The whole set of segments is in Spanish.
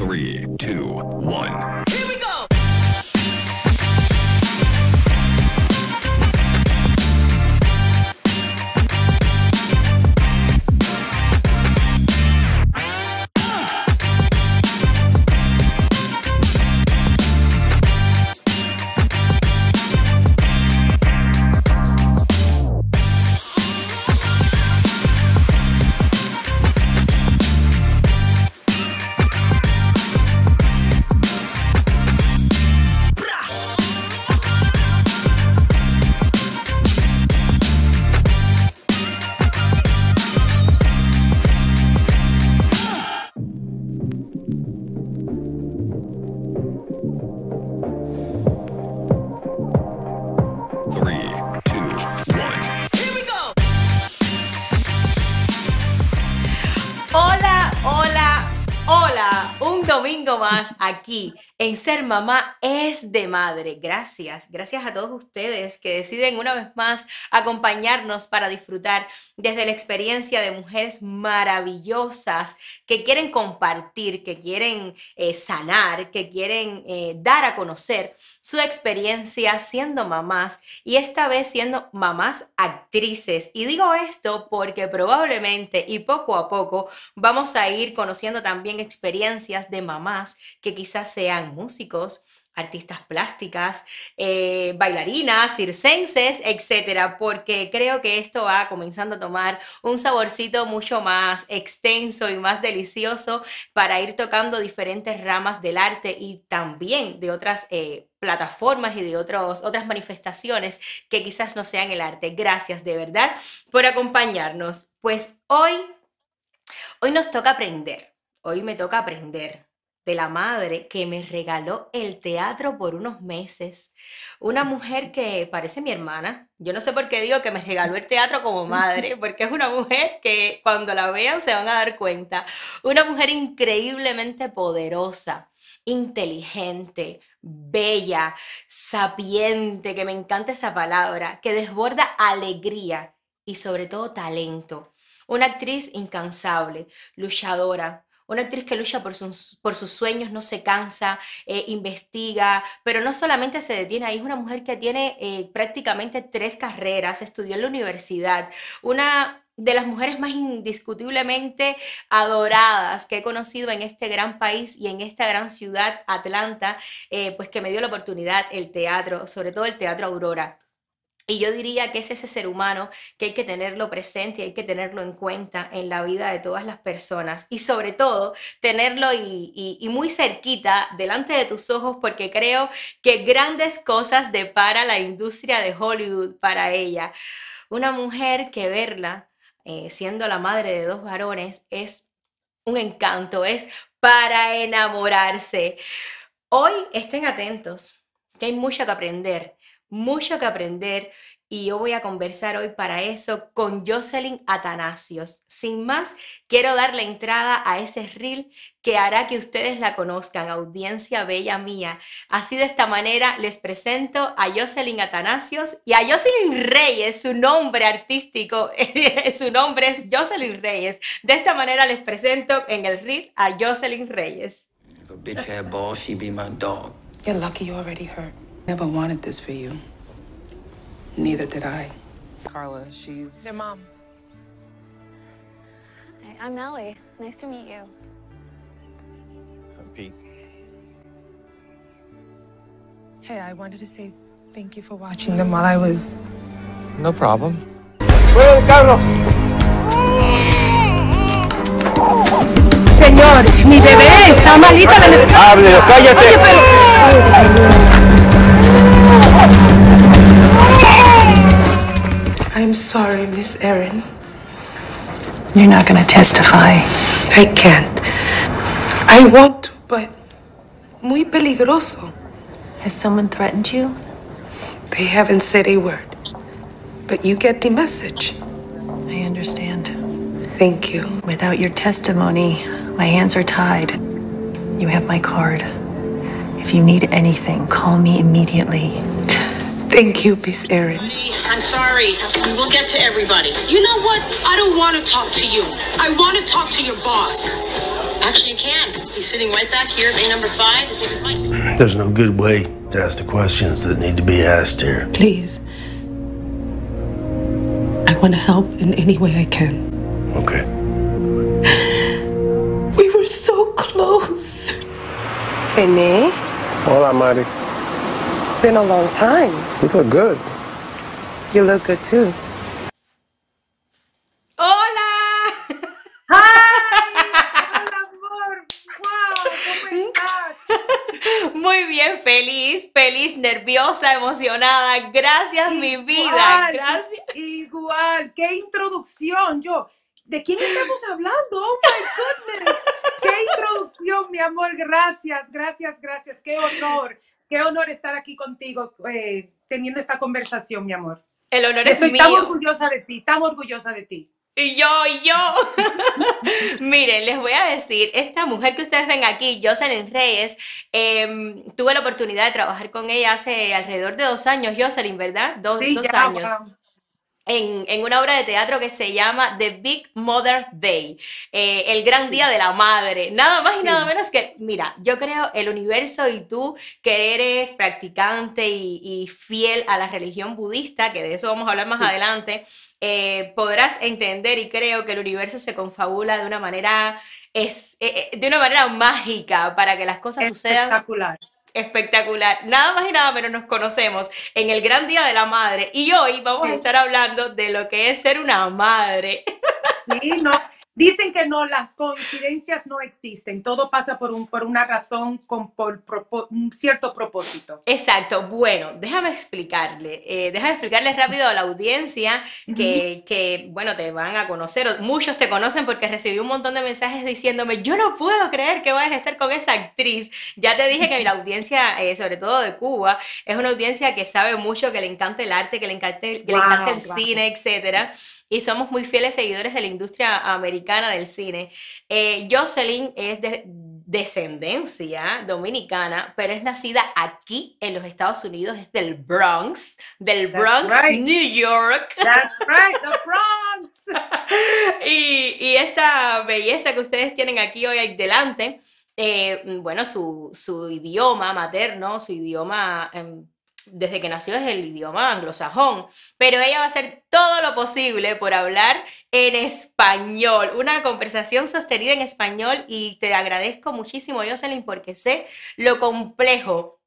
Three, two, one. Aquí en Ser Mamá es de Madre. Gracias, gracias a todos ustedes que deciden una vez más acompañarnos para disfrutar desde la experiencia de mujeres maravillosas que quieren compartir, que quieren eh, sanar, que quieren eh, dar a conocer su experiencia siendo mamás y esta vez siendo mamás actrices. Y digo esto porque probablemente y poco a poco vamos a ir conociendo también experiencias de mamás que quizás sean músicos, artistas plásticas, eh, bailarinas, circenses, etcétera, porque creo que esto va comenzando a tomar un saborcito mucho más extenso y más delicioso para ir tocando diferentes ramas del arte y también de otras eh, plataformas y de otros, otras manifestaciones que quizás no sean el arte. Gracias de verdad por acompañarnos. Pues hoy, hoy nos toca aprender. Hoy me toca aprender de la madre que me regaló el teatro por unos meses. Una mujer que parece mi hermana. Yo no sé por qué digo que me regaló el teatro como madre, porque es una mujer que cuando la vean se van a dar cuenta. Una mujer increíblemente poderosa, inteligente, bella, sapiente, que me encanta esa palabra, que desborda alegría y sobre todo talento. Una actriz incansable, luchadora, una actriz que lucha por sus, sueños, no se cansa, eh, investiga, pero no solamente se detiene ahí, es una mujer que tiene eh, prácticamente tres carreras, estudió en la universidad, una de las mujeres más indiscutiblemente adoradas que he conocido en este gran país y en esta gran ciudad, Atlanta, eh, pues que me dio la oportunidad el teatro, sobre todo el Teatro Aurora. Y yo diría que es ese ser humano que hay que tenerlo presente y hay que tenerlo en cuenta en la vida de todas las personas. Y sobre todo, tenerlo y, muy cerquita, delante de tus ojos, porque creo que grandes cosas depara la industria de Hollywood para ella. Una mujer que verla, eh, siendo la madre de dos varones, es un encanto, es para enamorarse. Hoy estén atentos, que hay mucho que aprender mucho que aprender y yo voy a conversar hoy para eso con Jocelyn Atanasios. Sin más, quiero dar la entrada a ese reel que hará que ustedes la conozcan, audiencia bella mía. Así de esta manera les presento a Jocelyn Atanasios y a Jocelyn Reyes, su nombre artístico, su nombre es Jocelyn Reyes. De esta manera les presento en el reel a Jocelyn Reyes. If a bitch had balls, she'd be my dog. You're lucky you already hurt. Never wanted this for you. Neither did I. Carla, she's. Their mom. Hi, I'm Ellie. Nice to meet you. I'm Pete. Hey, I wanted to say thank you for watching them while I was. No problem. Señor, mi bebé está malita de la... ¡Hable, cállate! I'm sorry, Miss Erin. You're not gonna testify. I can't. I want to, but muy peligroso. Has someone threatened you? They haven't said a word. But you get the message. I understand. Thank you. Without your testimony, my hands are tied. You have my card. If you need anything, call me immediately. Thank you, Miss Erin. I'm sorry. We'll get to everybody. You know what? I don't want to talk to you. I want to talk to your boss. Actually, you can. He's sitting right back here, bay number five. His name is Mike. There's no good way to ask the questions that need to be asked here. Please. I want to help in any way I can. Okay. We were so close. René, Hola, Mari. it's been a long time. You look good. You look good too. ¡Hola! amor! ¡Wow! ¿Cómo estás? Muy bien, feliz, feliz, nerviosa, emocionada. Gracias, mi vida. Igual, Gracias. Igual, qué introducción. Yo, ¿de quién estamos hablando? Oh my goodness. Qué introducción, mi amor. Gracias, gracias, gracias. Qué honor, qué honor estar aquí contigo eh, teniendo esta conversación, mi amor. El honor es Estoy tan mío. orgullosa de ti, tan orgullosa de ti. Y yo, y yo. Miren, les voy a decir, esta mujer que ustedes ven aquí, Jocelyn Reyes, em, tuve la oportunidad de trabajar con ella hace alrededor de dos años, Jocelyn, ¿verdad? Dos, Sí, dos ya, años. wow. En, en una obra de teatro que se llama The Big Mother Day, eh, el gran día de la madre. Nada más y nada menos que, mira, yo creo el universo y tú que eres practicante y, y fiel a la religión budista, que de eso vamos a hablar más adelante, eh, podrás entender y creo que el universo se confabula de una manera, es, eh, de una manera mágica para que las cosas sucedan Espectacular. Nada más y nada menos nos conocemos en el Gran Día de la Madre y hoy vamos a estar hablando de lo que es ser una madre. Sí, no. Dicen que no, las coincidencias no existen. Todo pasa por, un, por una razón, con por, un cierto propósito. Exacto. Bueno, déjame explicarle, eh, déjame explicarles rápido a la audiencia que, que, bueno, te van a conocer, muchos te conocen porque recibí un montón de mensajes diciéndome, yo no puedo creer que vayas a estar con esa actriz. Ya te dije que la audiencia, eh, sobre todo de Cuba, es una audiencia que sabe mucho, que le encanta el arte, que le encanta, el- que le encanta el wow. cine, etcétera. Y somos muy fieles seguidores de la industria americana del cine. Eh, Jocelyn es de descendencia dominicana, pero es nacida aquí en los Estados Unidos, es del Bronx, del Bronx, right. New York. That's right, the Bronx. Y, y esta belleza que ustedes tienen aquí hoy delante, eh, bueno, su, su idioma materno, su idioma, em, desde que nació es el idioma anglosajón, pero ella va a hacer todo lo posible por hablar en español, una conversación sostenida en español y te agradezco muchísimo, Jocelyn, porque sé lo complejo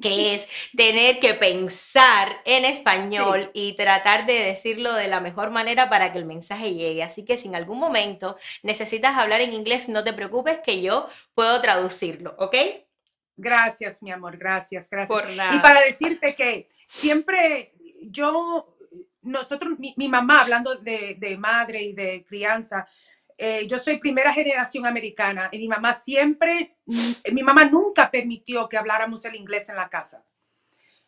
que es tener que pensar en español y tratar de decirlo de la mejor manera para que el mensaje llegue. Así que si en algún momento necesitas hablar en inglés, no te preocupes que yo puedo traducirlo, ¿ok? Gracias, mi amor, gracias, gracias. Por. Y para decirte que siempre yo, nosotros, mi, mi mamá, hablando de, de madre y de crianza, eh, yo soy primera generación americana y mi mamá siempre, mm, mi mamá nunca permitió que habláramos el inglés en la casa.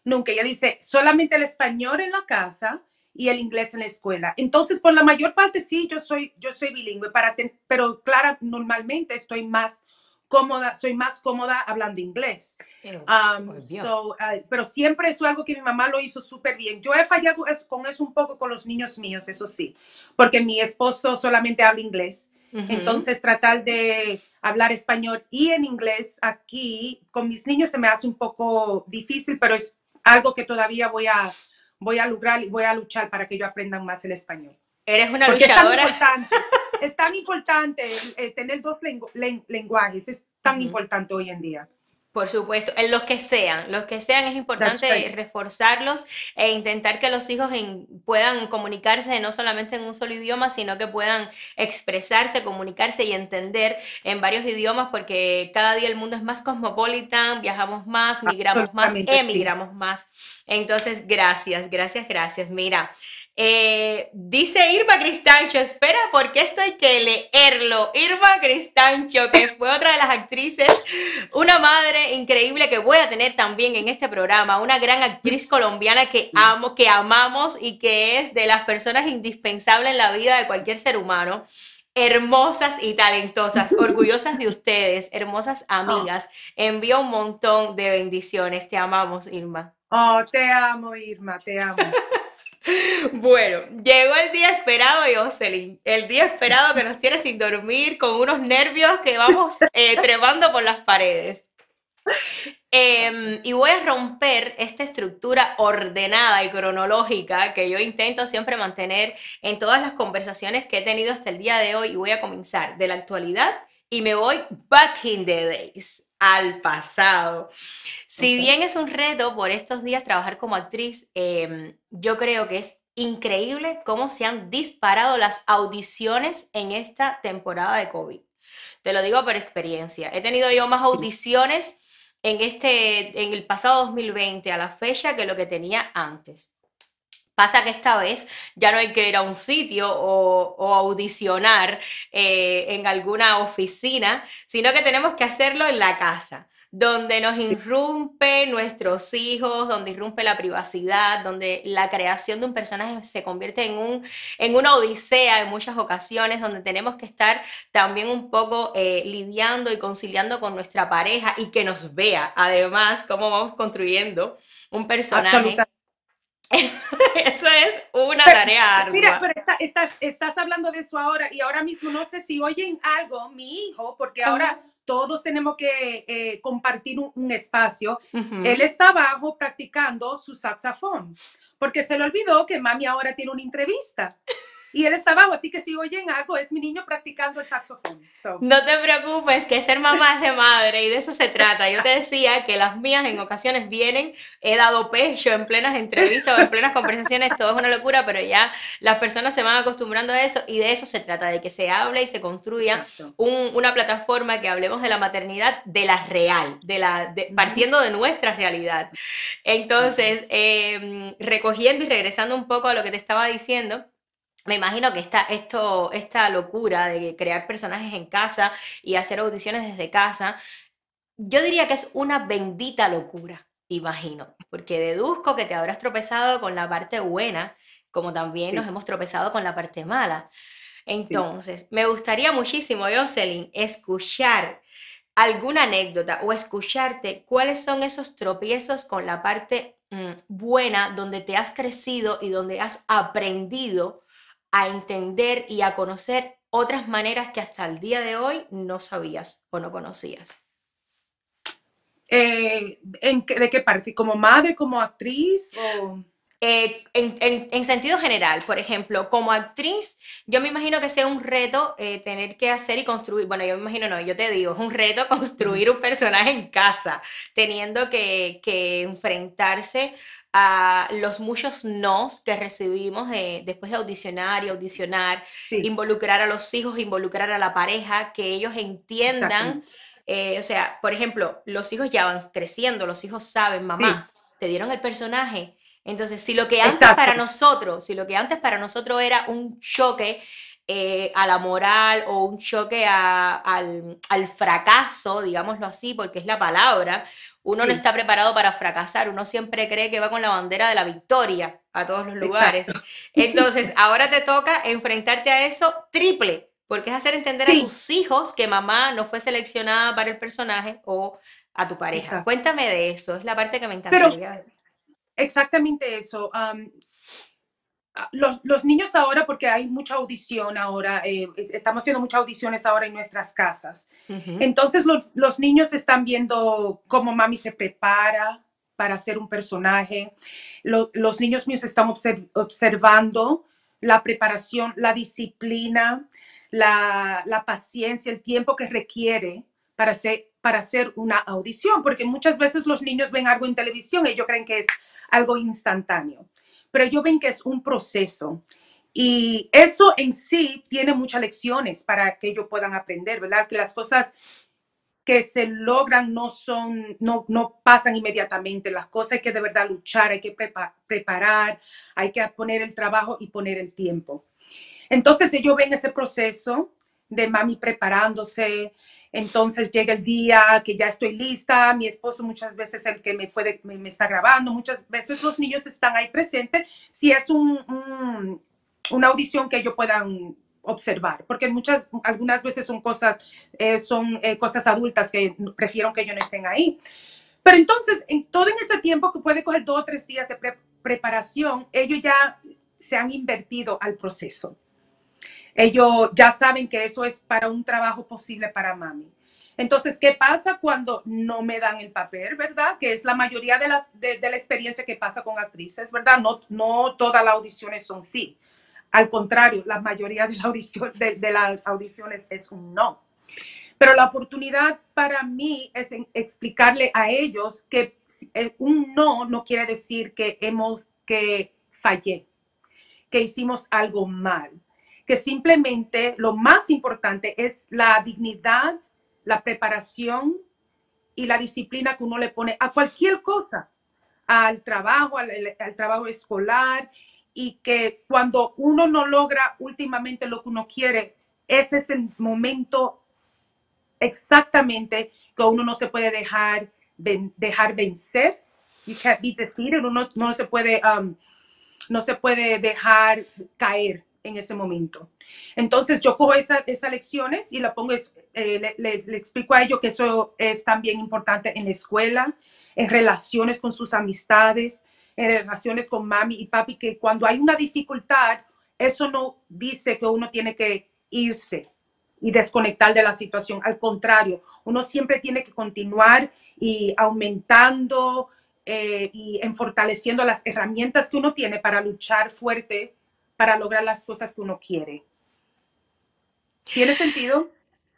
Nunca. Ella dice, solamente el español en la casa y el inglés en la escuela. Entonces, por la mayor parte sí, yo soy, yo soy bilingüe, para ten- pero claro, normalmente estoy más cómoda, soy más cómoda hablando inglés. Um, so, uh, pero siempre es algo que mi mamá lo hizo súper bien. Yo he fallado con eso un poco con los niños míos, eso sí, porque mi esposo solamente habla inglés. Ujú. Entonces, tratar de hablar español y en inglés aquí con mis niños se me hace un poco difícil, pero es algo que todavía voy a, voy a lograr y voy a luchar para que ellos aprendan más el español. Eres una Porque es tan luchadora. importante, es tan importante eh, tener dos lengu- len- lenguajes, es tan Ujú. importante hoy en día. Por supuesto, en los que sean, los que sean es importante right. reforzarlos e intentar que los hijos en- puedan comunicarse no solamente en un solo idioma, sino que puedan expresarse, comunicarse y entender en varios idiomas, porque cada día el mundo es más cosmopolitan, viajamos más, migramos más, emigramos más. Entonces, gracias, gracias, gracias. Mira, eh, dice Irma Cristancho, espera, porque esto hay que leerlo. Irma Cristancho, que fue otra de las actrices, una madre increíble que voy a tener también en este programa, una gran actriz colombiana que amo, que amamos y que es de las personas indispensables en la vida de cualquier ser humano. Hermosas y talentosas, orgullosas de ustedes, hermosas amigas. Envío un montón de bendiciones. Te amamos, Irma. Oh, te amo, Irma, te amo. Bueno, llegó el día esperado, Jocelyn. El día esperado que nos tiene sin dormir, con unos nervios que vamos eh, trepando por las paredes. Em, y voy a romper esta estructura ordenada y cronológica que yo intento siempre mantener en todas las conversaciones que he tenido hasta el día de hoy. Y voy a comenzar de la actualidad y me voy back in the days al pasado. Si bien es un reto por estos días trabajar como actriz, em, yo creo que es increíble cómo se han disparado las audiciones en esta temporada de COVID. Te lo digo por experiencia. He tenido yo más audiciones en, este, en el pasado 2020 a la fecha que lo que tenía antes. Pasa que esta vez ya no hay que ir a un sitio o, audicionar eh, en alguna oficina, sino que tenemos que hacerlo en la casa, donde nos irrumpe nuestros hijos, donde irrumpe la privacidad, donde la creación de un personaje se convierte en, un, en una odisea en muchas ocasiones, donde tenemos que estar también un poco eh, lidiando y conciliando con nuestra pareja y que nos vea además cómo vamos construyendo un personaje. Eso es una tarea ardua. Mira, pero estás, estás hablando de eso ahora y ahora mismo no sé si oyen algo, mi hijo, porque ahora todos tenemos que eh, compartir un, espacio. Él está abajo practicando su saxofón, porque se le olvidó que mami ahora tiene una entrevista y él está abajo, así que si oyen algo, es mi niño practicando el saxofón. No te preocupes, que ser mamá es de madre y de eso se trata. Yo te decía que las mías en ocasiones vienen, he dado pecho en plenas entrevistas o en plenas conversaciones, todo es una locura, pero ya las personas se van acostumbrando a eso y de eso se trata, de que se hable y se construya una plataforma que hablemos de la maternidad de la real, de la, partiendo de nuestra realidad. Entonces, em, recogiendo y regresando un poco a lo que te estaba diciendo, me imagino que esta, esto, esta locura de crear personajes en casa y hacer audiciones desde casa, yo diría que es una bendita locura, imagino, porque deduzco que te habrás tropezado con la parte buena, como también nos hemos tropezado con la parte mala. Entonces, me gustaría muchísimo, Jocelyn, escuchar alguna anécdota o escucharte cuáles son esos tropiezos con la parte mm, buena donde te has crecido y donde has aprendido a entender y a conocer otras maneras que hasta el día de hoy no sabías o no conocías? Eh, ¿en, ¿De qué parte? ¿Como madre, como actriz? O... Eh, en, sentido general, por ejemplo, como actriz, yo me imagino que sea un reto eh, tener que hacer y construir, bueno, yo me imagino no, yo te digo, es un reto construir un personaje en casa, teniendo que, enfrentarse a los muchos nos que recibimos después de audicionar y audicionar, involucrar a los hijos, involucrar a la pareja, que ellos entiendan, eh, o sea, por ejemplo, los hijos ya van creciendo, los hijos saben, mamá, te dieron el personaje entonces, si lo que antes para nosotros, si lo que antes para nosotros era un choque eh, a la moral o un choque al, fracaso, digámoslo así, porque es la palabra, uno no está preparado para fracasar, uno siempre cree que va con la bandera de la victoria a todos los lugares. Entonces, ahora te toca enfrentarte a eso triple, porque es hacer entender a tus hijos que mamá no fue seleccionada para el personaje o a tu pareja. Cuéntame de eso, es la parte que me encantaría. Exactamente eso. Ah, los, niños ahora, porque hay mucha audición ahora, eh, estamos haciendo muchas audiciones ahora en nuestras casas. Entonces los niños están viendo cómo mami se prepara para ser un personaje. los niños míos están observando la preparación, la disciplina, la, la, paciencia, el tiempo que requiere para hacer, para hacer una audición, porque muchas veces los niños ven algo en televisión y ellos creen que es algo instantáneo. Pero yo ven que es un proceso. Y eso en sí tiene muchas lecciones para que ellos puedan aprender, ¿verdad? Que las cosas que se logran no son, no, no pasan inmediatamente. Las cosas hay que de verdad luchar, hay que preparar, hay que poner el trabajo y poner el tiempo. Entonces ellos ven ese proceso de mami preparándose, entonces llega el día que ya estoy lista, mi esposo muchas veces el que me puede, me, está grabando, muchas veces los niños están ahí presentes, si es un, una audición que ellos puedan observar, porque muchas, algunas veces son cosas, eh, son eh, cosas adultas que prefiero que ellos no estén ahí. Pero entonces, en todo en ese tiempo que puede coger dos o tres días de preparación, ellos ya se han invertido al proceso. Ellos ya saben que eso es para un trabajo posible para mami. Entonces, ¿qué pasa cuando no me dan el papel, verdad? Que es la mayoría de, la experiencia que pasa con actrices, ¿verdad? No, no todas las audiciones son sí. Al contrario, la mayoría de, las audiciones es un no. Pero la oportunidad para mí es explicarle a ellos que eh, un no no quiere decir que hemos, que fallé, que hicimos algo mal, que simplemente lo más importante es la dignidad, la preparación y la disciplina que uno le pone a cualquier cosa, al trabajo, al, trabajo escolar, y que cuando uno no logra últimamente lo que uno quiere, ese es el momento exactamente que uno no se puede dejar, dejar vencer. You can't be defeated. Uno no se puede, um, no se puede dejar caer en ese momento. Entonces yo cojo esa, esas lecciones y la pongo, eh, le, explico a ellos que eso es también importante en la escuela, en relaciones con sus amistades, en relaciones con mami y papi, que cuando hay una dificultad, eso no dice que uno tiene que irse y desconectar de la situación. Al contrario, uno siempre tiene que continuar y aumentando eh, y en fortaleciendo las herramientas que uno tiene para luchar fuerte, para lograr las cosas que uno quiere. ¿Tiene sentido?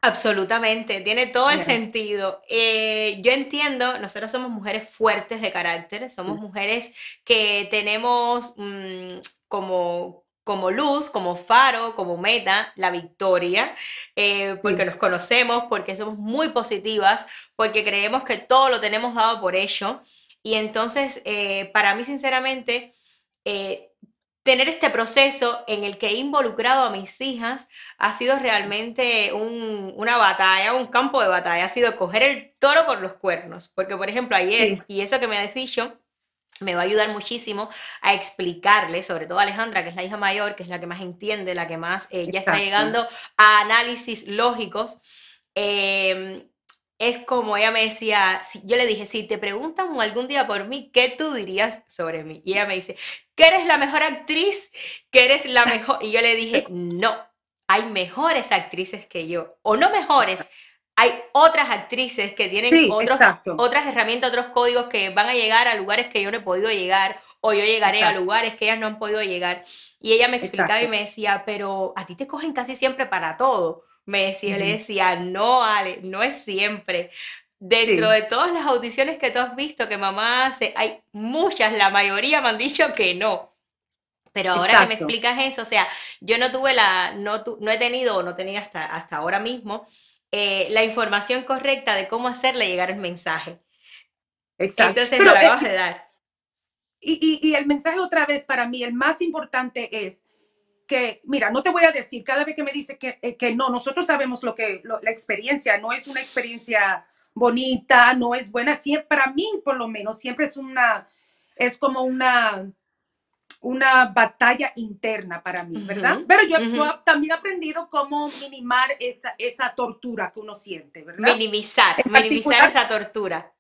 Absolutamente, tiene todo el sentido. Eh, yo entiendo, nosotros somos mujeres fuertes de carácter, somos mujeres que tenemos mmm, como, como luz, como faro, como meta, la victoria, eh, porque nos conocemos, porque somos muy positivas, porque creemos que todo lo tenemos dado por ello. Y entonces, eh, para mí, sinceramente, eh, tener este proceso en el que he involucrado a mis hijas ha sido realmente un, una batalla, un campo de batalla, ha sido coger el toro por los cuernos, porque por ejemplo ayer, sí. y eso que me has dicho, me va a ayudar muchísimo a explicarle, sobre todo a Alejandra, que es la hija mayor, que es la que más entiende, la que más eh, ya está llegando a análisis lógicos. Eh, es como ella me decía, si, yo le dije, si te preguntan algún día por mí, ¿qué tú dirías sobre mí? Y ella me dice, que eres la mejor actriz, que eres la mejor. Y yo le dije, no, hay mejores actrices que yo, o no mejores, hay otras actrices que tienen Sí, otros, otras herramientas, otros códigos que van a llegar a lugares que yo no he podido llegar, o yo llegaré a lugares que ellas no han podido llegar. Y ella me explicaba y me decía, pero a ti te cogen casi siempre para todo. Me decía, le decía, no, Ale, no es siempre. Dentro Sí. de todas las audiciones que tú has visto que mamá hace, hay muchas, la mayoría me han dicho que no. Pero ahora que me explicas eso, o sea, yo no tuve la, no, tu- no he tenido no tenía hasta, hasta ahora mismo eh, la información correcta de cómo hacerle llegar el mensaje. Exacto. Entonces Pero, me lo acabas de dar. Y, y, y el mensaje otra vez para mí, el más importante es que, mira, no te voy a decir, cada vez que me dice que, eh, que no, nosotros sabemos lo que, lo- la experiencia no es una experiencia bonita, no es buena, siempre, para mí por lo menos, siempre es una, es como una, una batalla interna para mí, ¿verdad? Pero yo, también he aprendido cómo minimar esa, esa tortura que uno siente, ¿verdad? Minimizar, En minimizar esa tortura.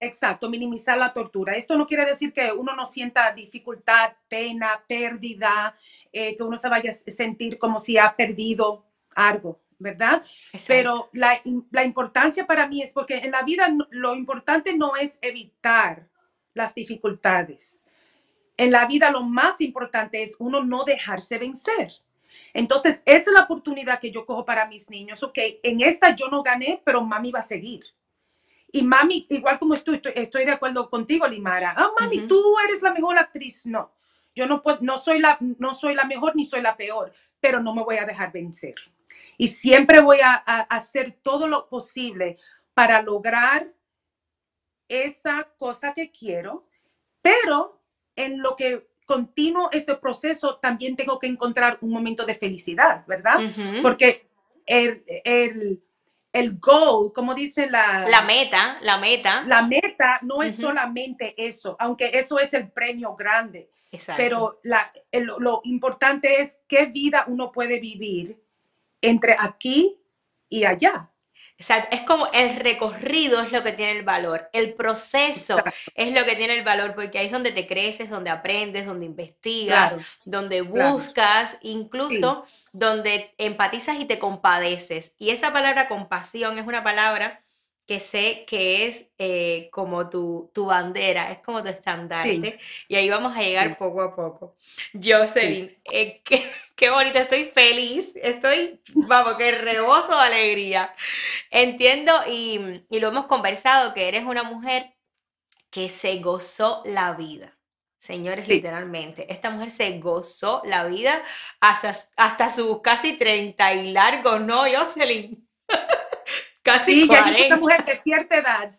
Exacto, minimizar la tortura. Esto no quiere decir que uno no sienta dificultad, pena, pérdida, eh, que uno se vaya a sentir como si ha perdido algo, ¿verdad? Exacto. Pero la, la importancia para mí es porque en la vida lo importante no es evitar las dificultades. En la vida lo más importante es uno no dejarse vencer. Entonces, esa es la oportunidad que yo cojo para mis niños. Ok, en esta yo no gané, pero mami va a seguir. Y mami, igual como tú, estoy, estoy de acuerdo contigo, Limara. Ah, mami, Ujú. tú eres la mejor actriz. No, yo no, puedo, no, soy la, no soy la mejor ni soy la peor, pero no me voy a dejar vencer. Y siempre voy a, a hacer todo lo posible para lograr esa cosa que quiero, pero en lo que continúo ese proceso también tengo que encontrar un momento de felicidad, ¿verdad? Ujú. Porque el, el, el goal, como dice la, La meta, la meta. la meta no es solamente eso, aunque eso es el premio grande, Exacto. pero la, el- lo importante es qué vida uno puede vivir entre aquí y allá. Exacto. Es como el recorrido es lo que tiene el valor, el proceso Exacto. es lo que tiene el valor, porque ahí es donde te creces, donde aprendes, donde investigas, Claro, donde claro. buscas, Sí, incluso donde empatizas y te compadeces. Y esa palabra compasión es una palabra que sé que es eh, como tu, tu bandera, es como tu sí, estandarte, y ahí vamos a llegar sí, poco a poco. sí. Jocelyn, eh, qué, qué bonita, estoy feliz, estoy, vamos, que reboso de alegría. Entiendo y, y lo hemos conversado, que eres una mujer que se gozó la vida. Señores, Sí. literalmente, esta mujer se gozó la vida hasta, hasta sus casi 30 y largos, ¿no, Jocelyn? Casi Sí, ya yo soy una 40. mujer de cierta edad.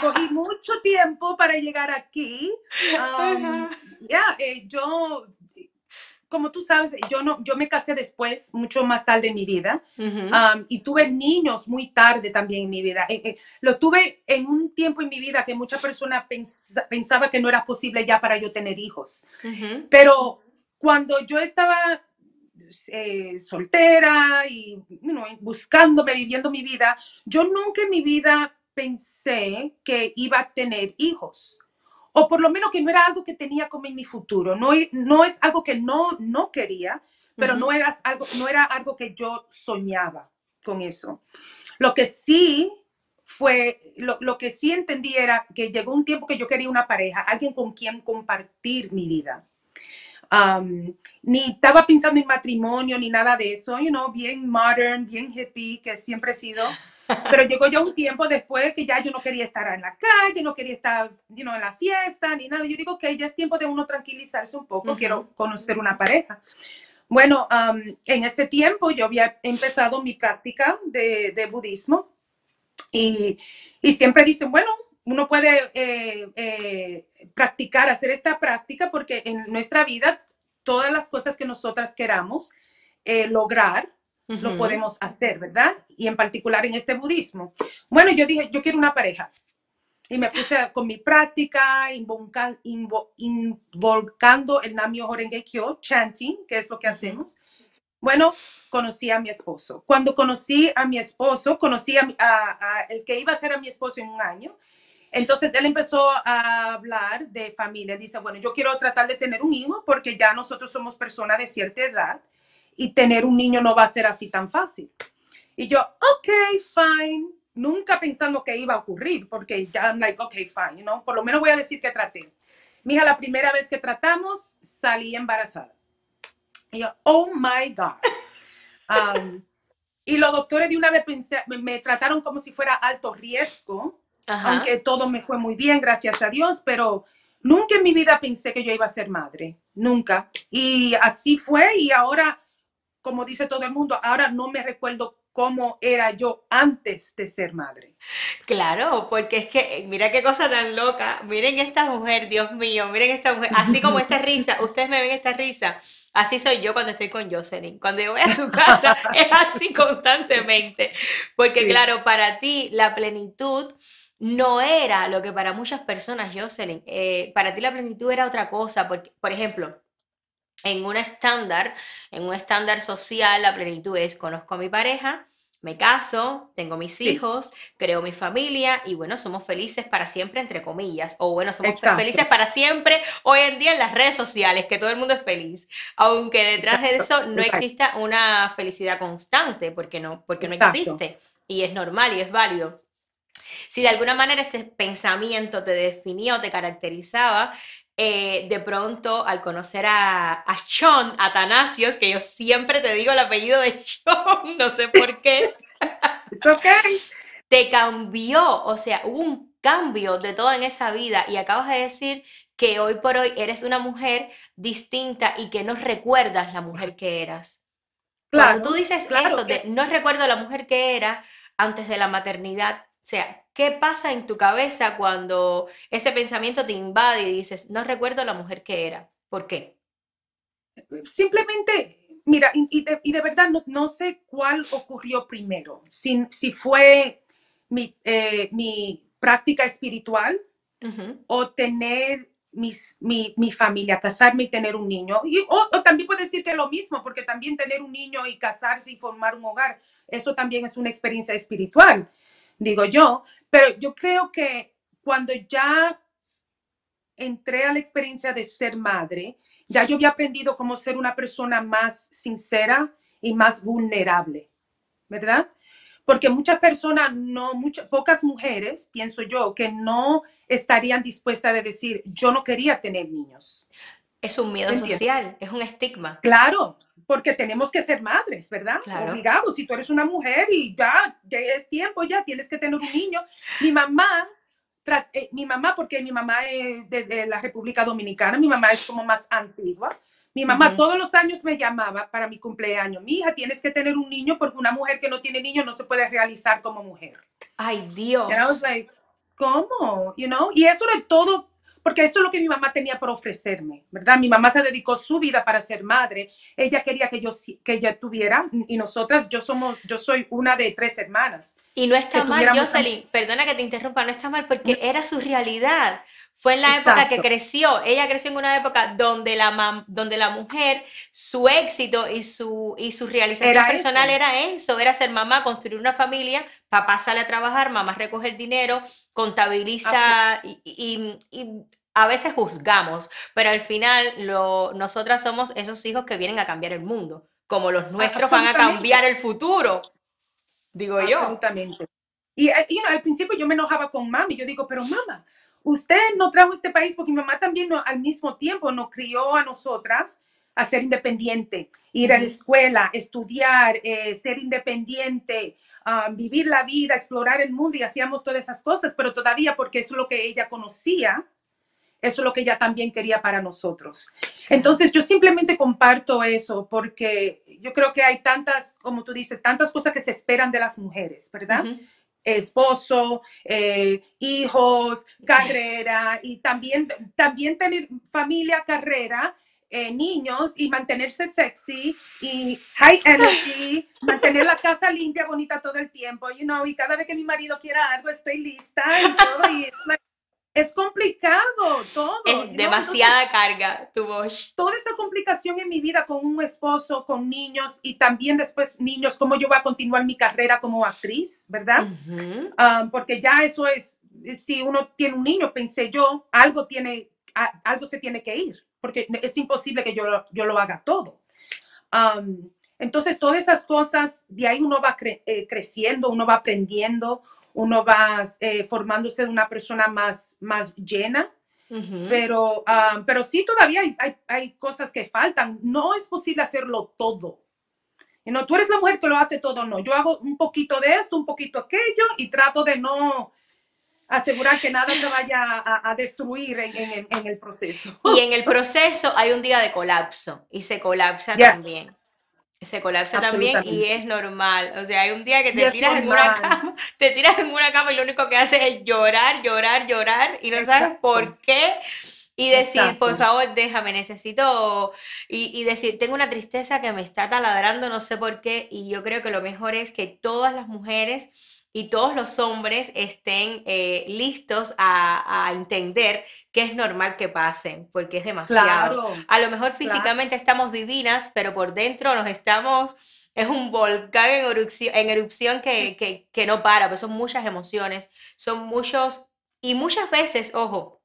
Cogí mucho tiempo para llegar aquí. Ajá. ya, eh, yo, como tú sabes, yo no, yo me casé después, mucho más tarde en mi vida, Ujú, am, y tuve niños muy tarde también en mi vida. Eh, eh, lo tuve en un tiempo en mi vida que muchas personas pensa- pensaba que no era posible ya para yo tener hijos. ujú, Pero cuando yo estaba eh, soltera y you know, buscándome, viviendo mi vida, yo nunca en mi vida pensé que iba a tener hijos. O por lo menos que no era algo que tenía como en mi futuro. No, no es algo que no, no quería, pero no era, algo, no era algo que yo soñaba con eso. Lo que sí fue, lo, lo que sí entendí era que llegó un tiempo que yo quería una pareja, alguien con quien compartir mi vida. Am, ni estaba pensando en matrimonio ni nada de eso, you know, bien modern, bien hippie, que siempre he sido. Pero llegó ya un tiempo después que ya yo no quería estar en la calle, no quería estar you know, en la fiesta ni nada. Yo digo que ya es tiempo de uno tranquilizarse un poco, Ujú. quiero conocer una pareja. Bueno, am, en ese tiempo yo había empezado mi práctica de, de budismo y, y siempre dicen, bueno, uno puede eh, eh, practicar, hacer esta práctica porque en nuestra vida todas las cosas que nosotras queramos eh, lograr, lo Ujú. podemos hacer, ¿verdad? Y en particular en este budismo. Bueno, yo dije, yo quiero una pareja. Y me puse con mi práctica, invoca- invo- invocando el Namyo Renge Kyo, chanting, que es lo que hacemos. Bueno, conocí a mi esposo. Cuando conocí a mi esposo, conocí a, a- a el que iba a ser a mi esposo en un año. Entonces él empezó a hablar de familia. Dice, bueno, yo quiero tratar de tener un hijo porque ya nosotros somos personas de cierta edad y tener un niño no va a ser así tan fácil. Y yo, ok, fine. Nunca pensando que iba a ocurrir porque ya, I'm like, ok, fine, you know? Por lo menos voy a decir que traté. Mija, la primera vez que tratamos, salí embarazada. Y yo, oh my God. Um, y los doctores de una vez pensé- me, me trataron como si fuera alto riesgo, Ajá. aunque todo me fue muy bien, gracias a Dios, pero nunca en mi vida pensé que yo iba a ser madre, nunca. Y así fue y ahora, como dice todo el mundo, ahora no me recuerdo cómo era yo antes de ser madre. Claro, porque es que mira qué cosa tan loca. Miren esta mujer, Dios mío, miren esta mujer. Así como esta risa, ustedes me ven esta risa. Así soy yo cuando estoy con Jocelyn. Cuando yo voy a su casa es así constantemente. Porque Sí. claro, para ti la plenitud no era lo que para muchas personas, Jocelyn. eh, para ti la plenitud era otra cosa. Porque, por ejemplo, en un estándar, en un estándar social, la plenitud es conozco a mi pareja, me caso, tengo mis Sí. hijos, creo mi familia y bueno, somos felices para siempre, entre comillas. O bueno, somos Exacto. felices para siempre hoy en día en las redes sociales, que todo el mundo es feliz. Aunque detrás de eso no exacto. exista una felicidad constante, porque no, porque no existe. Y es normal y es válido. Si de alguna manera este pensamiento te definía o te caracterizaba, eh, de pronto al conocer a, a Sean Atanasios, que yo siempre te digo el apellido de Sean, no sé por qué, It's okay. te cambió, o sea, hubo un cambio de todo en esa vida y acabas de decir que hoy por hoy eres una mujer distinta y que no recuerdas la mujer que eras. Claro, Cuando tú dices claro eso de que- no recuerdo la mujer que era antes de la maternidad, o sea, ¿qué pasa en tu cabeza cuando ese pensamiento te invade y dices, no recuerdo la mujer que era? ¿Por qué? simplemente, mira, y, y de, y de verdad no, no sé cuál ocurrió primero, si, si fue mi, eh, mi práctica espiritual Ujú, o tener mis, mi, mi familia, casarme y tener un niño. Y, o, o también puede decir que lo mismo, porque también tener un niño y casarse y formar un hogar, eso también es una experiencia espiritual, digo yo. Pero yo creo que cuando ya entré a la experiencia de ser madre, ya yo había aprendido cómo ser una persona más sincera y más vulnerable, ¿verdad? Porque muchas personas, no, muchas, pocas mujeres, pienso yo, que no estarían dispuestas a decir, yo no quería tener niños. Es un miedo social, es un estigma. Claro, porque tenemos que ser madres, ¿verdad? Claro. Obligados, si tú eres una mujer y ya, ya es tiempo, ya tienes que tener un niño. Mi mamá, eh, mi mamá, porque mi mamá es de, de la República Dominicana, mi mamá es como más antigua. Mi mamá todos los años me llamaba para mi cumpleaños. Mi hija, tienes que tener un niño porque una mujer que no tiene niño no se puede realizar como mujer. Ay, Dios. And I was like, ¿cómo? You know? Y eso de todo, porque eso es lo que mi mamá tenía por ofrecerme, ¿verdad? Mi mamá se dedicó su vida para ser madre. Ella quería que yo que ella tuviera y nosotras yo somos yo soy una de tres hermanas. Y no está mal, Jocelyn, perdona que te interrumpa, no está mal porque era su realidad. Fue en la época que creció. Ella creció en una época donde la, mam- donde la mujer, su éxito y su, y su realización Era personal eso. era eso, era ser mamá, construir una familia, papá sale a trabajar, mamá recoge el dinero, contabiliza y, y- y a veces juzgamos, pero al final lo, nosotras somos esos hijos que vienen a cambiar el mundo, como los nuestros van a cambiar el futuro, digo yo. Absolutamente. Y eh, you know, al principio yo me enojaba con mami. Yo digo, pero mamá, usted no trajo este país porque mi mamá también no- al mismo tiempo nos crió a nosotras a ser independiente, ir a la escuela, estudiar, eh, ser independiente, ah, vivir la vida, explorar el mundo y hacíamos todas esas cosas, pero todavía porque eso es lo que ella conocía, eso es lo que ella también quería para nosotros. Entonces yo simplemente comparto eso porque yo creo que hay tantas, como tú dices, tantas cosas que se esperan de las mujeres, ¿verdad? Esposo, eh, hijos, carrera y también, también tener familia, carrera, eh, niños y mantenerse sexy y high energy, mantener la casa limpia, bonita todo el tiempo, you know, y cada vez que mi marido quiera algo estoy lista y todo y like- es complicado todo. Es demasiada carga tu voz. toda esa complicación en mi vida con un esposo, con niños y también después niños, cómo yo voy a continuar mi carrera como actriz, ¿verdad? Ah, porque ya eso es, si uno tiene un niño, pensé yo, algo, tiene, a- algo se tiene que ir, porque es imposible que yo, lo- yo lo haga todo. Entonces, todas esas cosas, de ahí uno va cre- eh, creciendo, uno va aprendiendo, uno va eh, formándose de una persona más, más llena. Pero, ah, pero sí, todavía hay, hay, hay cosas que faltan. No es posible hacerlo todo. Y no, tú eres la mujer que lo hace todo, no. Yo hago un poquito de esto, un poquito aquello y trato de no asegurar que nada se vaya a, a destruir en, en el- en el proceso. Y en el proceso hay un día de colapso y se colapsa Yes. también. Se colapsa también y es normal. O sea, hay un día que te tiras en una cama, te tiras en una cama y lo único que haces es llorar, llorar, llorar y no sabes por qué. Y decir, por favor, déjame, necesito. Y, y decir, tengo una tristeza que me está taladrando, no sé por qué. Y yo creo que lo mejor es que todas las mujeres y todos los hombres estén eh, listos a, a entender que es normal que pasen, porque es demasiado. Claro. A lo mejor físicamente estamos divinas, pero por dentro nos estamos, es un volcán en erupción, en erupción que, que, que no para, pues son muchas emociones, son muchos, y muchas veces, ojo,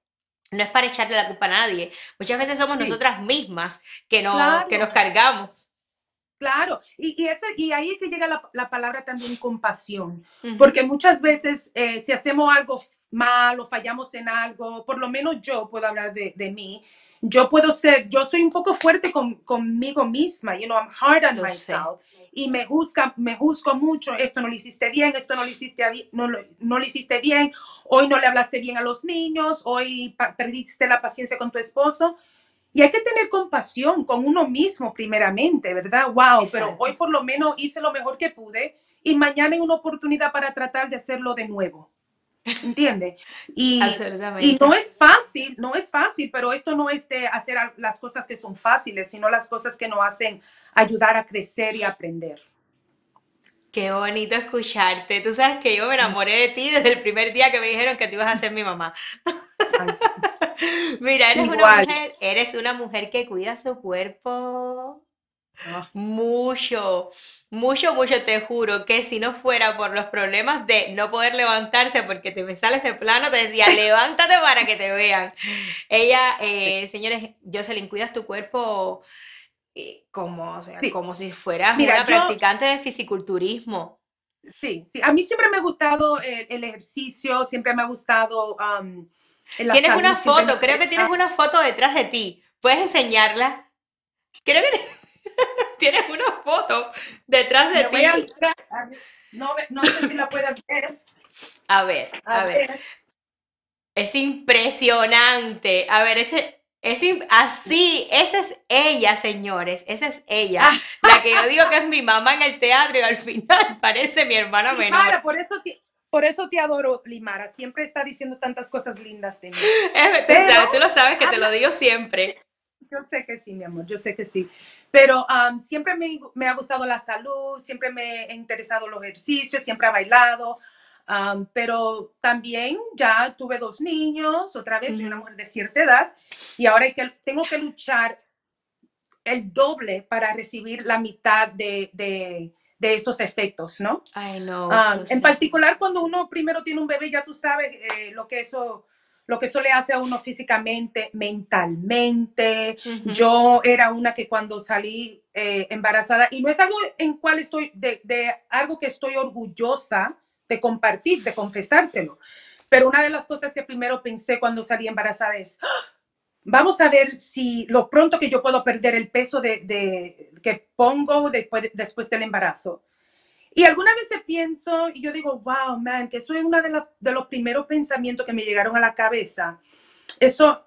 no es para echarle la culpa a nadie, muchas veces somos Sí. nosotras mismas que, no, que nos cargamos. Claro. Y, y, ese, y ahí es que llega la, la palabra también compasión. Porque muchas veces eh, si hacemos algo mal o fallamos en algo, por lo menos yo puedo hablar de, de mí, yo puedo ser, yo soy un poco fuerte con, conmigo misma, you know, I'm hard on Lo sé. myself. Y me juzga, me juzgo mucho, esto no lo hiciste bien, esto no lo hiciste, no, no lo hiciste bien, hoy no le hablaste bien a los niños, hoy perdiste la paciencia con tu esposo. Y hay que tener compasión con uno mismo primeramente, ¿verdad? Wow, pero hoy por lo menos hice lo mejor que pude y mañana hay una oportunidad para tratar de hacerlo de nuevo. ¿Entiendes? Y, no es fácil, no es fácil, pero esto no es de hacer las cosas que son fáciles, sino las cosas que nos hacen ayudar a crecer y aprender. Qué bonito escucharte. Tú sabes que yo me enamoré de ti desde el primer día que me dijeron que tú ibas a ser mi mamá. Ay, sí. Mira, eres una Igual. mujer, eres una mujer que cuida su cuerpo. Ah. Mucho, mucho, mucho, te juro que si no fuera por los problemas de no poder levantarse porque te me sales de plano, te decía, levántate para que te vean. Ella, eh, señores, Jocelyn, cuidas tu cuerpo eh, como, o sea, Sí. como si fueras Mira, una yo- practicante de fisiculturismo. Sí, sí. A mí siempre me ha gustado el, el ejercicio, siempre me ha gustado. um, Tienes una foto, creo que tienes gusta. una foto detrás de ti. ¿Puedes enseñarla? Creo que tienes una foto detrás de ti. a a ver, no, no sé si la puedes ver. A ver, a ver. Es impresionante. A ver, ese, es así, esa es ella, señores. Esa es ella. Ah. La que yo digo que es mi mamá en el teatro y al final parece mi hermana menor. por eso, por eso te adoro, Limara. Siempre está diciendo tantas cosas lindas de mí. Es- tú, sabes, tú lo sabes que te lo digo siempre. Yo sé que sí, mi amor, yo sé que sí. Pero um, siempre me, me ha gustado la salud, siempre me ha interesado los ejercicios, siempre he bailado. um, pero también ya tuve dos niños, otra vez soy una mujer de cierta edad y ahora hay que, tengo que luchar el doble para recibir la mitad de, de, de esos efectos, ¿no? No. Ah, en particular cuando uno primero tiene un bebé, ya tú sabes eh, lo que eso lo que eso le hace a uno físicamente, mentalmente. Yo era una que cuando salí eh, embarazada, y no es algo en cual estoy, de, de algo que estoy orgullosa de compartir, de confesártelo, pero una de las cosas que primero pensé cuando salí embarazada es, "Ah, vamos a ver si lo pronto que yo puedo perder el peso de, de- que pongo después, después del embarazo. Y algunas veces pienso y yo digo, wow, man, que eso es uno de, la- de los primeros pensamientos que me llegaron a la cabeza. Eso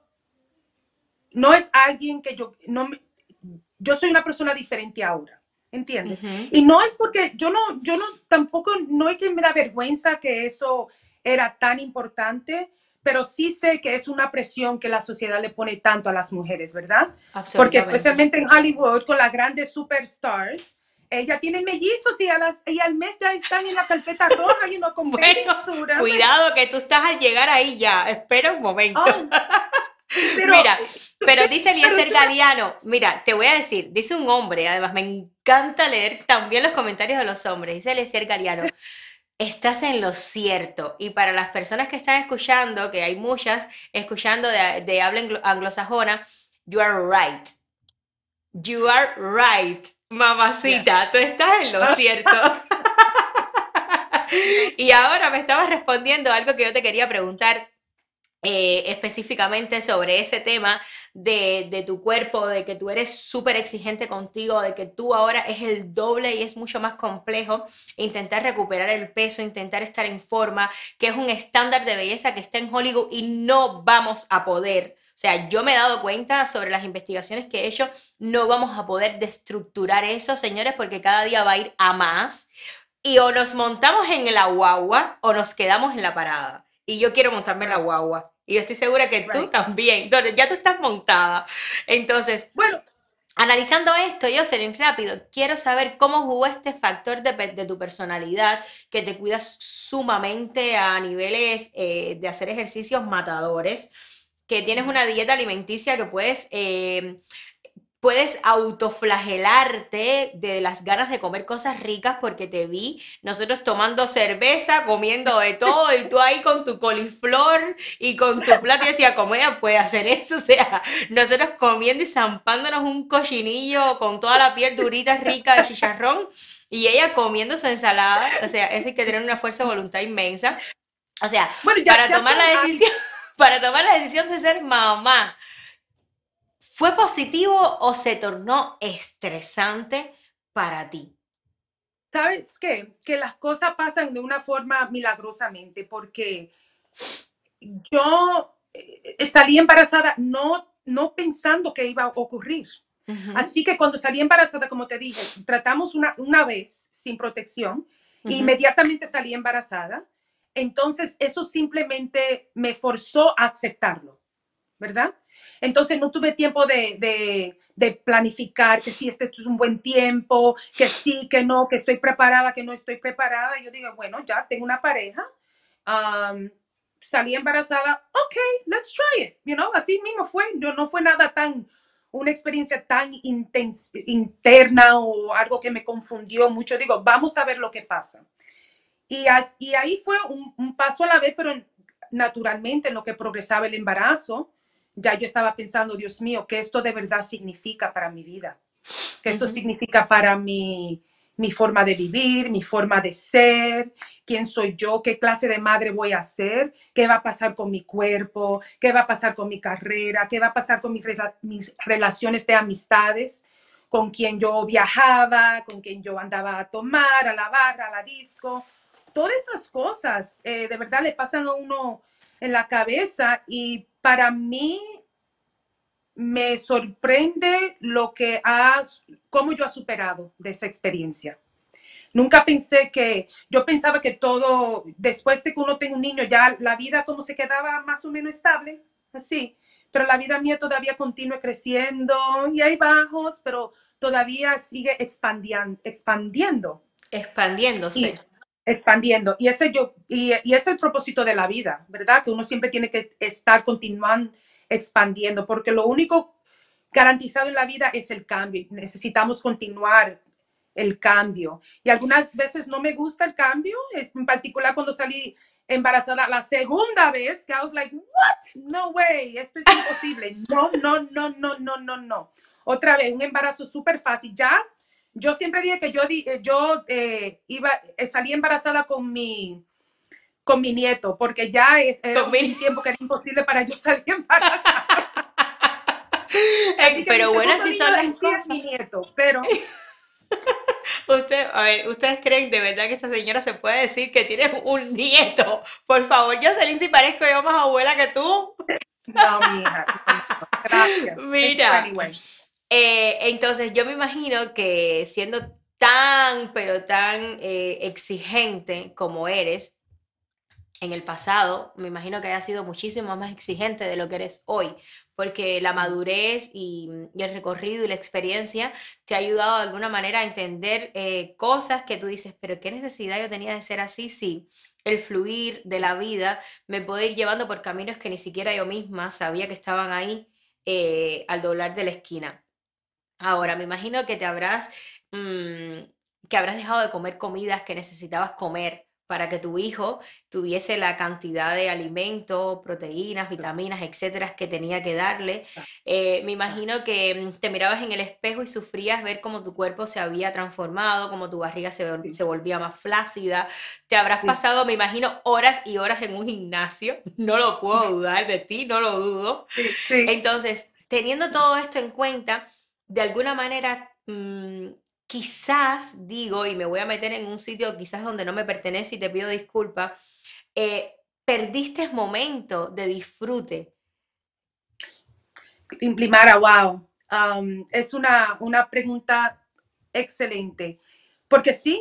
no es alguien que yo, no, yo soy una persona diferente ahora, ¿entiendes? Y no es porque yo no, yo no, tampoco, no es que me da vergüenza que eso era tan importante, pero sí sé que es una presión que la sociedad le pone tanto a las mujeres, ¿verdad? Porque especialmente en Hollywood, con las grandes superstars, ella tiene mellizos y, a las, y al mes ya están en la carpeta roja y no con Bueno, Cuidado que tú estás al llegar ahí ya. Espera un momento. pero, mira, pero dice Eliezer Galeano, mira, te voy a decir, dice un hombre, además me encanta leer también los comentarios de los hombres, dice Eliezer Galeano, estás en lo cierto. Y para las personas que están escuchando, que hay muchas escuchando de, de habla anglo- anglosajona, you are right. You are right, mamacita, tú estás en lo cierto. y ahora me estabas respondiendo algo que yo te quería preguntar eh, específicamente sobre ese tema de, de tu cuerpo, de que tú eres súper exigente contigo, de que tú ahora es el doble y es mucho más complejo intentar recuperar el peso, intentar estar en forma, que es un estándar de belleza que está en Hollywood y no vamos a poder. O sea, yo me he dado cuenta sobre las investigaciones que he hecho, no vamos a poder destructurar eso, señores, porque cada día va a ir a más. Y o nos montamos en la guagua o nos quedamos en la parada. Y yo quiero montarme en la guagua. Y yo estoy segura que tú también. Donde ya tú estás montada. Entonces, bueno, Analizando esto, Jocelyn, rápido, quiero saber cómo jugó este factor de tu personalidad, que te cuidas sumamente a niveles eh, de hacer ejercicios matadores, que tienes una dieta alimenticia que puedes, eh, puedes autoflagelarte de las ganas de comer cosas ricas porque te vi nosotros tomando cerveza, comiendo de todo y tú ahí con tu coliflor y con tu plato y decía, ¿cómo ella puede hacer eso? O sea, nosotros comiendo y zampándonos un cochinillo con toda la piel durita, rica de chicharrón y ella comiendo su ensalada, o sea, eso hay que tener una fuerza de voluntad inmensa. O sea, bueno, ya, para ya tomar la decisión, para tomar la decisión de ser mamá, ¿fue positivo o se tornó estresante para ti? ¿Sabes qué? Que las cosas pasan de una forma milagrosamente porque yo eh, salí embarazada no, no pensando que iba a ocurrir. Así que cuando salí embarazada, como te dije, tratamos una, una vez sin protección, Ujú. inmediatamente salí embarazada. Entonces, eso simplemente me forzó a aceptarlo, ¿verdad? Entonces, no tuve tiempo de, de- de planificar que sí, este es un buen tiempo, que sí, que no, que estoy preparada, que no estoy preparada. Yo digo, bueno, ya tengo una pareja. salí embarazada, ok, let's try it, you know, así mismo fue, no, no fue nada tan, una experiencia tan intens- interna o algo que me confundió mucho, digo, vamos a ver lo que pasa. Y, as- y ahí fue un, un paso a la vez, pero naturalmente en lo que progresaba el embarazo, ya yo estaba pensando, Dios mío, ¿qué esto de verdad significa para mi vida? ¿Qué esto significa para mi, mi forma de vivir, mi forma de ser? ¿Quién soy yo? ¿Qué clase de madre voy a ser? ¿Qué va a pasar con mi cuerpo? ¿Qué va a pasar con mi carrera? ¿Qué va a pasar con mis, mis relaciones de amistades? Con quien yo viajaba, con quien yo andaba a tomar, a la barra, a la disco. Todas esas cosas eh, de verdad le pasan a uno en la cabeza y para mí me sorprende lo que has, cómo yo ha superado de esa experiencia. Nunca pensé que, yo pensaba que todo, después de que uno tenga un niño, ya la vida como se quedaba más o menos estable, así. Pero la vida mía todavía continúa creciendo y hay bajos, pero todavía sigue expandian- expandiendo Expandiéndose. Expandiendo. Y ese, yo, y, es el propósito de la vida, ¿verdad? Que uno siempre tiene que estar continuando expandiendo, porque lo único garantizado en la vida es el cambio. Necesitamos continuar el cambio. Y algunas veces no me gusta el cambio, es en particular cuando salí embarazada la segunda vez, que I was like, what? No way, esto es imposible. No, no, no, no, no, no, no. Otra vez, un embarazo súper fácil. Ya yo siempre dije que yo, di- eh, yo eh, iba, eh, salí embarazada con mi, con mi nieto, porque ya es era Con mi- un tiempo que era imposible para yo salir embarazada. Pero bueno, niño son las cosas. mi nieto, pero Usted, a ver, ¿ustedes creen de verdad que esta señora se puede decir que tiene un nieto? Por favor, Jocelyn, si parezco yo más abuela que tú. no, mi hija. Gracias. Mira. Eh, entonces, yo me imagino que siendo tan, pero tan eh, exigente como eres, en el pasado, me imagino que haya sido muchísimo más exigente de lo que eres hoy, porque la madurez y, y el recorrido y la experiencia te ha ayudado de alguna manera a entender eh, cosas que tú dices, pero ¿qué necesidad yo tenía de ser así? Sí, el fluir de la vida me puede ir llevando por caminos que ni siquiera yo misma sabía que estaban ahí eh, al doblar de la esquina. Ahora, me imagino que te habrás, mm, que habrás dejado de comer comidas que necesitabas comer para que tu hijo tuviese la cantidad de alimento, proteínas, vitaminas, etcétera, que tenía que darle. Eh, me imagino que mm, te mirabas en el espejo y sufrías ver cómo tu cuerpo se había transformado, cómo tu barriga se, se volvía más flácida. Te habrás pasado, me imagino, horas y horas en un gimnasio. No lo puedo dudar de ti, no lo dudo. Sí, sí. Entonces, teniendo todo esto en cuenta, de alguna manera, mm, quizás digo, y me voy a meter en un sitio quizás donde no me pertenece y te pido disculpas, eh, perdiste momento de disfrute. Limara, wow. Es una, una pregunta excelente. Porque sí,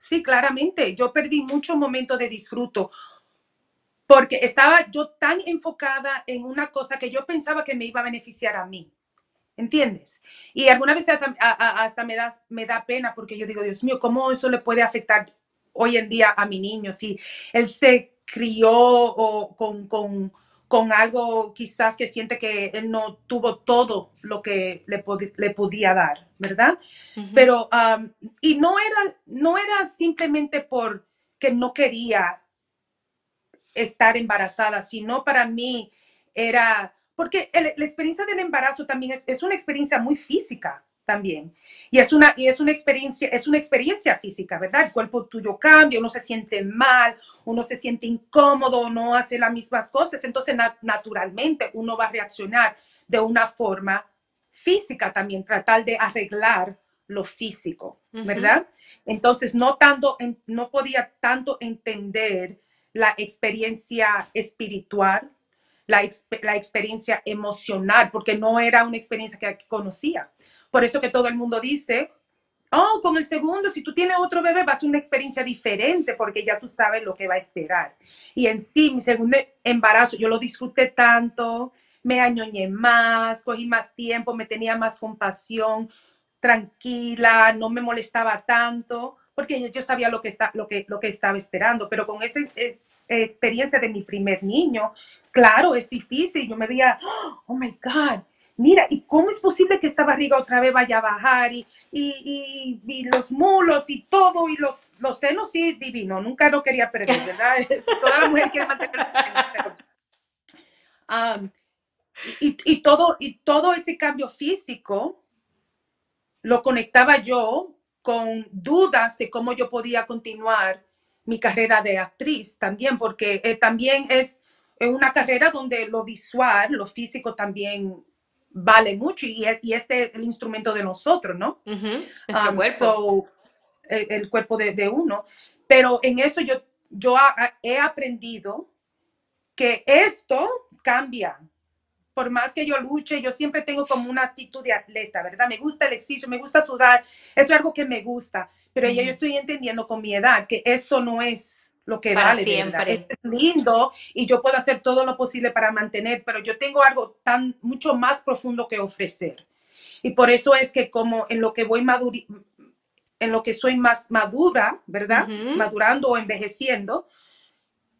sí, claramente. Yo perdí muchos momentos de disfruto porque estaba yo tan enfocada en una cosa que yo pensaba que me iba a beneficiar a mí. ¿Entiendes? Y alguna vez hasta, hasta me, da, me da pena porque yo digo, Dios mío, ¿cómo eso le puede afectar hoy en día a mi niño? Si él se crió o con, con, con algo quizás que siente que él no tuvo todo lo que le, le podía dar, ¿verdad? Pero, um, y no era, no era simplemente por que no quería estar embarazada, sino para mí era, porque el- la experiencia del embarazo también es, es una experiencia muy física también. Y es una, y es una experiencia, es una experiencia física, ¿verdad? El cuerpo tuyo cambia, uno se siente mal, uno se siente incómodo, no hace las mismas cosas. Entonces, na- naturalmente, uno va a reaccionar de una forma física también, tratar de arreglar lo físico. ¿verdad? Entonces, no, tanto, no podía tanto entender la experiencia espiritual, la, la experiencia emocional, porque no era una experiencia que conocía. Por eso que todo el mundo dice, oh, con el segundo, si tú tienes otro bebé, va a ser una experiencia diferente porque ya tú sabes lo que va a esperar. Y en sí, mi segundo embarazo, yo lo disfruté tanto, me añoñé más, cogí más tiempo, me tenía más compasión, tranquila, no me molestaba tanto, porque yo- sabía lo que, está, lo que, lo que estaba esperando, pero con ese, es- experiencia de mi primer niño, claro, es difícil. Yo me veía, oh my God, mira, ¿y cómo es posible que esta barriga otra vez vaya a bajar? Y, y, y, y los mulos y todo, y los, los senos, sí, divino, nunca lo quería perder, ¿verdad? Toda la mujer quiere mantener los senos, um, y, y, todo, y todo ese cambio físico lo conectaba yo con dudas de cómo yo podía continuar mi carrera de actriz también, porque eh, también es una carrera donde lo visual, lo físico también vale mucho y, es, y este es el instrumento de nosotros, ¿no? Uh -huh. Nuestro Um, cuerpo. so, el, el cuerpo de, de uno. Pero en eso yo, yo ha- he aprendido que esto cambia. Por más que yo luche, yo siempre tengo como una actitud de atleta, ¿verdad? Me gusta el ejercicio, me gusta sudar, eso es algo que me gusta. Pero ya yo estoy entendiendo con mi edad que esto no es lo que Para vale. siempre. Es lindo y yo puedo hacer todo lo posible para mantener, pero yo tengo algo tan mucho más profundo que ofrecer. Y por eso es que como en lo que voy maduri en lo que soy más madura, ¿verdad? Madurando o envejeciendo,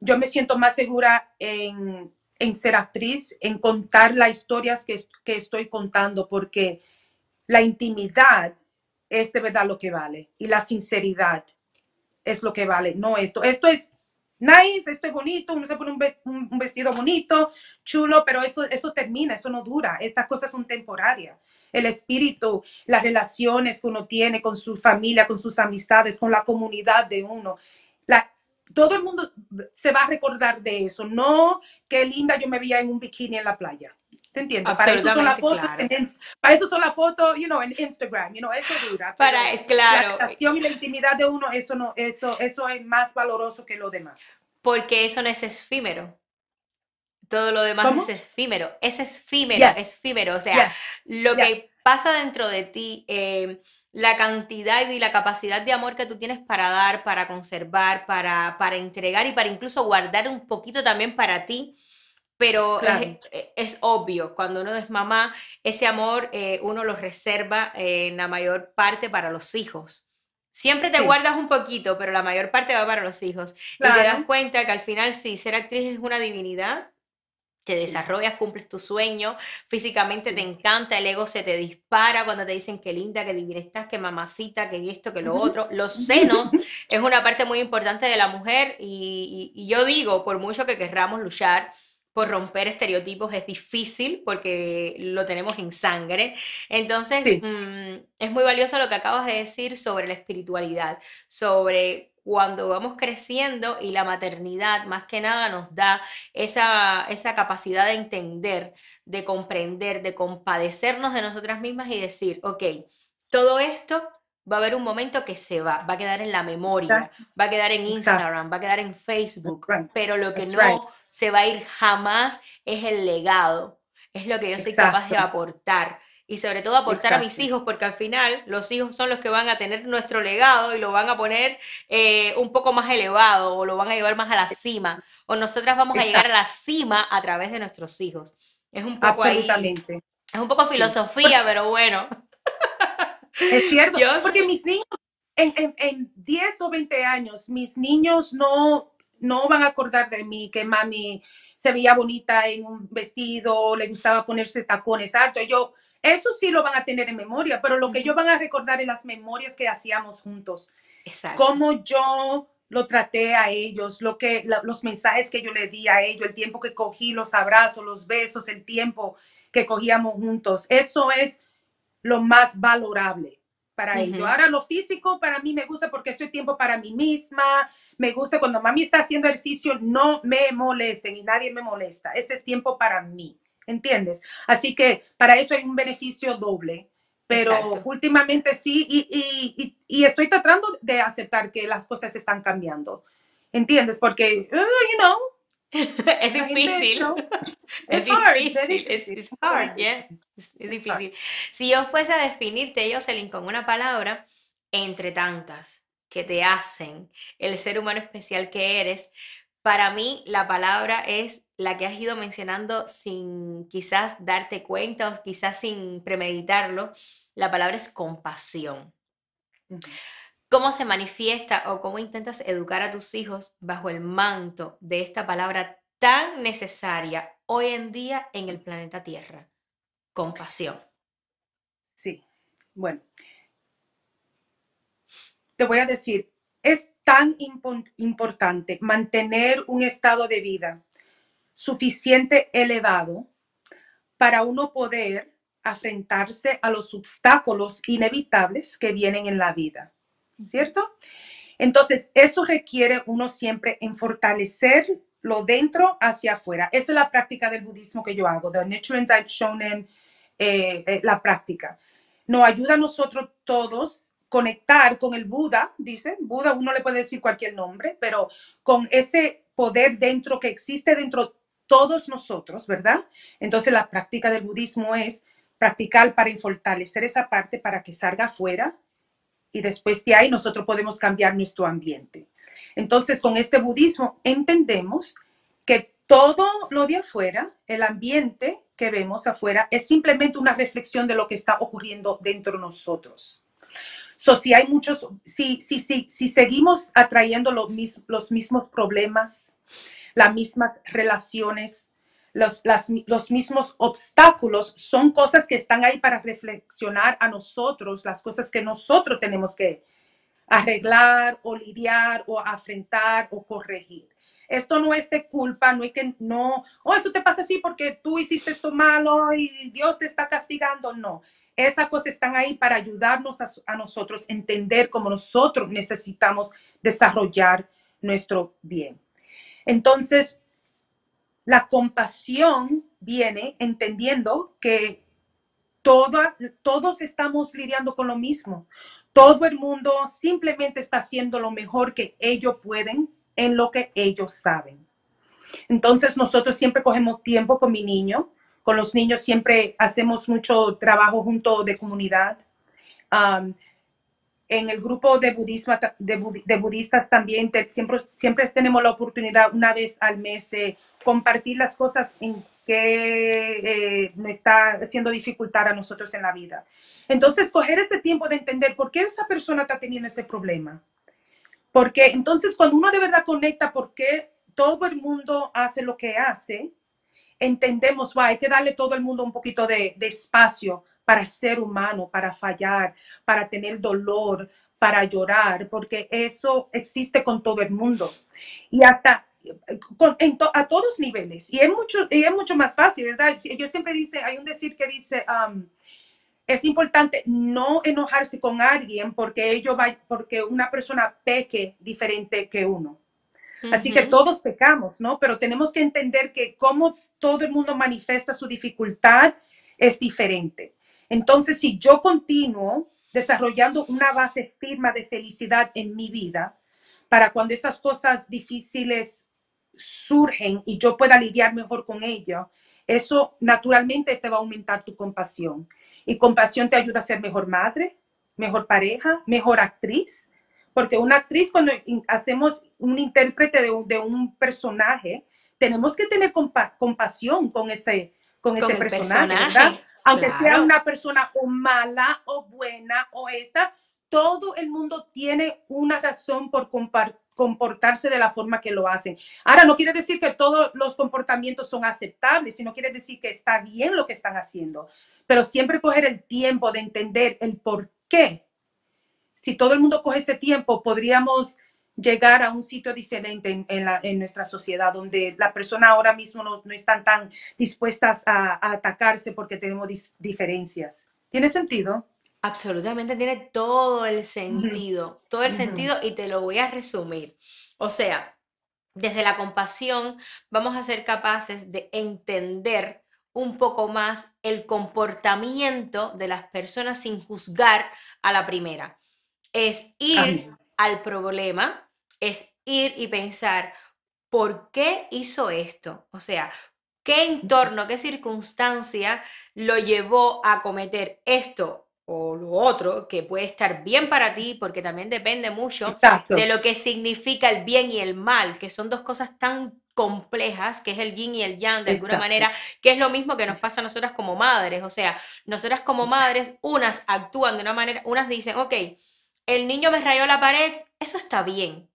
yo me siento más segura en, en ser actriz, en contar las historias que, que estoy contando, porque la intimidad es de verdad lo que vale y la sinceridad es lo que vale, no esto. Esto es nice, esto es bonito, uno se pone un, un vestido bonito, chulo, pero eso, eso termina, eso no dura. Estas cosas son temporarias. El espíritu, las relaciones que uno tiene con su familia, con sus amistades, con la comunidad de uno. La, todo el mundo se va a recordar de eso, no qué linda yo me veía en un bikini en la playa. ¿Te entiendes? Para eso son las fotos, claro. para eso son las fotos, you know, en Instagram, you know, eso dura. Para- claro. La relación y la intimidad de uno, eso no, eso, eso es más valoroso que lo demás. Porque eso no es efímero. Todo lo demás ¿Cómo? es efímero. Es efímero, Yes. es efímero. O sea, Yes. lo que pasa dentro de ti, eh, la cantidad y la capacidad de amor que tú tienes para dar, para conservar, para, para entregar y para incluso guardar un poquito también para ti. Pero Claro. es, eh, es obvio, cuando uno es mamá, ese amor eh, uno lo reserva eh, en la mayor parte para los hijos. Siempre te Sí. guardas un poquito, pero la mayor parte va para los hijos. Y te das cuenta que al final, sí, ser actriz es una divinidad. Te desarrollas, cumples tu sueño, físicamente te encanta, el ego se te dispara cuando te dicen que linda, que divina estás, que mamacita, que esto, que lo otro. Los senos es una parte muy importante de la mujer y, y- y yo digo, por mucho que querramos luchar por romper estereotipos, es difícil porque lo tenemos en sangre. Entonces, Sí. mm, es muy valioso lo que acabas de decir sobre la espiritualidad, sobre cuando vamos creciendo y la maternidad más que nada nos da esa, esa capacidad de entender, de comprender, de compadecernos de nosotras mismas y decir, ok, todo esto va a haber un momento que se va, va a quedar en la memoria, Exacto. va a quedar en Exacto. Instagram, va a quedar en Facebook, right. pero lo que That's no right. Se va a ir jamás es el legado, es lo que yo soy capaz de aportar. Y sobre todo aportar a mis hijos, porque al final los hijos son los que van a tener nuestro legado y lo van a poner eh, un poco más elevado o lo van a llevar más a la cima. O nosotras vamos a llegar a la cima a través de nuestros hijos. Es un poco ahí, es un poco filosofía, pero bueno. Es cierto, Yo porque mis niños, en, en, en 10 o 20 años, mis niños no, no van a acordar de mí que mami se veía bonita en un vestido, le gustaba ponerse tacones altos. Yo, eso sí lo van a tener en memoria, pero lo que ellos van a recordar es las memorias que hacíamos juntos. Exacto. Cómo yo lo traté a ellos, lo que, la- los mensajes que yo le di a ellos, el tiempo que cogí, los abrazos, los besos, el tiempo que cogíamos juntos. Eso es lo más valorable para ellos. Ujú. Ahora lo físico para mí me gusta porque estoy tiempo para mí misma, me gusta cuando mami está haciendo ejercicio, no me molesten y nadie me molesta. Ese es tiempo para mí, ¿entiendes? Así que para eso hay un beneficio doble. Pero Exacto. últimamente sí, y, y- y- y estoy tratando de aceptar que las cosas están cambiando. ¿Entiendes? Porque, uh, you know, es difícil. Es difícil, es it's hard, yeah. Es, es difícil. Si yo fuese a definirte, Jocelyn, con una palabra, entre tantas que te hacen el ser humano especial que eres, para mí la palabra es la que has ido mencionando sin quizás darte cuenta o quizás sin premeditarlo. La palabra es compasión. ¿Cómo se manifiesta o cómo intentas educar a tus hijos bajo el manto de esta palabra tan necesaria hoy en día en el planeta Tierra? Compasión. Sí, bueno. Te voy a decir, es tan impo- importante mantener un estado de vida suficiente elevado para uno poder afrontarse a los obstáculos inevitables que vienen en la vida, ¿cierto? Entonces, eso requiere uno siempre en fortalecer lo dentro hacia afuera. Esa es la práctica del budismo que yo hago, de Nichiren Daishonin, eh, eh, la práctica. Nos ayuda a nosotros todos conectar con el Buda, dice, Buda uno le puede decir cualquier nombre, pero con ese poder dentro que existe dentro todos nosotros, ¿verdad? Entonces la práctica del budismo es practicar para fortalecer esa parte para que salga afuera y después de ahí nosotros podemos cambiar nuestro ambiente. Entonces con este budismo entendemos que todo lo de afuera, el ambiente que vemos afuera, es simplemente una reflexión de lo que está ocurriendo dentro de nosotros. So, si hay muchos, si, si, si, si seguimos atrayendo los, mis- los mismos problemas, las mismas relaciones, los, las- los mismos obstáculos, son cosas que están ahí para reflexionar a nosotros, las cosas que nosotros tenemos que arreglar o lidiar o afrontar o corregir. Esto no es de culpa, no es que no, oh, esto te pasa así porque tú hiciste esto malo y Dios te está castigando. No, esas cosas están ahí para ayudarnos a, a nosotros entender cómo nosotros necesitamos desarrollar nuestro bien. Entonces, la compasión viene entendiendo que toda, todos estamos lidiando con lo mismo. Todo el mundo simplemente está haciendo lo mejor que ellos pueden en lo que ellos saben. Entonces nosotros siempre cogemos tiempo con mi niño, con los niños siempre hacemos mucho trabajo junto de comunidad. Um, en el grupo de, de, de budistas también te- siempre, siempre tenemos la oportunidad una vez al mes de compartir las cosas en que eh, está haciendo dificultad a nosotros en la vida. Entonces, coger ese tiempo de entender por qué esa persona está teniendo ese problema. Porque entonces cuando uno de verdad conecta por qué todo el mundo hace lo que hace, entendemos, va, hay que darle todo el mundo un poquito de, de espacio para ser humano, para fallar, para tener dolor, para llorar, porque eso existe con todo el mundo. Y hasta eh, con- en to- a todos niveles. Y es mucho, y es mucho más fácil, ¿verdad? Yo siempre dice, hay un decir que dice, um, es importante no enojarse con alguien porque ello va, porque una persona peque diferente que uno. Así que todos pecamos, ¿no? Pero tenemos que entender que como todo el mundo manifiesta su dificultad es diferente. Entonces, si yo continúo desarrollando una base firme de felicidad en mi vida, para cuando esas cosas difíciles surgen y yo pueda lidiar mejor con ello, eso naturalmente te va a aumentar tu compasión. Y compasión te ayuda a ser mejor madre, mejor pareja, mejor actriz. Porque una actriz, cuando hacemos un intérprete de un, de un personaje, tenemos que tener compa- compasión con ese, con Con ese personaje, personaje, ¿verdad? Aunque sea una persona o mala o buena o esta, todo el mundo tiene una razón por comportarse de la forma que lo hacen. Ahora, no quiere decir que todos los comportamientos son aceptables, sino quiere decir que está bien lo que están haciendo, pero siempre coger el tiempo de entender el por qué. Si todo el mundo coge ese tiempo, podríamos llegar a un sitio diferente en, en la- en nuestra sociedad, donde la persona ahora mismo no, no están tan dispuestas a, a atacarse porque tenemos dis- diferencias. ¿Tiene sentido? Absolutamente tiene todo el sentido, todo el Ujú. sentido y te lo voy a resumir. O sea, desde la compasión vamos a ser capaces de entender un poco más el comportamiento de las personas sin juzgar a la primera. Es ir al problema, es ir y pensar, ¿por qué hizo esto? O sea, ¿qué entorno, qué circunstancia lo llevó a cometer esto o lo otro que puede estar bien para ti? Porque también depende mucho Exacto. de lo que significa el bien y el mal, que son dos cosas tan complejas, que es el yin y el yang, de alguna Exacto. manera, que es lo mismo que nos pasa a nosotras como madres. O sea, nosotras como madres, unas actúan de una manera, unas dicen, ok, el niño me rayó la pared, eso está bien.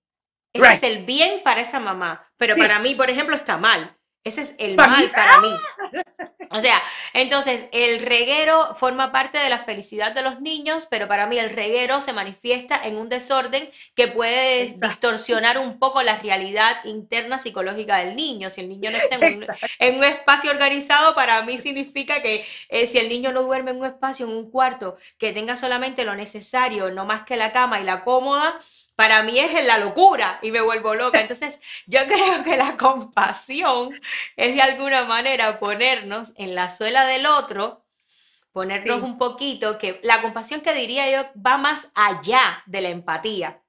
Ese es el bien para esa mamá, pero Sí. para mí, por ejemplo, está mal. Ese es el mí, mal para mí. O sea, entonces el reguero forma parte de la felicidad de los niños, pero para mí el reguero se manifiesta en un desorden que puede Exacto. distorsionar un poco la realidad interna psicológica del niño. Si el niño no está en un, Exacto. en un espacio organizado, para mí significa que eh, si el niño no duerme en un espacio, en un cuarto, que tenga solamente lo necesario, no más que la cama y la cómoda, para mí es la locura y me vuelvo loca. Entonces, yo creo que la compasión es de alguna manera ponernos en la suela del otro, ponernos Sí. un poquito, que la compasión que diría yo va más allá de la empatía. va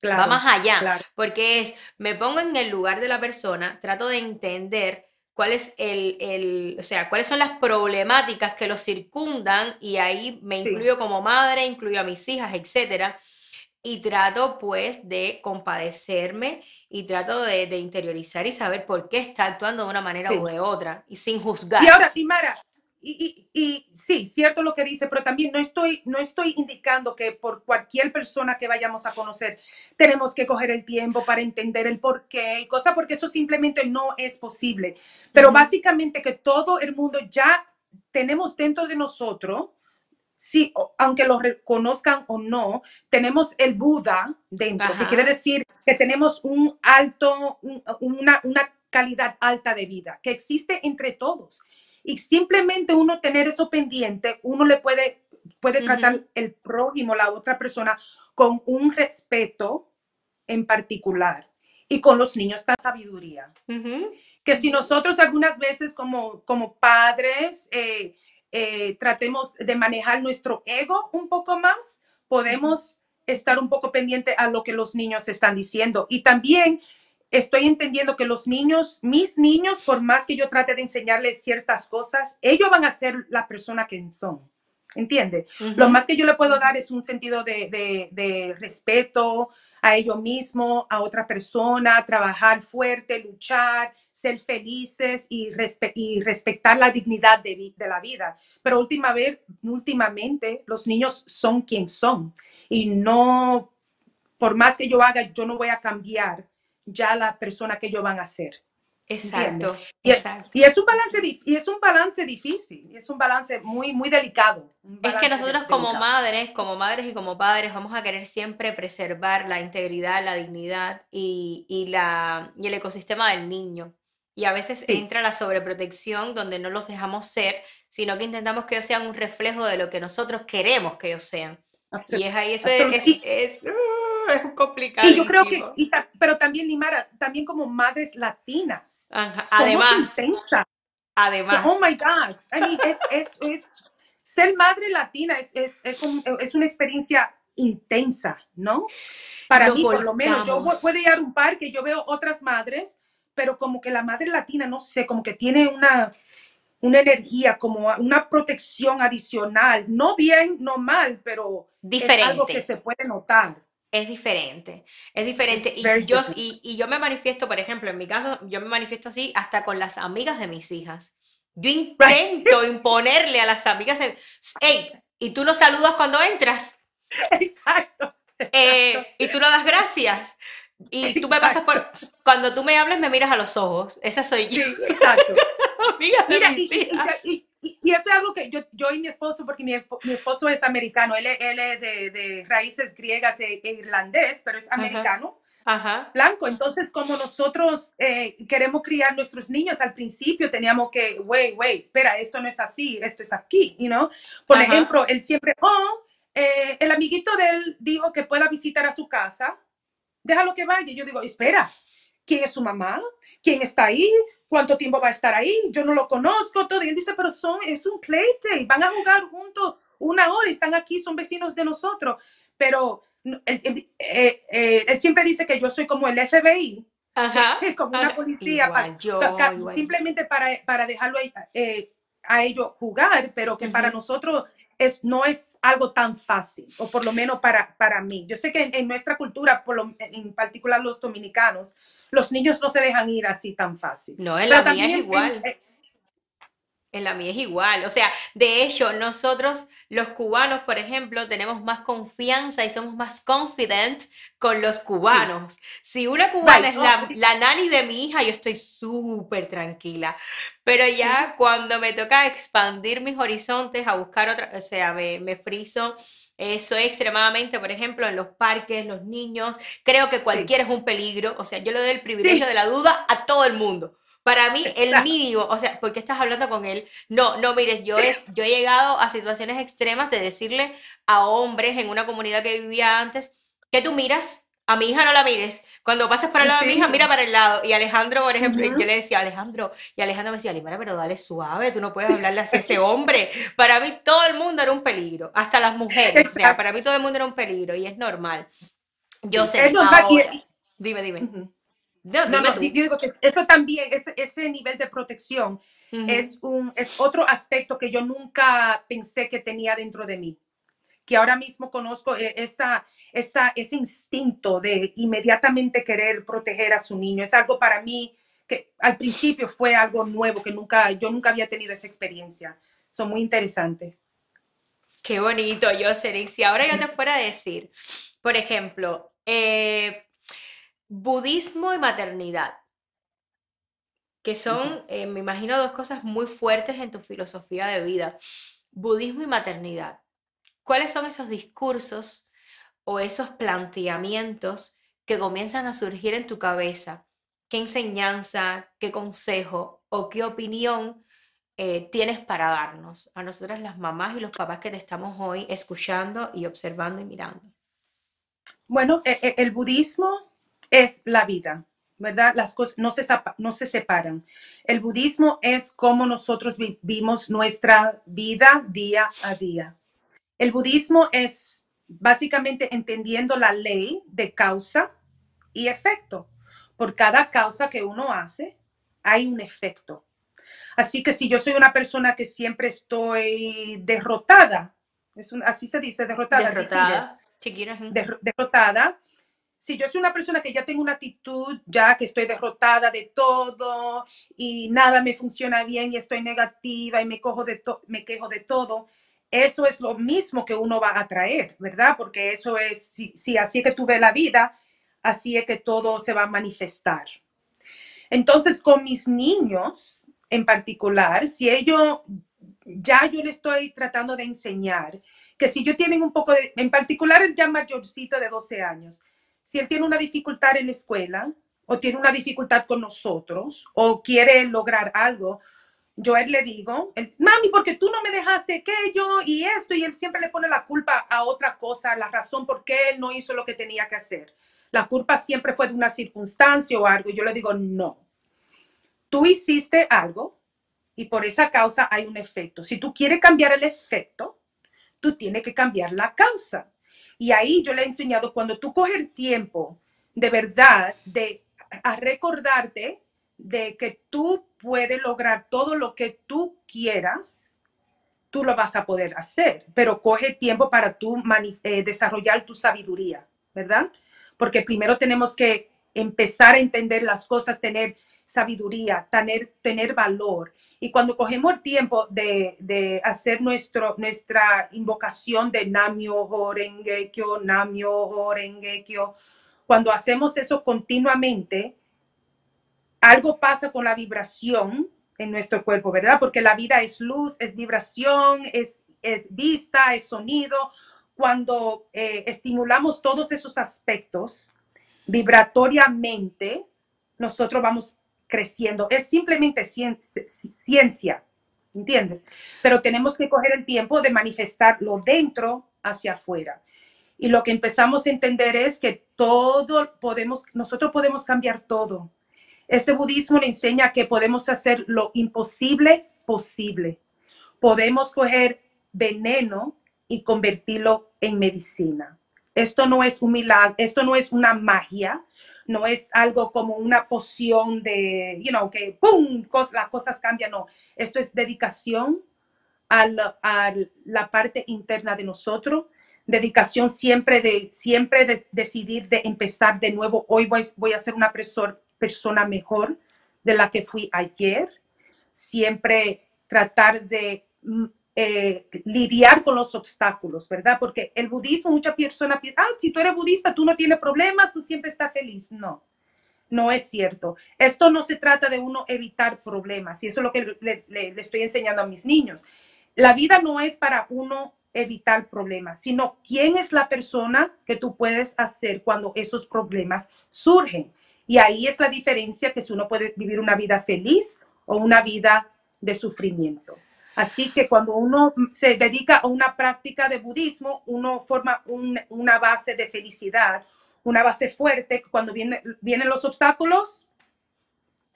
Claro, más allá, claro. porque es, me pongo en el lugar de la persona, trato de entender cuál es el, el- o sea, cuáles son las problemáticas que los circundan y ahí me Sí. incluyo como madre, incluyo a mis hijas, etcétera, y trato pues de compadecerme y trato de, de interiorizar y saber por qué está actuando de una manera Sí. u de otra y sin juzgar. Y ahora, y Mara, y, y, y sí, cierto lo que dice, pero también no estoy, no estoy indicando que por cualquier persona que vayamos a conocer tenemos que coger el tiempo para entender el por qué y cosas, porque eso simplemente no es posible. Pero básicamente que todo el mundo ya tenemos dentro de nosotros, sí, aunque lo reconozcan o no, tenemos el Buda dentro, que Ajá. quiere decir que tenemos un alto, un- una, una calidad alta de vida, que existe entre todos. Y simplemente uno tener eso pendiente, uno le puede, puede tratar el prójimo, la otra persona, con un respeto en particular. Y con los niños, esta sabiduría que si nosotros algunas veces como, como padres eh, eh, tratemos de manejar nuestro ego un poco más, podemos estar un poco pendiente a lo que los niños están diciendo. Y también estoy entendiendo que los niños, mis niños, por más que yo trate de enseñarles ciertas cosas, ellos van a ser la persona que son. ¿Entiende? Lo Ujú. más que yo le puedo dar es un sentido de, de- de respeto a ellos mismos, a otra persona, trabajar fuerte, luchar, ser felices y, respe- y respetar la dignidad de la vida. Pero última vez, últimamente los niños son quien son y no, por más que yo haga, yo no voy a cambiar ya la persona que ellos van a ser. Exacto, Y es, exacto. y es un balance y es un balance difícil, es un balance muy muy delicado. Es que nosotros como delicado. madres, como madres y como padres, vamos a querer siempre preservar la integridad, la dignidad y, y la, y el ecosistema del niño. Y a veces Sí. entra la sobreprotección donde no los dejamos ser, sino que intentamos que ellos sean un reflejo de lo que nosotros queremos que ellos sean. Y es ahí, eso es, es, uh, es complicado. Y yo creo que, y ta- pero también, Nimara, también como madres latinas, somos Además, intensas. además. Oh my gosh. I mean, es, es, es- ser madre latina es, es, es, un- es una experiencia intensa, ¿no? Para Nos mí, por lo menos, yo volcamos. puedo ir a un parque, yo veo otras madres, pero como que la madre latina, no sé, como que tiene una, una energía, como una protección adicional, no bien, no mal, pero es algo que Diferente. se puede notar. Es diferente, es diferente. Y yo, y, y yo me manifiesto, por ejemplo, en mi caso, yo me manifiesto así hasta con las amigas de mis hijas. Yo intento imponerle a las amigas de... ¡Ey! ¿Y tú no saludas cuando entras? Exacto. Eh, ¿Y tú no das gracias? Y tú me pasas por... Cuando tú me hables, me miras a los ojos. Esa soy yo, Sí, exacto. amiga de Mira, mis y- hijas. y- y- y esto es algo que yo, yo y mi esposo, porque mi, mi esposo es americano, él, él es de, de raíces griegas e, e irlandés, pero es americano, Ajá. blanco. Entonces, como nosotros eh, queremos criar nuestros niños, al principio teníamos que, wait, wait, espera, esto no es así, esto es aquí, you know? Por Ajá. ejemplo, él siempre, oh, eh, el amiguito de él dijo que pueda visitar a su casa, déjalo que vaya. Yo digo, espera, ¿quién es su mamá? ¿Quién está ahí? ¿Cuánto tiempo va a estar ahí? Yo no lo conozco, todo. Y él dice, pero son, es un playdate, van a jugar juntos una hora, están aquí, son vecinos de nosotros. Pero él, él- eh, eh, él siempre dice que yo soy como el FBI, Ajá. como una ajá. policía, Igual yo, ca- ca- igual. simplemente para, para dejarlo ahí, eh, a ellos jugar, pero que para Ujú. nosotros es, no es algo tan fácil, o por lo menos para, para mí. Yo sé que en, en nuestra cultura, por lo- en particular los dominicanos, los niños no se dejan ir así tan fácil. No, en Pero la mía es también igual. en- En la mía es igual. O sea, de hecho, nosotros los cubanos, por ejemplo, tenemos más confianza y somos más confident con los cubanos. Si una cubana es la, la nani de mi hija, yo estoy súper tranquila. Pero ya cuando me toca expandir mis horizontes a buscar otra, o sea, me, me friso. eh, soy extremadamente, por ejemplo, en los parques, los niños. Creo que cualquiera es un peligro. O sea, yo le doy el privilegio de la duda a todo el mundo. Para mí, el mínimo, o sea, ¿por qué estás hablando con él? No, no, mires, yo, es, yo he llegado a situaciones extremas de decirle a hombres en una comunidad que vivía antes, que tú miras? A mi hija no la mires. Cuando pases por el lado de mi hija, mira para el lado. Y Alejandro, por ejemplo, yo le decía, Alejandro, y Alejandro me decía, Limara, pero dale suave, tú no puedes hablarle así a ese hombre. Para mí todo el mundo era un peligro, hasta las mujeres. O sea, para mí todo el mundo era un peligro y es normal. Yo sé, es normal y- ahora. Dime, dime. No, No, no, digo que eso también, ese, ese nivel de protección Ujú. es, un, es otro aspecto que yo nunca pensé que tenía dentro de mí. Que ahora mismo conozco eh, esa, esa, ese instinto de inmediatamente querer proteger a su niño. Es algo para mí que al principio fue algo nuevo, que nunca, yo nunca había tenido esa experiencia. Son muy interesantes. Qué bonito, Jocelyn. Si ahora yo te fuera a decir, por ejemplo, eh, budismo y maternidad, que son, eh, me imagino, dos cosas muy fuertes en tu filosofía de vida. Budismo y maternidad. ¿Cuáles son esos discursos o esos planteamientos que comienzan a surgir en tu cabeza? ¿Qué enseñanza, qué consejo o qué opinión eh, tienes para darnos a nosotras las mamás y los papás que te estamos hoy escuchando y observando y mirando? Bueno, e- e- el budismo es la vida, ¿verdad? Las cosas no se, no se separan. El budismo es cómo nosotros vivimos nuestra vida día a día. El budismo es básicamente entendiendo la ley de causa y efecto. Por cada causa que uno hace, hay un efecto. Así que si yo soy una persona que siempre estoy derrotada, es un- así se dice, derrotada. Derrotada, derrotada. Si yo soy una persona que ya tengo una actitud, ya que estoy derrotada de todo y nada me funciona bien y estoy negativa y me, cojo de me quejo de todo, eso es lo mismo que uno va a traer, ¿verdad? Porque eso es, si, si así es que tú ves la vida, así es que todo se va a manifestar. Entonces, con mis niños en particular, si ellos, ya yo le estoy tratando de enseñar que si yo tienen un poco de, en particular el ya mayorcito de 12 años, si él tiene una dificultad en la escuela o tiene una dificultad con nosotros o quiere lograr algo, yo él le digo, mami, porque tú no me dejaste aquello y esto, y él siempre le pone la culpa a otra cosa, la razón por qué él no hizo lo que tenía que hacer. La culpa siempre fue de una circunstancia o algo, y yo le digo, no, tú hiciste algo y por esa causa hay un efecto. Si tú quieres cambiar el efecto, tú tienes que cambiar la causa. Y ahí yo le he enseñado, cuando tú coges el tiempo de verdad de a recordarte de que tú puedes lograr todo lo que tú quieras, tú lo vas a poder hacer, pero coge tiempo para tú eh, desarrollar tu sabiduría, ¿verdad? Porque primero tenemos que empezar a entender las cosas, tener sabiduría, tener, tener valor. Y cuando cogemos el tiempo de, de hacer nuestro, nuestra invocación de Namyo Horengekyo, Namyo Horengekyo, cuando hacemos eso continuamente, algo pasa con la vibración en nuestro cuerpo, ¿verdad? Porque la vida es luz, es vibración, es, es vista, es sonido. Cuando eh, estimulamos todos esos aspectos vibratoriamente, nosotros vamos creciendo. Es simplemente cien- ci- ciencia, ¿entiendes? Pero tenemos que coger el tiempo de manifestarlo dentro hacia afuera. Y lo que empezamos a entender es que todo podemos, nosotros podemos cambiar todo. Este budismo le enseña que podemos hacer lo imposible posible. Podemos coger veneno y convertirlo en medicina. Esto no es un milagro, esto no es una magia, no es algo como una poción de, you know, que ¡pum! Cos- las cosas cambian, no. Esto es dedicación a la, a la parte interna de nosotros, dedicación siempre de, siempre de decidir de empezar de nuevo. Hoy voy, voy a ser una perso- persona mejor de la que fui ayer. Siempre tratar de mm, eh, lidiar con los obstáculos, ¿verdad? Porque el budismo, muchas personas piensan, ah, si tú eres budista, tú no tienes problemas, tú siempre estás feliz. No, no es cierto. Esto no se trata de uno evitar problemas, y eso es lo que le, le- le estoy enseñando a mis niños. La vida no es para uno evitar problemas, sino quién es la persona que tú puedes hacer cuando esos problemas surgen. Y ahí es la diferencia que si uno puede vivir una vida feliz o una vida de sufrimiento. Así que cuando uno se dedica a una práctica de budismo, uno forma un- una base de felicidad, una base fuerte. Cuando viene- vienen los obstáculos,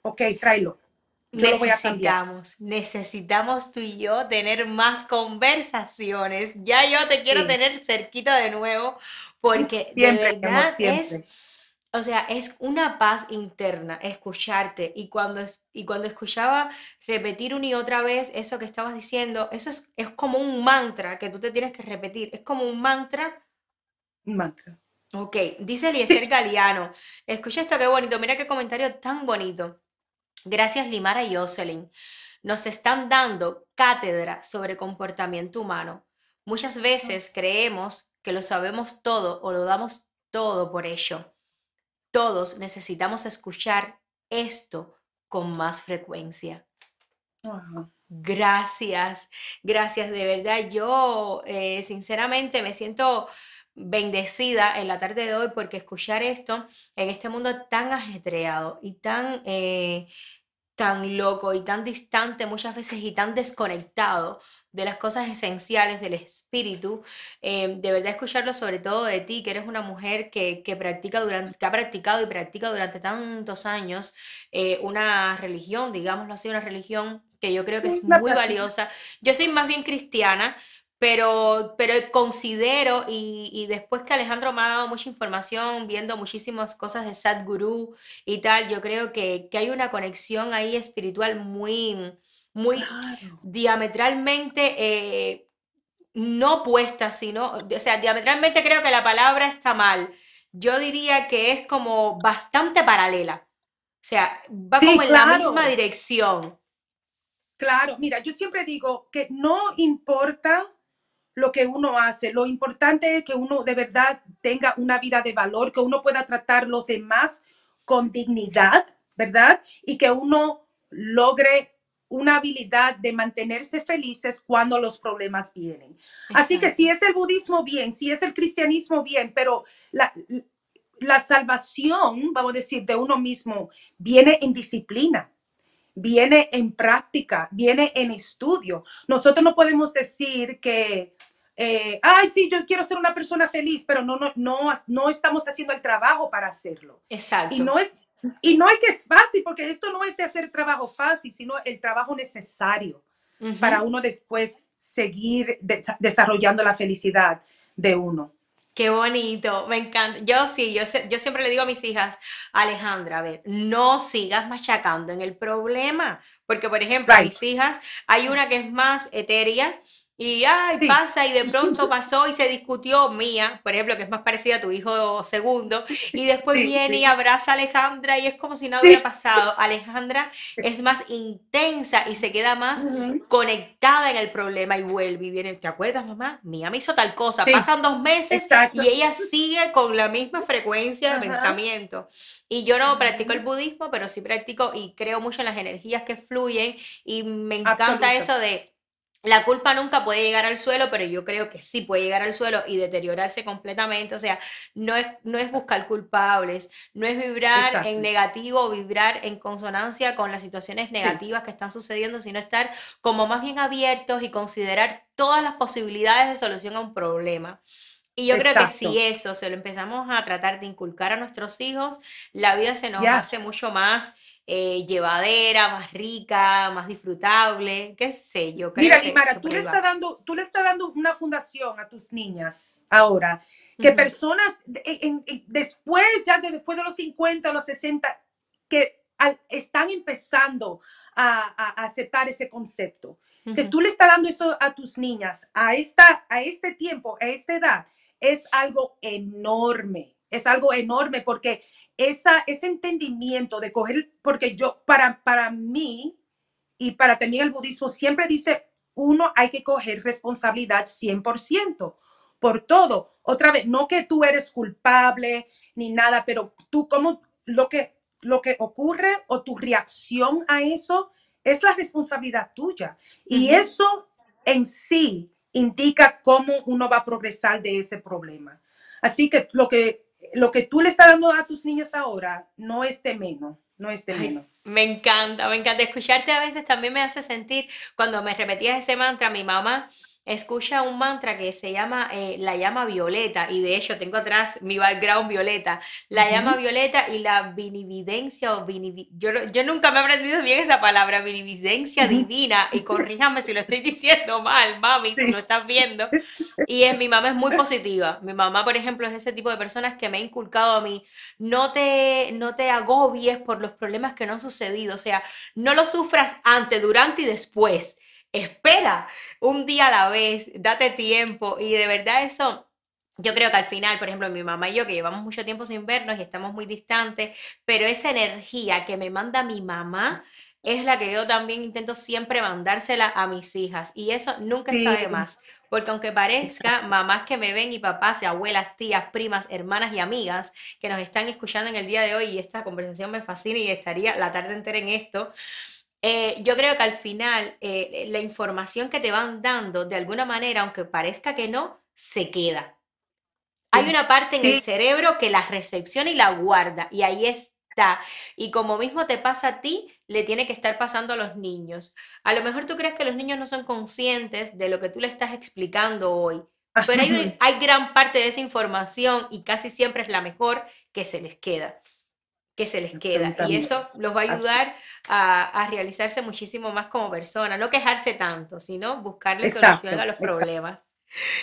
ok, tráelo. Yo. Necesitamos, necesitamos tú y yo tener más conversaciones. Ya yo te quiero Sí. tener cerquita de nuevo porque Siempre, de verdad es. O sea, es una paz interna escucharte y cuando, es- y cuando escuchaba repetir una y otra vez eso que estabas diciendo, eso es, es como un mantra que tú te tienes que repetir, es como un mantra Un mantra. Ok, dice Eliezer Galeano. Escucha esto, qué bonito. Mira qué comentario tan bonito. Gracias, Limara y Jocelyn. Nos están dando cátedra sobre comportamiento humano. Muchas veces creemos que lo sabemos todo o lo damos todo por ello. Todos necesitamos escuchar esto con más frecuencia. Gracias, gracias, de verdad. Yo eh, sinceramente me siento bendecida en la tarde de hoy porque escuchar esto en este mundo tan ajetreado y tan, eh, tan loco y tan distante muchas veces y tan desconectado de las cosas esenciales del espíritu, eh, de verdad escucharlo sobre todo de ti, que eres una mujer que, que practica durante, que ha practicado y practica durante tantos años eh, una religión, digámoslo así, una religión que yo creo que es muy valiosa. Yo soy más bien cristiana, pero, pero considero, y, y después que Alejandro me ha dado mucha información, viendo muchísimas cosas de Sadhguru y tal, yo creo que, que hay una conexión ahí espiritual muy, muy Claro. diametralmente eh, no opuesta, sino, o sea, diametralmente creo que la palabra está mal. Yo diría que es como bastante paralela. O sea, va Sí, como en la claro. misma dirección. Claro, mira, yo siempre digo que no importa lo que uno hace, lo importante es que uno de verdad tenga una vida de valor, que uno pueda tratar los demás con dignidad, ¿verdad? Y que uno logre una habilidad de mantenerse felices cuando los problemas vienen. Así que si es el budismo, bien, si es el cristianismo, bien, pero la, la salvación, vamos a decir, de uno mismo viene en disciplina viene en práctica, viene en estudio. Nosotros no podemos decir que, eh, ay, sí, yo quiero ser una persona feliz, pero no, no, no, no estamos haciendo el trabajo para hacerlo. Exacto. Y no es, y no es que es fácil, porque esto no es de hacer trabajo fácil, sino el trabajo necesario Ujú. para uno después seguir de- desarrollando la felicidad de uno. Qué bonito, me encanta. Yo sí, yo, se- yo siempre le digo a mis hijas, Alejandra, a ver, no sigas machacando en el problema, porque por ejemplo, Right. mis hijas, hay una que es más etérea y ay, Sí. pasa y de pronto pasó y se discutió mía, por ejemplo, que es más parecida a tu hijo segundo, y después Sí, viene sí. y abraza a Alejandra y es como si nada hubiera pasado. Alejandra es más intensa y se queda más conectada en el problema y vuelve y viene, ¿te acuerdas, mamá? Mía me hizo tal cosa. Pasan dos meses Exacto. y ella sigue con la misma frecuencia de Ajá. pensamiento. Y yo no practico el budismo, pero sí practico y creo mucho en las energías que fluyen y me encanta Absoluto. eso de la culpa nunca puede llegar al suelo, pero yo creo que sí puede llegar al suelo y deteriorarse completamente. O sea, no es, no es buscar culpables, no es vibrar Exacto. en negativo o vibrar en consonancia con las situaciones negativas que están sucediendo, sino estar como más bien abiertos y considerar todas las posibilidades de solución a un problema. Y yo creo que si eso se lo empezamos a tratar de inculcar a nuestros hijos, la vida se nos Yes. hace mucho más eh, llevadera, más rica, más disfrutable, qué sé yo. Creo Mira, que, Limara, que tú le, estás dando, tú le estás dando una fundación a tus niñas ahora, que personas en- en- después, ya de, después de los 50, los 60, que al- están empezando a, aceptar ese concepto. Que tú le estás dando eso a tus niñas a, esta, a este tiempo, a esta edad, es algo enorme, es algo enorme porque esa, ese entendimiento de coger, porque yo, para, para mí, y para también el budismo siempre dice, uno hay que coger responsabilidad 100% por todo. Otra vez, no que tú eres culpable ni nada, pero tú como lo que, lo que ocurre o tu reacción a eso es la responsabilidad tuya. Y eso en sí indica cómo uno va a progresar de ese problema. Así que lo que, lo que tú le estás dando a tus niñas ahora no es de menos, no es de menos. Me encanta, me encanta. Escucharte a veces también me hace sentir, cuando me repetías ese mantra, mi mamá escucha un mantra que se llama eh, la llama violeta, y de hecho tengo atrás mi background violeta, la llama violeta y la vinividencia o vinivi- yo, yo nunca me he aprendido bien esa palabra, vinividencia divina, y corríjame si lo estoy diciendo mal, mami, si lo estás viendo. Y es, mi mamá es muy positiva. Mi mamá, por ejemplo, es ese tipo de personas que me ha inculcado a mí, no te, no te agobies por los problemas que no han sucedido, o sea, no lo sufras antes, durante y después. Espera un día a la vez, date tiempo. Y de verdad eso, yo creo que al final, por ejemplo, mi mamá y yo que llevamos mucho tiempo sin vernos y estamos muy distantes, pero esa energía que me manda mi mamá es la que yo también intento siempre mandársela a mis hijas. Y eso nunca está de Sí. más, porque aunque parezca, mamás que me ven y papás y abuelas, tías, primas, hermanas y amigas que nos están escuchando en el día de hoy y esta conversación me fascina y estaría la tarde entera en esto, eh, yo creo que al final eh, la información que te van dando, de alguna manera, aunque parezca que no, se queda. Hay una parte en el cerebro que la recepciona y la guarda, y ahí está. Y como mismo te pasa a ti, le tiene que estar pasando a los niños. A lo mejor tú crees que los niños no son conscientes de lo que tú le estás explicando hoy, pero hay, un- hay gran parte de esa información y casi siempre es la mejor que se les queda que se les queda. Y eso los va a ayudar a, a realizarse muchísimo más como persona, no quejarse tanto, sino buscarle Exacto, solución a los problemas.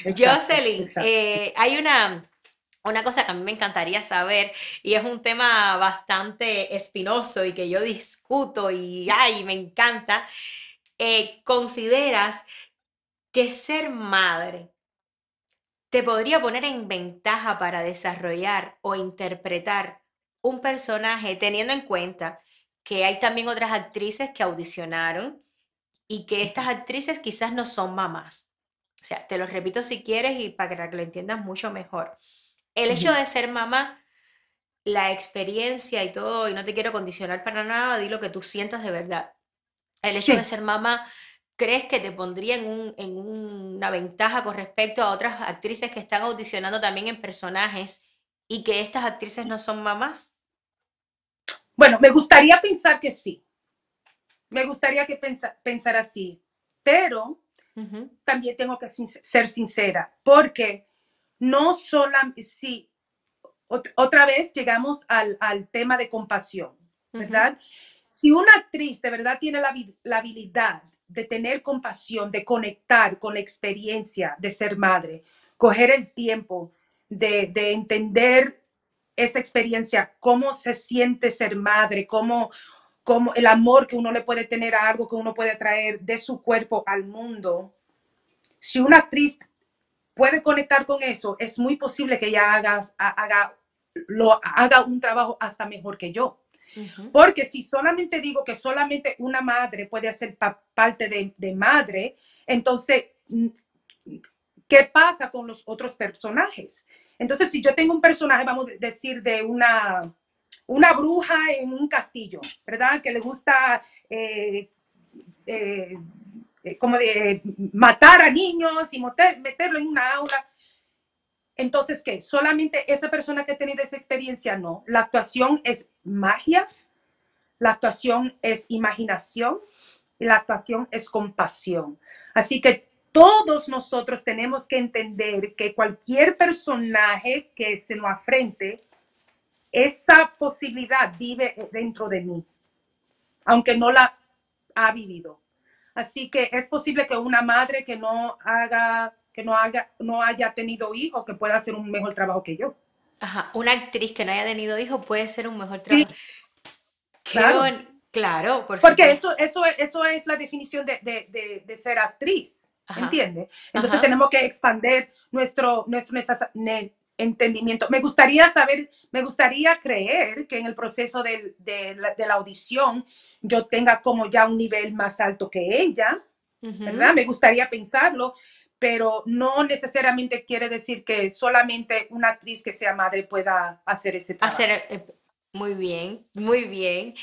Exacto, Jocelyn, exacto. eh, hay una, una cosa que a mí me encantaría saber y es un tema bastante espinoso y que yo discuto y ay, me encanta. Eh, ¿Consideras que ser madre te podría poner en ventaja para desarrollar o interpretar un personaje teniendo en cuenta que hay también otras actrices que audicionaron y que estas actrices quizás no son mamás? O sea, te lo repito si quieres y para que lo entiendas mucho mejor. El hecho de ser mamá, la experiencia y todo, y no te quiero condicionar para nada, di lo que tú sientas de verdad. El hecho de ser mamá, ¿crees que te pondría en, un- en una ventaja con respecto a otras actrices que están audicionando también en personajes y que estas actrices no son mamás? Bueno, me gustaría pensar que sí. Me gustaría que pensa- pensar así, pero también tengo que sin- ser sincera, porque no solamente, sí, ot- otra vez llegamos al, al tema de compasión, ¿verdad? Si una actriz de verdad tiene la, la habilidad de tener compasión, de conectar con la experiencia de ser madre, coger el tiempo de, de entender esa experiencia, cómo se siente ser madre, cómo, cómo el amor que uno le puede tener a algo que uno puede traer de su cuerpo al mundo. Si una actriz puede conectar con eso, es muy posible que ella haga, haga, lo, haga un trabajo hasta mejor que yo. Porque si solamente digo que solamente una madre puede hacer pa- parte de, de madre, entonces, ¿qué pasa con los otros personajes? Entonces, si yo tengo un personaje, vamos a decir, de una, una bruja en un castillo, ¿verdad? Que le gusta, eh, eh, eh, como de matar a niños y moter- meterlo en una aula. Entonces, ¿qué? Solamente esa persona que ha tenido esa experiencia, no. La actuación es magia, la actuación es imaginación y la actuación es compasión. Así que todos nosotros tenemos que entender que cualquier personaje que se nos afrente, esa posibilidad vive dentro de mí, aunque no la ha vivido. Así que es posible que una madre que no haga, que no haga, no haya tenido hijos, que pueda hacer un mejor trabajo que yo. Ajá, una actriz que no haya tenido hijos puede ser un mejor trabajo. Qué claro. bon- Claro, por Porque supuesto. eso, eso, eso es la definición de, de, de, de ser actriz, Ajá, ¿entiendes? Entonces ajá. tenemos que expandir nuestro, nuestro entendimiento. Me gustaría saber, me gustaría creer que en el proceso del- de, la, de la audición yo tenga como ya un nivel más alto que ella, ¿verdad? Me gustaría pensarlo, pero no necesariamente quiere decir que solamente una actriz que sea madre pueda hacer ese trabajo. Hacer, eh, muy bien, muy bien.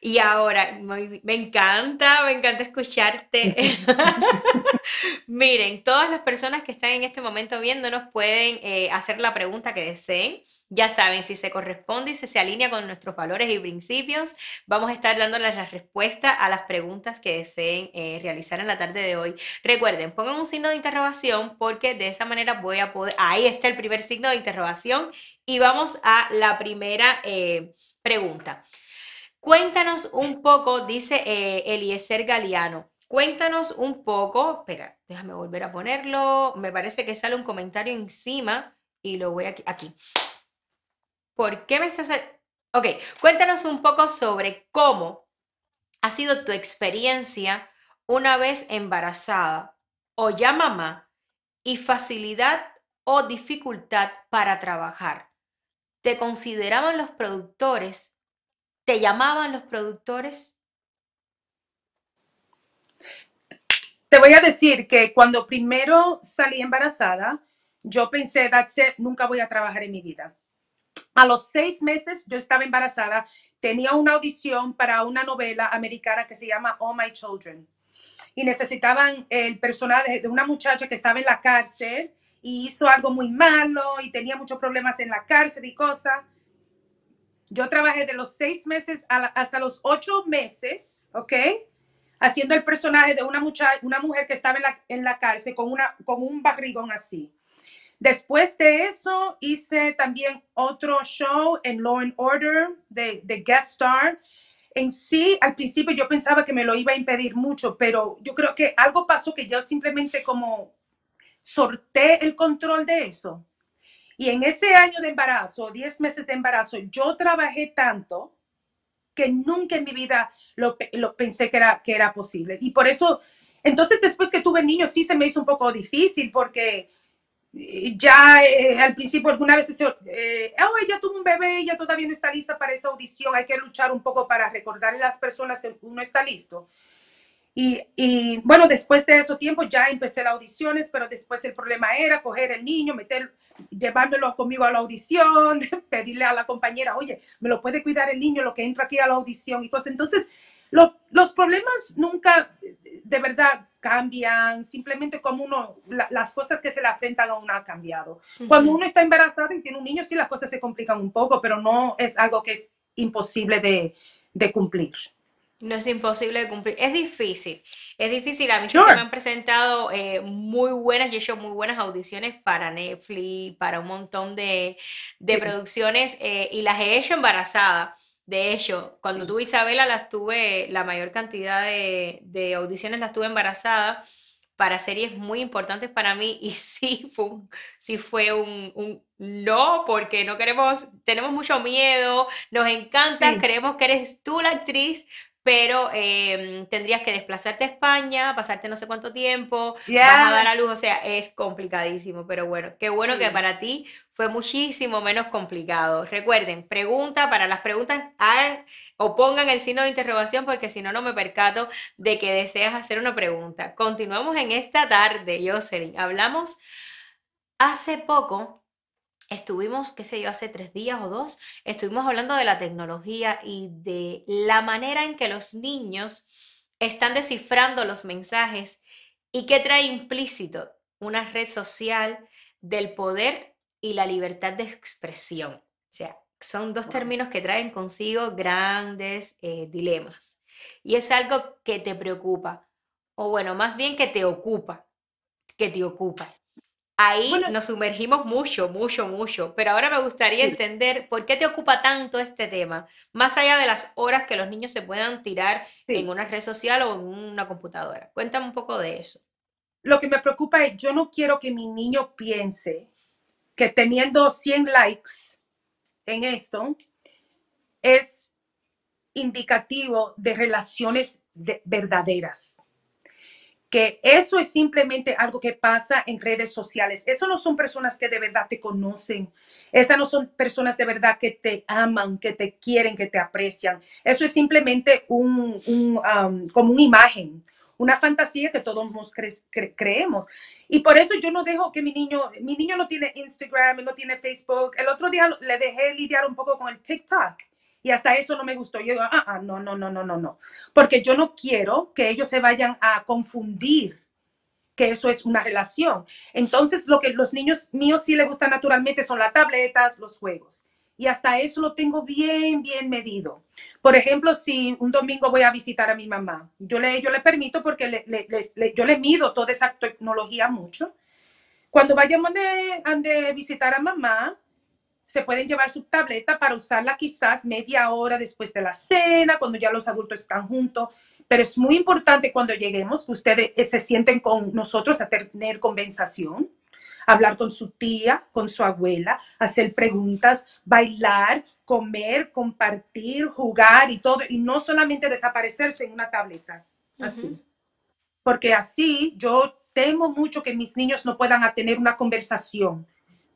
Y ahora, muy- me encanta, me encanta escucharte. Miren, todas las personas que están en este momento viéndonos pueden eh, hacer la pregunta que deseen. Ya saben, si se corresponde y si se alinea con nuestros valores y principios, vamos a estar dándoles la respuesta a las preguntas que deseen eh, realizar en la tarde de hoy. Recuerden, pongan un signo de interrogación porque de esa manera voy a poder... Ahí está el primer signo de interrogación y vamos a la primera eh, pregunta. Cuéntanos un poco, dice eh, Eliezer Galeano. Cuéntanos un poco, espera, déjame volver a ponerlo. Me parece que sale un comentario encima y lo voy aquí. aquí. ¿Por qué me estás.? Ok, cuéntanos un poco sobre cómo ha sido tu experiencia una vez embarazada o ya mamá y facilidad o dificultad para trabajar. ¿Te consideraban los productores? ¿Te llamaban los productores? Te voy a decir que cuando primero salí embarazada, yo pensé, that's nunca voy a trabajar en mi vida. A los seis meses yo estaba embarazada, tenía una audición para una novela americana que se llama All My Children. Y necesitaban el personaje de una muchacha que estaba en la cárcel y hizo algo muy malo y tenía muchos problemas en la cárcel y cosas. Yo trabajé de los seis meses hasta los ocho meses, ¿ok? Haciendo el personaje de una, mucha, una mujer que estaba en la, en la cárcel con, una, con un barrigón así. Después de eso, hice también otro show en Law and Order de, de guest star. En sí, al principio yo pensaba que me lo iba a impedir mucho, pero yo creo que algo pasó que yo simplemente como sorté el control de eso. Y en ese año de embarazo, 10 meses de embarazo, yo trabajé tanto nunca en mi vida lo, pe- lo pensé que era, que era posible. Y por eso, entonces después que tuve niños, sí se me hizo un poco difícil porque eh, ya eh, al principio alguna vez se, eh, oh, ella tuvo un bebé, ella todavía no está lista para esa audición, hay que luchar un poco para recordarle a las personas que uno está listo. Y, y, bueno, después de ese tiempo ya empecé las audiciones, pero después el problema era coger el niño, meter, llevármelo conmigo a la audición, pedirle a la compañera, oye, me lo puede cuidar el niño, lo que entra aquí a la audición y cosas. Entonces, lo- los problemas nunca de verdad cambian, simplemente como uno, la- las cosas que se le afrentan a uno ha cambiado. Cuando uno está embarazada y tiene un niño, sí las cosas se complican un poco, pero no es algo que es imposible de, de cumplir. No es imposible de cumplir. Es difícil. Es difícil. A mí sí se me han presentado eh, muy buenas. Yo he hecho muy buenas audiciones para Netflix, para un montón de, de Sí. producciones eh, y las he hecho embarazada. De hecho, cuando tuve Isabela, las tuve, la mayor cantidad de, de audiciones las tuve embarazada para series muy importantes para mí y sí fue un, sí fue un, un no, porque no queremos, tenemos mucho miedo, nos encanta, Sí. creemos que eres tú la actriz, pero em, tendrías que desplazarte a España, pasarte no sé cuánto tiempo, vas a dar a Yes. luz, o sea, es complicadísimo, pero bueno, qué bueno que para ti fue muchísimo menos complicado. Recuerden, pregunta, para las preguntas, hagan o pongan el signo de interrogación porque si no, no me percato de que deseas hacer una pregunta. Continuamos en esta tarde, Jocelyn. Hablamos hace poco, estuvimos, qué sé yo, hace tres días o dos, estuvimos hablando de la tecnología y de la manera en que los niños están descifrando los mensajes y qué trae implícito una red social del poder y la libertad de expresión. O sea, son dos términos que traen consigo grandes eh, dilemas. Y es algo que te preocupa, o bueno, más bien que te ocupa, que te ocupa. Ahí Bueno, nos sumergimos mucho, mucho, mucho, pero ahora me gustaría sí. entender por qué te ocupa tanto este tema, más allá de las horas que los niños se puedan tirar en una red social o en una computadora. Cuéntame un poco de eso. Lo que me preocupa es, yo no quiero que mi niño piense que teniendo 100 likes en esto es indicativo de relaciones de- verdaderas. Que eso es simplemente algo que pasa en redes sociales. Eso no son personas que de verdad te conocen. Esas no son personas de verdad que te aman, que te quieren, que te aprecian. Eso es simplemente un, um, como una imagen, una fantasía que todos creemos. Y por eso yo no dejo que mi niño, mi niño no tiene Instagram, no tiene Facebook. El otro día le dejé lidiar un poco con el TikTok. Y hasta eso no me gustó. Yo digo, ah, ah, no, no, no, no, no, no. Porque yo no quiero que ellos se vayan a confundir que eso es una relación. Entonces, lo que los niños míos sí les gusta naturalmente son las tabletas, los juegos. Y hasta eso lo tengo bien, bien medido. Por ejemplo, si un domingo voy a visitar a mi mamá, yo le, yo le permito porque le- yo le mido toda esa tecnología mucho. Cuando vayamos a visitar a mamá, se pueden llevar su tableta para usarla quizás media hora después de la cena, cuando ya los adultos están juntos. Pero es muy importante cuando lleguemos que ustedes eh, se sienten con nosotros a tener conversación, hablar con su tía, con su abuela, hacer preguntas, bailar, comer, compartir, jugar y todo, y no solamente desaparecerse en una tableta. Así. Porque así yo temo mucho que mis niños no puedan tener una conversación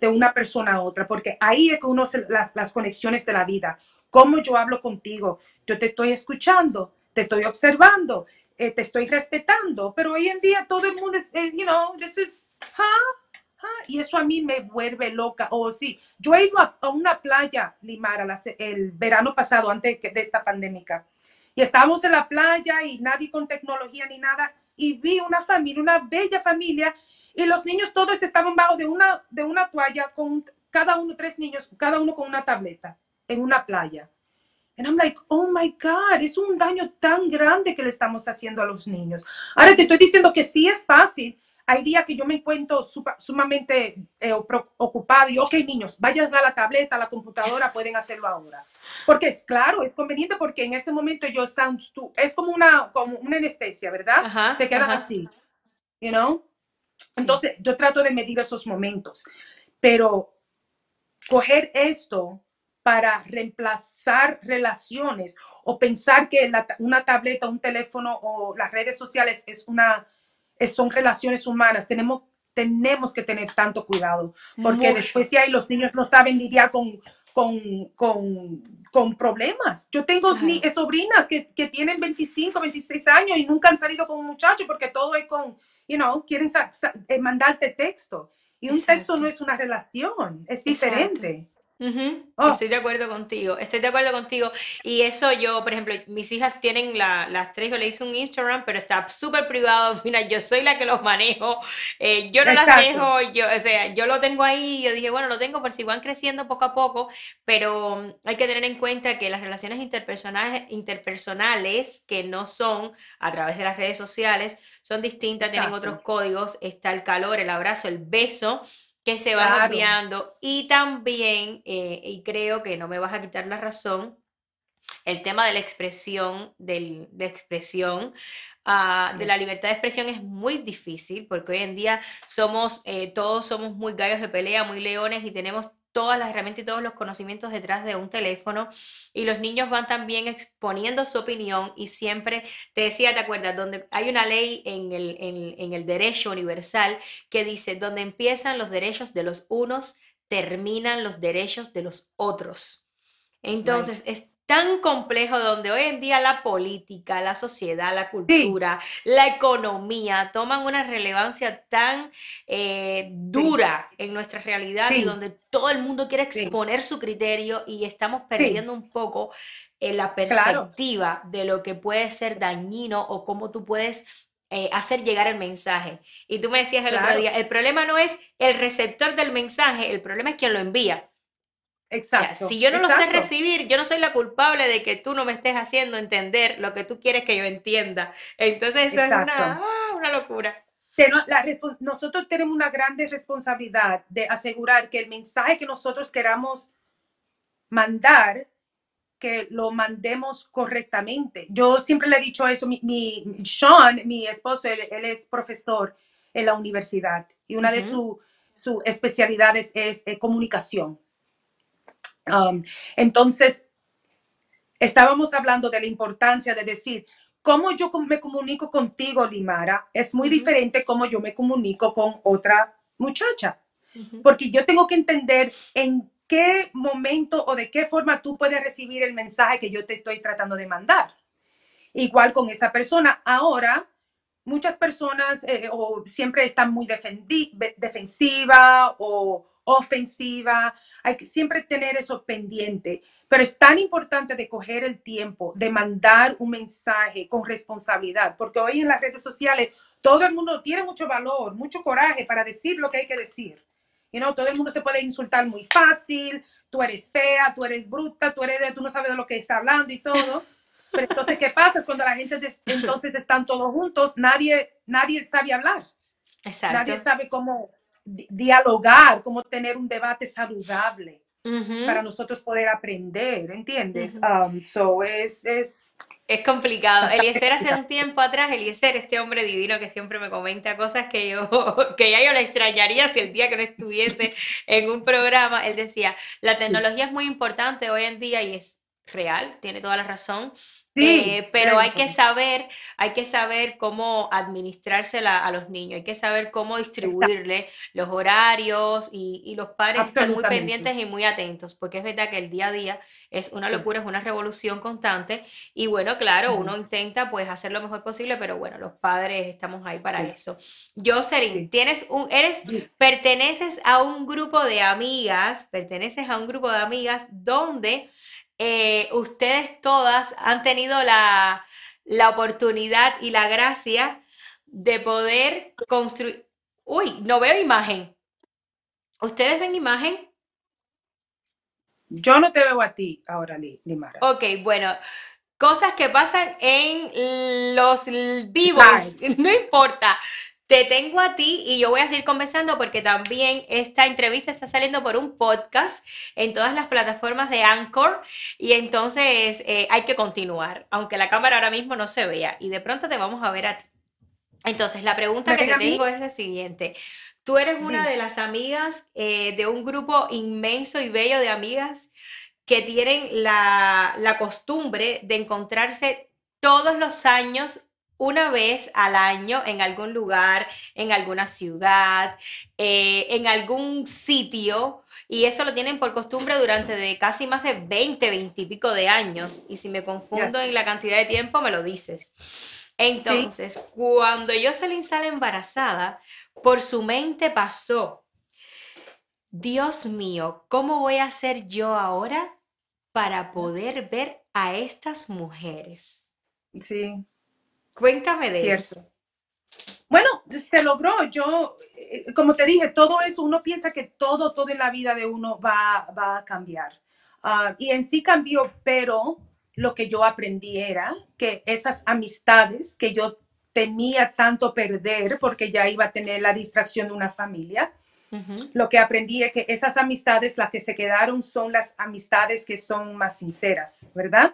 de una persona a otra, porque ahí es que uno las, las conexiones de la vida. Cómo yo hablo contigo, yo te estoy escuchando, te estoy observando, eh, te estoy respetando, pero hoy en día todo el mundo es, eh, you know, this is, huh? Y eso a mí me vuelve loca. O sí, yo he ido a, a una playa, Limara, la el verano pasado, antes de esta pandémica, y estábamos en la playa y nadie con tecnología ni nada, y vi una familia, una bella familia, y los niños todos estaban bajo de una, de una toalla con cada uno, tres niños, cada uno con una tableta en una playa. And I'm like, oh my God, es un daño tan grande que le estamos haciendo a los niños. Ahora te estoy diciendo que sí es fácil. Hay días que yo me encuentro sumamente eh, ocupada y, ok, niños, vayan a la tableta, a la computadora, pueden hacerlo ahora. Porque es claro, es conveniente porque en ese momento yo sounds too- es como una, como una anestesia, ¿verdad? Ajá, Se quedan ajá. así, you know? Entonces, yo trato de medir esos momentos, pero coger esto para reemplazar relaciones o pensar que la una tableta, un teléfono o las redes sociales es una, es- son relaciones humanas, tenemos, tenemos que tener tanto cuidado, porque Mucho. después de ahí los niños no saben lidiar con, con, con, con problemas. Yo tengo ni- Claro. sobrinas que, que tienen 25, 26 años y nunca han salido con un muchacho porque todo es con, you know, quieren eh, mandarte texto. Y un texto no Exacto. es una relación, es Exacto. Diferente. Ujú, Oh. Estoy de acuerdo contigo, estoy de acuerdo contigo. Y eso yo, por ejemplo, mis hijas tienen la- las tres, yo le hice un Instagram, pero está súper privado. Mira, yo soy la que los manejo, eh, yo no las Exacto. dejo, yo, o sea, yo lo tengo ahí, yo dije, bueno, lo tengo por si van creciendo poco a poco, pero hay que tener en cuenta que las relaciones interpersonales, interpersonales que no son a través de las redes sociales son distintas, tienen Exacto. otros códigos, está el calor, el abrazo, el beso que se van Claro. obviando y también, eh, y creo que no me vas a quitar la razón, el tema de la expresión, del, de expresión, ah, de la libertad de expresión es muy difícil porque hoy en día somos, eh, todos somos muy gallos de pelea, muy leones y tenemos todas las herramientas y todos los conocimientos detrás de un teléfono y los niños van también exponiendo su opinión y siempre, te decía, ¿te acuerdas? Donde hay una ley en el, en- en el derecho universal que dice, donde empiezan los derechos de los unos, terminan los derechos de los otros. Entonces, es tan complejo donde hoy en día la política, la sociedad, la cultura, la economía toman una relevancia tan eh, dura en nuestra realidad y donde todo el mundo quiere exponer su criterio y estamos perdiendo un poco eh, la Claro. perspectiva de lo que puede ser dañino o cómo tú puedes eh, hacer llegar el mensaje. Y tú me decías el otro día, el problema no es el receptor del mensaje, el problema es quien lo envía. O sea, Exacto. si yo no lo sé exacto. recibir, yo no soy la culpable de que tú no me estés haciendo entender lo que tú quieres que yo entienda. Entonces eso es una, Exacto. ah, una locura. La nosotros tenemos una grande responsabilidad de asegurar que el mensaje que nosotros queramos mandar, que lo mandemos correctamente. Yo siempre le he dicho eso, mi, mi- Sean, mi esposo, él, él es profesor en la universidad y una de Ujú. sus su especialidades es eh, comunicación. Um, entonces, estábamos hablando de la importancia de decir cómo yo me comunico contigo, Limara, es muy diferente cómo yo me comunico con otra muchacha. Porque yo tengo que entender en qué momento o de qué forma tú puedes recibir el mensaje que yo te estoy tratando de mandar. Igual con esa persona. Ahora, muchas personas eh, o siempre están muy defendi- ve- defensiva o ofensiva. Hay que siempre tener eso pendiente. Pero es tan importante de coger el tiempo, de mandar un mensaje con responsabilidad, porque hoy en las redes sociales todo el mundo tiene mucho valor, mucho coraje para decir lo que hay que decir. You know, todo el mundo se puede insultar muy fácil, tú eres fea, tú eres bruta, tú, eres, tú no sabes de lo que está hablando y todo. Pero entonces, ¿qué pasa? Es cuando la gente entonces están todos juntos, nadie, nadie sabe hablar. Exacto. Nadie sabe cómo di- dialogar, cómo tener un debate saludable Ujú. para nosotros poder aprender, ¿entiendes? Ujú. Um, so es, es, Es complicado. Eliezer hace un tiempo atrás, Eliezer, este hombre divino que siempre me comenta cosas que yo, que ya yo le extrañaría si el día que no estuviese en un programa, él decía, la tecnología es muy importante hoy en día y es real, tiene toda la razón. Sí, eh, pero hay que saber, hay que saber cómo administrársela a los niños, hay que saber cómo distribuirle los horarios y, y los padres están muy pendientes y muy atentos, porque es verdad que el día a día es una locura, es una revolución constante y bueno, claro, uno intenta pues hacer lo mejor posible, pero bueno, los padres estamos ahí para Sí. eso. Jocelyn, Sí. tienes un, eres, perteneces a un grupo de amigas, perteneces a un grupo de amigas donde eh, ustedes todas han tenido la, la oportunidad y la gracia de poder construir. Uy, no veo imagen. ¿Ustedes ven imagen? Yo no te veo a ti ahora, Li- Limara. Ok, bueno, cosas que pasan en los vivos, no importa. Te tengo a ti y yo voy a seguir conversando porque también esta entrevista está saliendo por un podcast en todas las plataformas de Anchor y entonces eh, hay que continuar, aunque la cámara ahora mismo no se vea y de pronto te vamos a ver a ti. Entonces, la pregunta ¿Me que te tengo es la siguiente. Tú eres una de las amigas eh, de un grupo inmenso y bello de amigas que tienen la, la costumbre de encontrarse todos los años, una vez al año, en algún lugar, en alguna ciudad, eh, en algún sitio, y eso lo tienen por costumbre durante de casi más de 20, 20 y pico de años. Y si me confundo Yes. en la cantidad de tiempo, me lo dices. Entonces, cuando Jocelyn sale embarazada, por su mente pasó, Dios mío, ¿cómo voy a hacer yo ahora para poder ver a estas mujeres? Sí, Cuéntame de cierto. eso. Bueno, se logró. Yo, eh, como te dije, todo eso, uno piensa que todo, todo en la vida de uno va, va a cambiar. Ah, y en sí cambió, pero lo que yo aprendí era que esas amistades que yo temía tanto perder porque ya iba a tener la distracción de una familia, lo que aprendí es que esas amistades, las que se quedaron, son las amistades que son más sinceras, ¿verdad?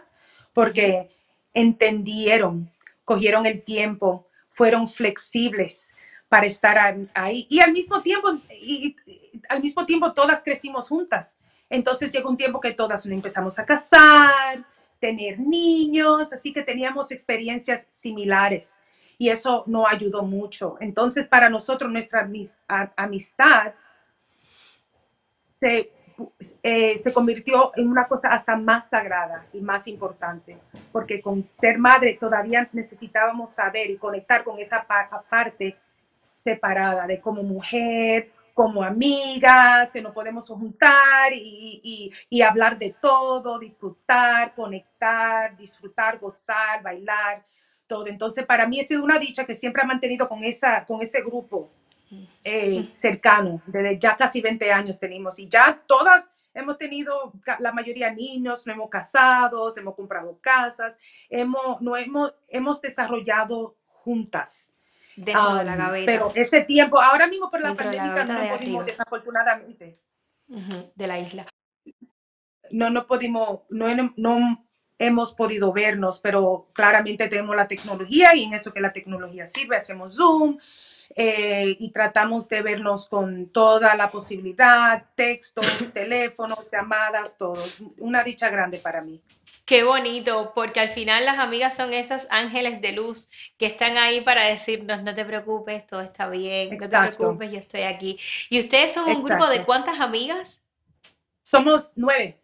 Porque entendieron, cogieron el tiempo, fueron flexibles para estar ahí y al mismo tiempo al mismo tiempo todas crecimos juntas. Entonces llegó un tiempo que todas empezamos a casar, tener niños, así que teníamos experiencias similares y eso nos ayudó mucho. Entonces para nosotros nuestra amistad se, eh, se convirtió en una cosa hasta más sagrada y más importante, porque con ser madre todavía necesitábamos saber y conectar con esa pa- parte separada de como mujer, como amigas, que nos podemos juntar y- y hablar de todo, disfrutar, conectar, disfrutar, gozar, bailar, todo. Entonces, para mí ha sido una dicha que siempre ha mantenido con, esa, con ese grupo eh, cercano, desde ya casi 20 años tenemos y ya todas hemos tenido, la mayoría niños, nos hemos casado, hemos comprado casas, hemos, no hemos, hemos desarrollado juntas. Dentro de la Um, gaveta. Pero ese tiempo, ahora mismo por la Dentro de la pandemia gaveta no pudimos, desafortunadamente, Ujú, de la isla. no, no pudimos, no, no hemos podido vernos, pero claramente tenemos la tecnología y en eso que la tecnología sirve, hacemos Zoom, eh, y tratamos de vernos con toda la posibilidad, textos, teléfonos, llamadas, todo. Una dicha grande para mí. Qué bonito, porque al final las amigas son esos ángeles de luz que están ahí para decirnos, no te preocupes, todo está bien, no te Exacto. preocupes, yo estoy aquí. ¿Y ustedes son un grupo de Exacto. cuántas amigas? Somos nueve.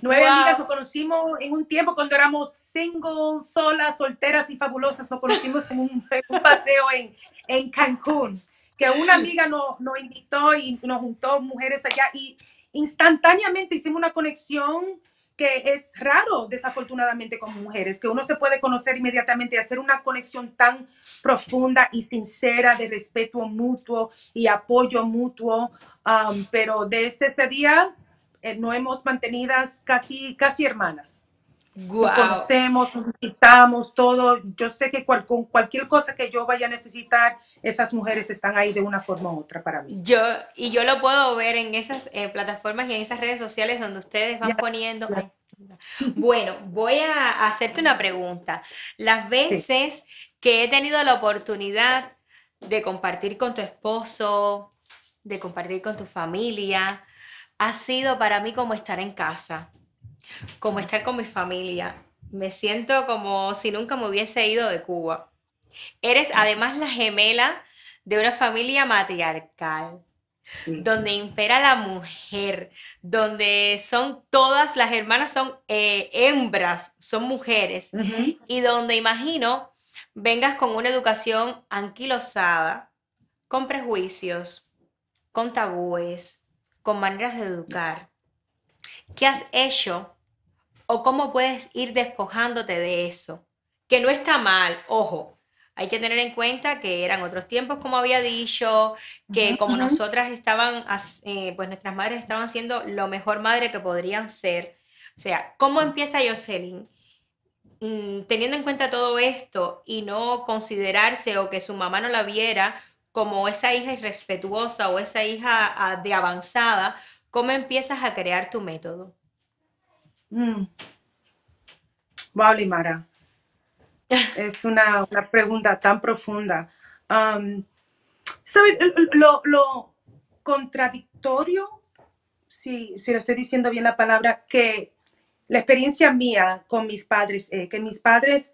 Nueve amigas Guau. nos conocimos en un tiempo cuando éramos single, solas, solteras y fabulosas. Nos conocimos en un, en un paseo en, en Cancún, que una amiga nos, nos invitó y nos juntó mujeres allá y instantáneamente hicimos una conexión que es raro, desafortunadamente, con mujeres, que uno se puede conocer inmediatamente y hacer una conexión tan profunda y sincera de respeto mutuo y apoyo mutuo. Um, pero desde ese día eh, no hemos mantenidas casi, casi hermanas. Nos Guau. conocemos, nos visitamos, todo. Yo sé que cual- con cualquier cosa que yo vaya a necesitar, esas mujeres están ahí de una forma u otra para mí. Yo, y yo lo puedo ver en esas eh, plataformas y en esas redes sociales donde ustedes van Ya, poniendo. ya. Bueno, voy a hacerte una pregunta. Las veces que he tenido la oportunidad de compartir con tu esposo, de compartir con tu familia, ha sido para mí como estar en casa, como estar con mi familia. Me siento como si nunca me hubiese ido de Cuba. Eres además la gemela de una familia matriarcal Sí. donde impera la mujer, donde son todas las hermanas son eh, hembras, son mujeres, y donde imagino vengas con una educación anquilosada, con prejuicios, con tabúes, con maneras de educar. ¿Qué has hecho o cómo puedes ir despojándote de eso? Que no está mal, ojo. Hay que tener en cuenta que eran otros tiempos, como había dicho, que como nosotras estaban, eh, pues nuestras madres estaban siendo lo mejor madre que podrían ser. O sea, ¿cómo empieza Jocelyn? mm, teniendo en cuenta todo esto y no considerarse o que su mamá no la viera como esa hija irrespetuosa o esa hija ah, de avanzada, ¿cómo empiezas a crear tu método? Mm. Wow, Limara. Es una, una pregunta tan profunda. Um, ¿Sabes lo, lo contradictorio? Si, si lo estoy diciendo bien la palabra, que la experiencia mía con mis padres, eh, que mis padres,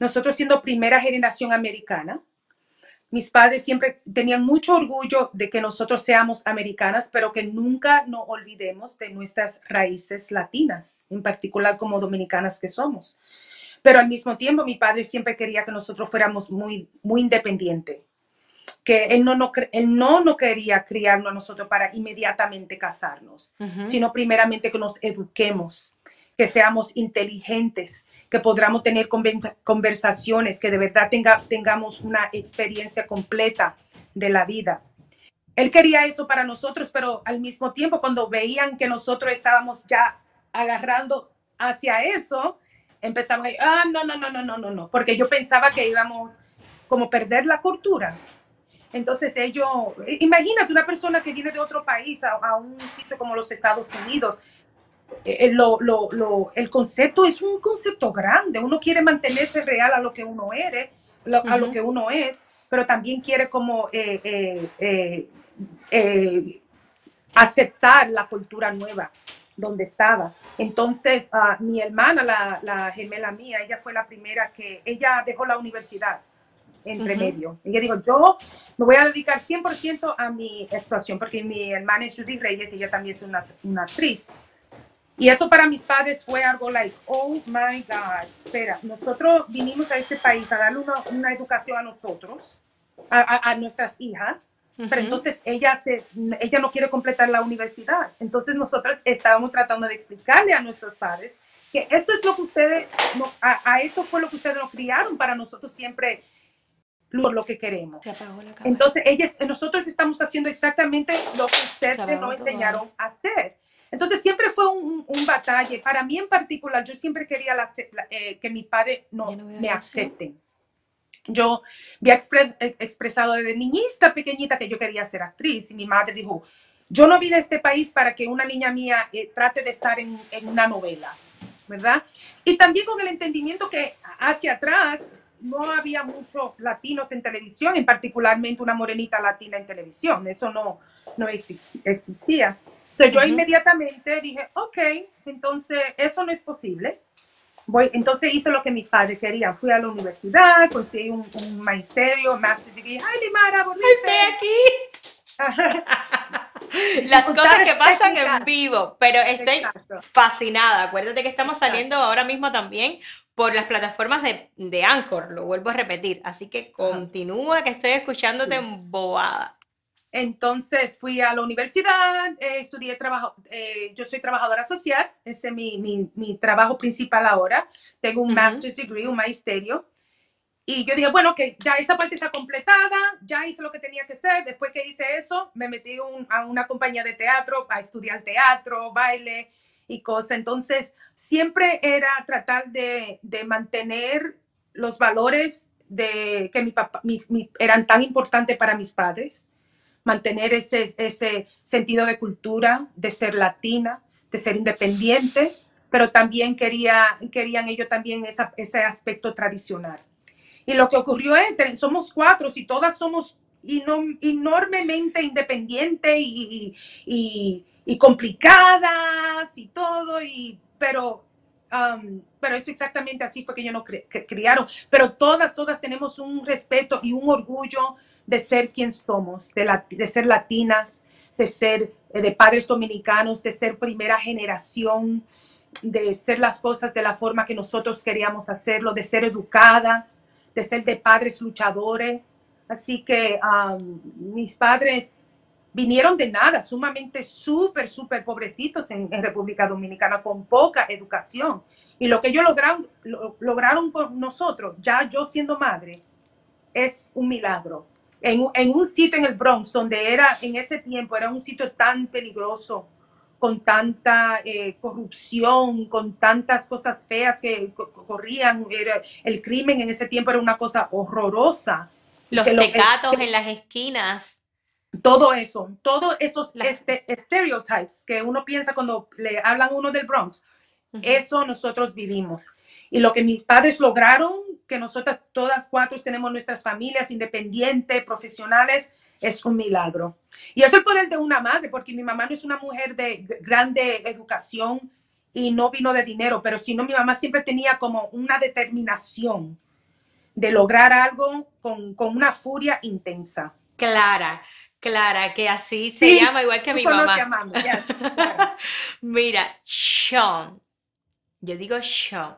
nosotros siendo primera generación americana, mis padres siempre tenían mucho orgullo de que nosotros seamos americanas, pero que nunca nos olvidemos de nuestras raíces latinas, en particular como dominicanas que somos. Pero al mismo tiempo, mi padre siempre quería que nosotros fuéramos muy, muy independientes, que él no, no, él no, no quería criarnos a nosotros para inmediatamente casarnos, sino primeramente que nos eduquemos, que seamos inteligentes, que podamos tener conversaciones, que de verdad tenga, tengamos una experiencia completa de la vida. Él quería eso para nosotros, pero al mismo tiempo cuando veían que nosotros estábamos ya agarrando hacia eso, empezaban a decir, ah, no, no, no, no, no, no, no, porque yo pensaba que íbamos como perder la cultura. Entonces ellos, imagínate una persona que viene de otro país a un sitio como los Estados Unidos, eh, lo, lo, lo, el concepto es un concepto grande. Uno quiere mantenerse real a lo que uno eres, a lo que uno es, pero también quiere como eh, eh, eh, eh, aceptar la cultura nueva donde estaba. Entonces, ah, mi hermana, la, la gemela mía, ella fue la primera que, ella dejó la universidad entre Ujú. medio. Ella dijo, yo me voy a dedicar 100% a mi actuación, porque mi hermana es Judy Reyes, ella también es una, una actriz. Y eso para mis padres fue algo like, oh my God, espera, nosotros vinimos a este país a darle una, una educación a nosotros, a, a- a nuestras hijas, pero Ujú. entonces ella, se, ella no quiere completar la universidad. Entonces nosotros estábamos tratando de explicarle a nuestros padres que esto es lo que ustedes, no- a, a esto fue lo que ustedes nos criaron para nosotros siempre lo, lo que queremos. Se apagó la. Entonces, ellas, nosotros estamos haciendo exactamente lo que ustedes nos enseñaron a hacer. Entonces, siempre fue un, un. Para mí en particular, yo siempre quería la la- eh, que mi padre no, no me acepten. Yo había expre- eh, expresado desde niñita pequeñita que yo quería ser actriz y mi madre dijo, yo no vine a este país para que una niña mía eh, trate de estar en, en una novela, ¿verdad? Y también con el entendimiento que hacia atrás no había muchos latinos en televisión, en particularmente una morenita latina en televisión. Eso no, no exis- existía. So, yo Ujú. inmediatamente dije, ok, entonces eso no es posible. Voy, entonces hice lo que mis padres querían. Fui a la universidad, conseguí un, un magisterio, master degree. ¡Ay, Limara! Estoy aquí. Las cosas que pasan en vivo, pero estoy Exacto. fascinada. Acuérdate que estamos saliendo ahora mismo también por las plataformas de, de Anchor, lo vuelvo a repetir. Así que continúa que estoy escuchándote embobada. Entonces fui a la universidad, eh, estudié trabajo, eh, yo soy trabajadora social, ese es mi, mi, mi trabajo principal ahora. Tengo un master's degree, un magisterio. Y yo dije, bueno, que ya esa parte está completada, ya hice lo que tenía que hacer. Después que hice eso, me metí un- a una compañía de teatro a estudiar teatro, baile y cosas. Entonces, siempre era tratar de, de mantener los valores de, que mi papá, mi- mi- eran tan importantes para mis padres mantener ese, ese sentido de cultura, de ser latina, de ser independiente, pero también quería, querían ellos también esa- ese aspecto tradicional. Y lo que ocurrió es, somos cuatro y todas somos enormemente independientes y, y- complicadas y todo, y, pero, um, pero eso exactamente así fue que ellos nos cri- cri- criaron. Pero todas, todas tenemos un respeto y un orgullo de ser quien somos, de, ser latinas, de ser eh, de padres dominicanos, de ser primera generación, de ser las cosas de la forma que nosotros queríamos hacerlo, de ser educadas, de ser de padres luchadores. Así que mis padres vinieron de nada, sumamente súper, súper pobrecitos en, República Dominicana, con poca educación. Y lo que ellos lograron, lo- lograron con nosotros, ya yo siendo madre, es un milagro. En, un- en un sitio en el Bronx, donde era en ese tiempo, era un sitio tan peligroso, con tanta eh, corrupción, con tantas cosas feas que co- corrían, era- el crimen en ese tiempo era una cosa horrorosa. Los lo- tecatos que- en las esquinas. todo eso, todos esos este, stereotypes que uno piensa cuando le hablan uno del Bronx, Ujú. eso nosotros vivimos. Y lo que mis padres lograron, que nosotras todas cuatro tenemos nuestras familias independientes, profesionales, es un milagro. Y es el poder de una madre, porque mi mamá no es una mujer de grande educación y no vino de dinero, pero sino mi mamá siempre tenía como una determinación de lograr algo con, con una furia intensa. Clara, Clara, que así se Sí, llama igual que mi mamá. a mami, yes, claro. Mira, Sean. Yo digo Sean.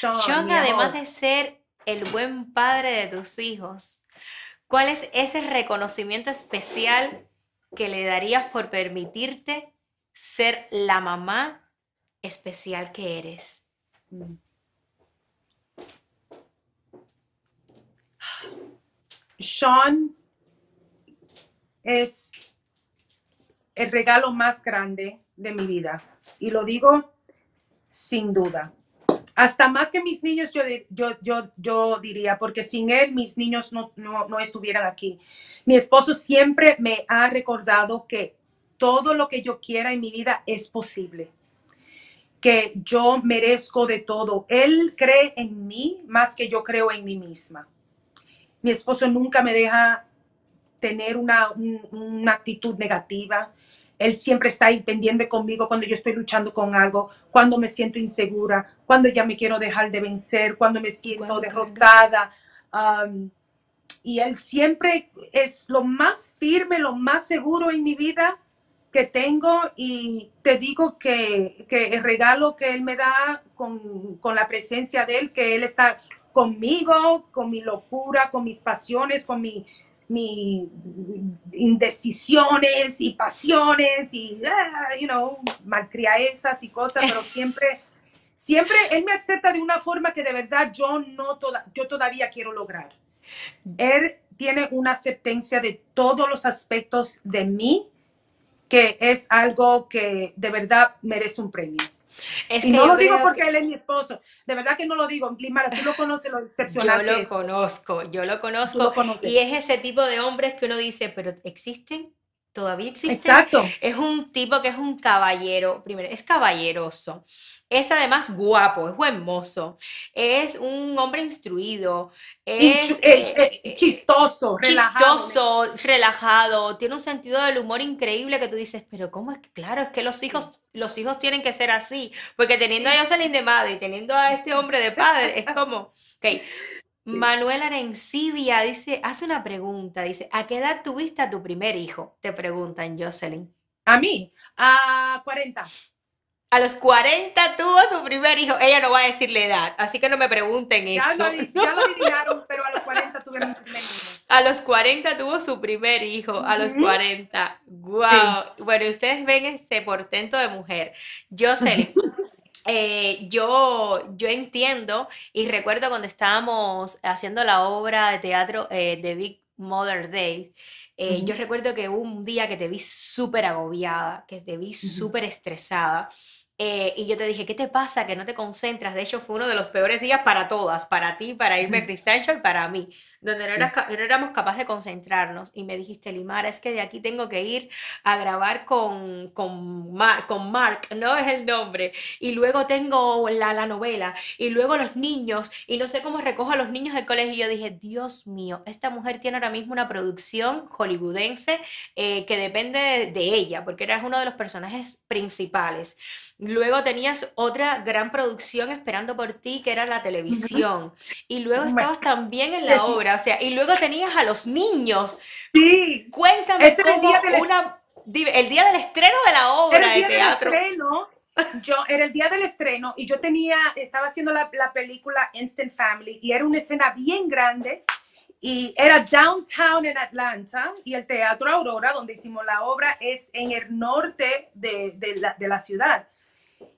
Sean, además de ser el buen padre de tus hijos, ¿cuál es ese reconocimiento especial que le darías por permitirte ser la mamá especial que eres? Sean es el regalo más grande de mi vida. Y lo digo sin duda. Hasta más que mis niños, yo, yo, yo, yo diría, porque sin él mis niños no, no, no estuvieran aquí. Mi esposo siempre me ha recordado que todo lo que yo quiera en mi vida es posible que yo merezco de todo. Él cree en mí más que yo creo en mí misma. Mi esposo nunca me deja tener una, un- una actitud negativa. Él siempre está ahí pendiente conmigo cuando yo estoy luchando con algo, cuando me siento insegura, cuando ya me quiero dejar de vencer, cuando me siento Cuando derrotada. Um, y él siempre es lo más firme, lo más seguro en mi vida que tengo y te digo que, que el regalo que él me da con, con la presencia de él, que él está conmigo, con mi locura, con mis pasiones, con mi, mi indecisiones y pasiones y, ah, you know, malcriaezas y cosas, pero siempre, siempre él me acepta de una forma que de verdad yo no toda, yo todavía quiero lograr. Él tiene una aceptancia de todos los aspectos de mí que es algo que de verdad merece un premio. Es y que no yo lo digo porque que- él es mi esposo, de verdad que no lo digo. Limara, tú lo conoces lo Yo excepcional que lo es. conozco, yo lo conozco. lo. Y es ese tipo de hombres que uno dice, pero ¿existen? ¿Todavía existen? Exacto. Es un tipo que es un caballero, primero, es caballeroso, Es además guapo, es buen mozo, es un hombre instruido, es eh, eh, eh, chistoso, relajado. chistoso, relajado, tiene un sentido del humor increíble que tú dices, pero ¿cómo es que, claro, es que los hijos, los hijos tienen que ser así, porque teniendo a Jocelyn de madre y teniendo a este hombre de padre, es como, ok. Manuel Arencibia dice, hace una pregunta, dice, ¿a qué edad tuviste a tu primer hijo? Te preguntan, Jocelyn. A mí, a 40. A los 40 tuvo su primer hijo. Ella no va a decir la edad, así que no me pregunten Ya eso. lo, ya lo adivinaron, pero a los 40 tuve mi primer niño. A los 40 tuvo su primer hijo, a los Ujú. 40. ¡Wow! Bueno, y ustedes ven este portento de mujer. Jocelyn, eh, yo, yo entiendo y recuerdo cuando estábamos haciendo la obra de teatro eh, de Big Mother Day, eh, yo recuerdo que hubo un día que te vi súper agobiada, que te vi súper estresada. Eh, y yo te dije, ¿qué te pasa? Que no te concentras. De hecho, fue uno de los peores días para todas, para ti, para irme a Crystal y para mí, donde no, eras no éramos capaces de concentrarnos. Y me dijiste, Limara, es que de aquí tengo que ir a grabar con, con, Mar- con Mark, ¿no? Es el nombre. Y luego tengo la, la novela. Y luego los niños. Y no sé cómo recojo a los niños del colegio. Y yo dije, Dios mío, esta mujer tiene ahora mismo una producción hollywoodense eh, que depende de, de ella, porque eras uno de los personajes principales. Luego tenías otra gran producción esperando por ti, que era la televisión. Y luego estabas también en la obra, o sea, y luego tenías a los niños. Sí. Cuéntame Ese era el cómo día del una, dime, el día del estreno de la obra Era el de día del teatro. estreno. Yo, era el día del estreno y yo tenía, estaba haciendo la, la película Instant Family y era una escena bien grande y era downtown en Atlanta y el Teatro Aurora, donde hicimos la obra, es en el norte de, de la, de la ciudad.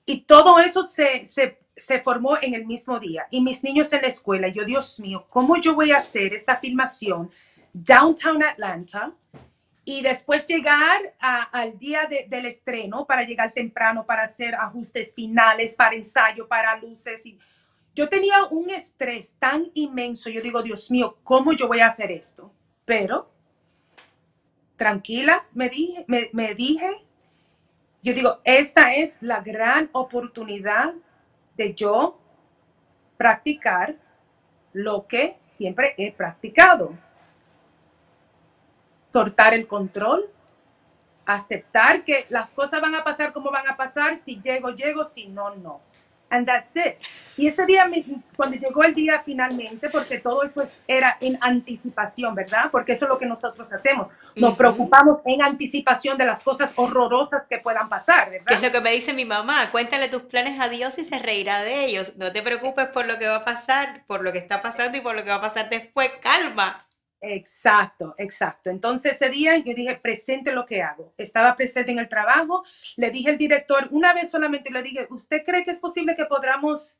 Y todo eso se, se, se formó en el mismo día. Y mis niños en la escuela, yo, Dios mío, ¿cómo yo voy a hacer esta filmación downtown Atlanta? y después llegar al día de- del estreno para llegar temprano, para hacer ajustes finales, para ensayo, para luces. Y yo tenía un estrés tan inmenso. Yo digo, Dios mío, ¿cómo yo voy a hacer esto? Pero, tranquila, me dije, me, me dije, yo digo, esta es la gran oportunidad de yo practicar lo que siempre he practicado soltar el control, aceptar que las cosas van a pasar como van a pasar, si llego, llego, si no, no. And that's it. Y ese día, cuando llegó el día finalmente, porque todo eso es- era en anticipación, ¿verdad? Porque eso es lo que nosotros hacemos. Nos Ujú. preocupamos en anticipación de las cosas horrorosas que puedan pasar, Que es ¿verdad? lo que me dice mi mamá, cuéntale tus planes a Dios y se reirá de ellos. No te preocupes por lo que va a pasar, por lo que está pasando y por lo que va a pasar después. Calma. Exacto, exacto. Entonces ese día yo dije, presente lo que hago. Estaba presente en el trabajo, le dije al director, una vez solamente le dije, ¿usted cree que es posible que podamos,